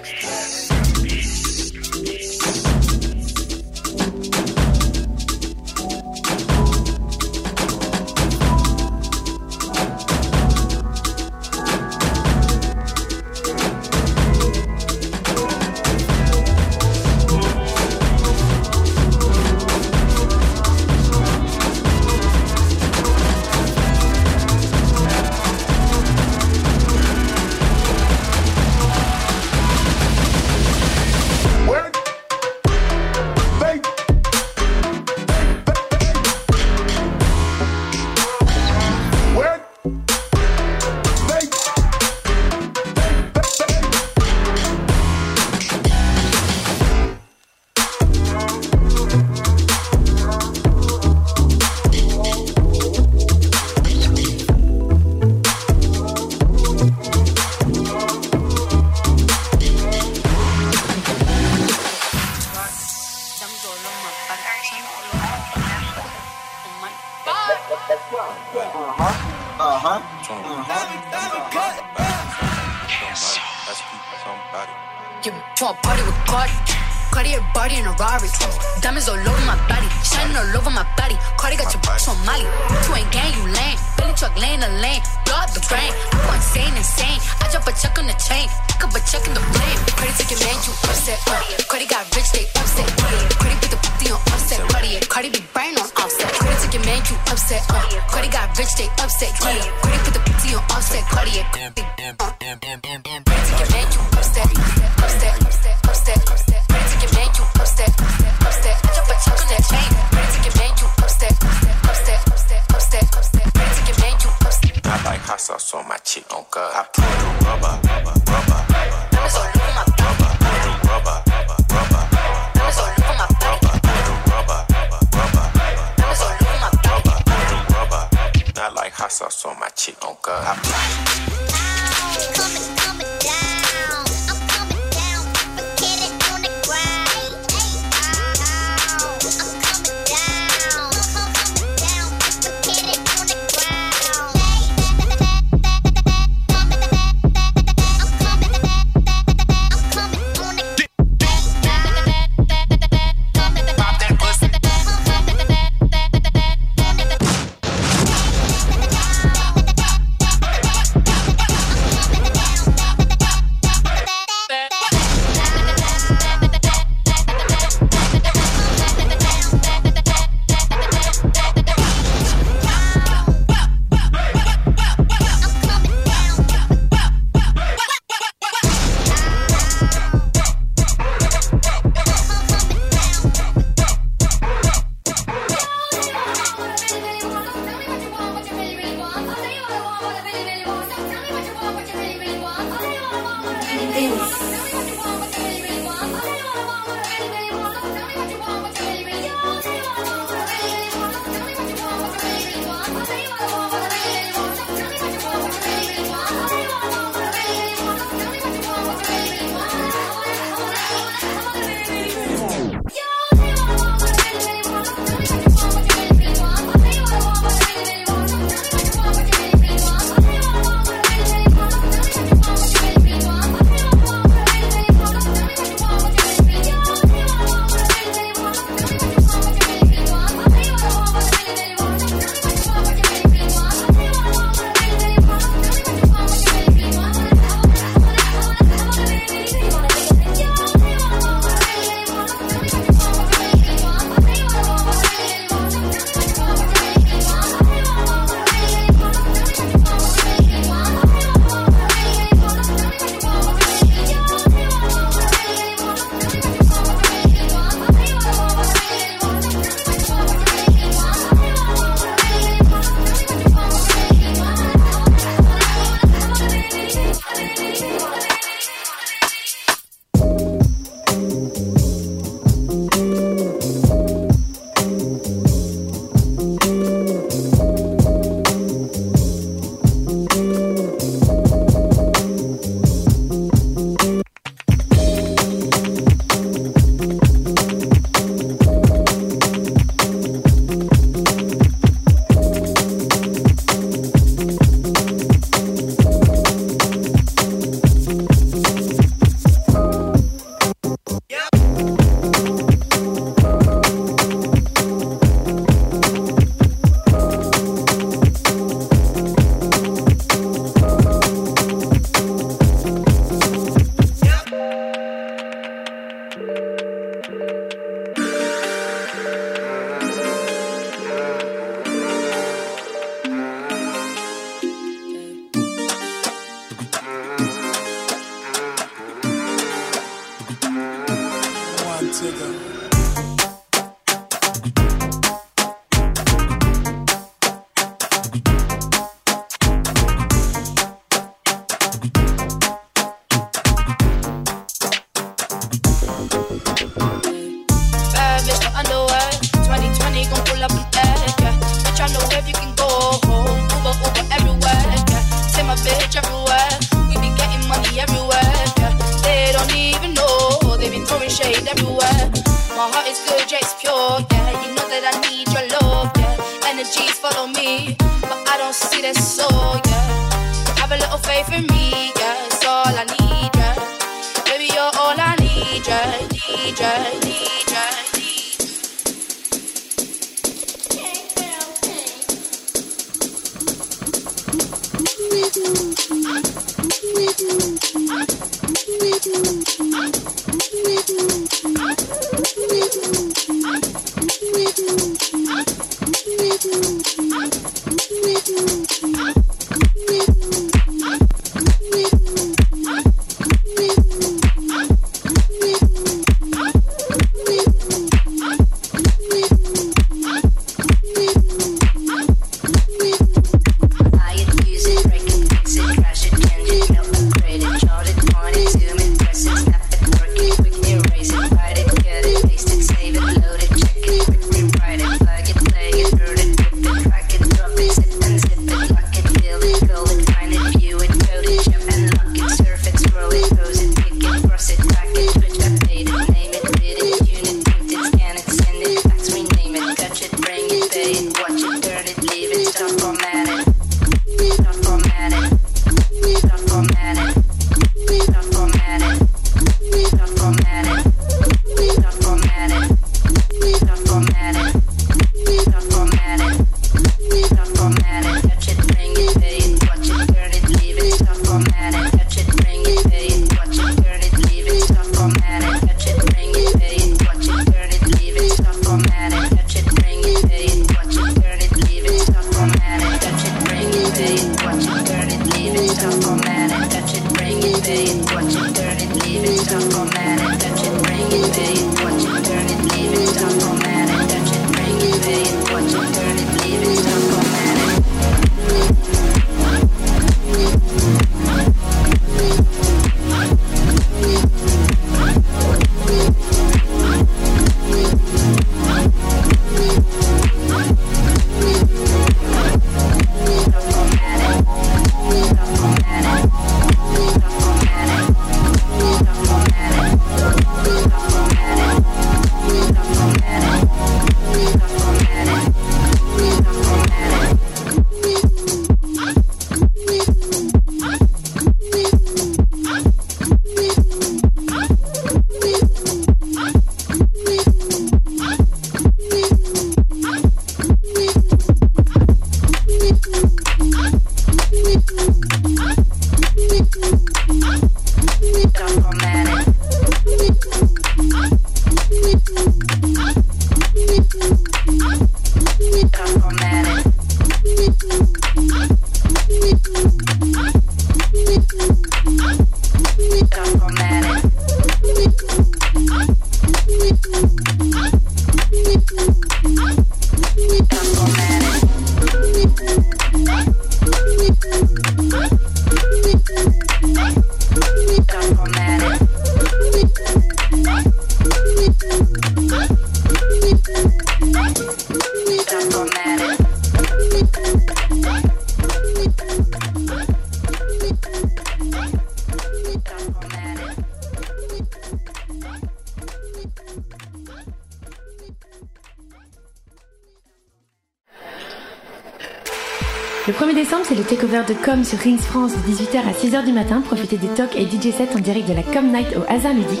sur Rings France de 18h à 6h du matin, profitez des talks et DJ sets en direct de la Com Night au hasard ludique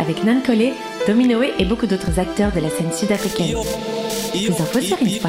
avec Nan Collet, Dominoé et beaucoup d'autres acteurs de la scène sud-africaine. Plus infos sur rings.fr.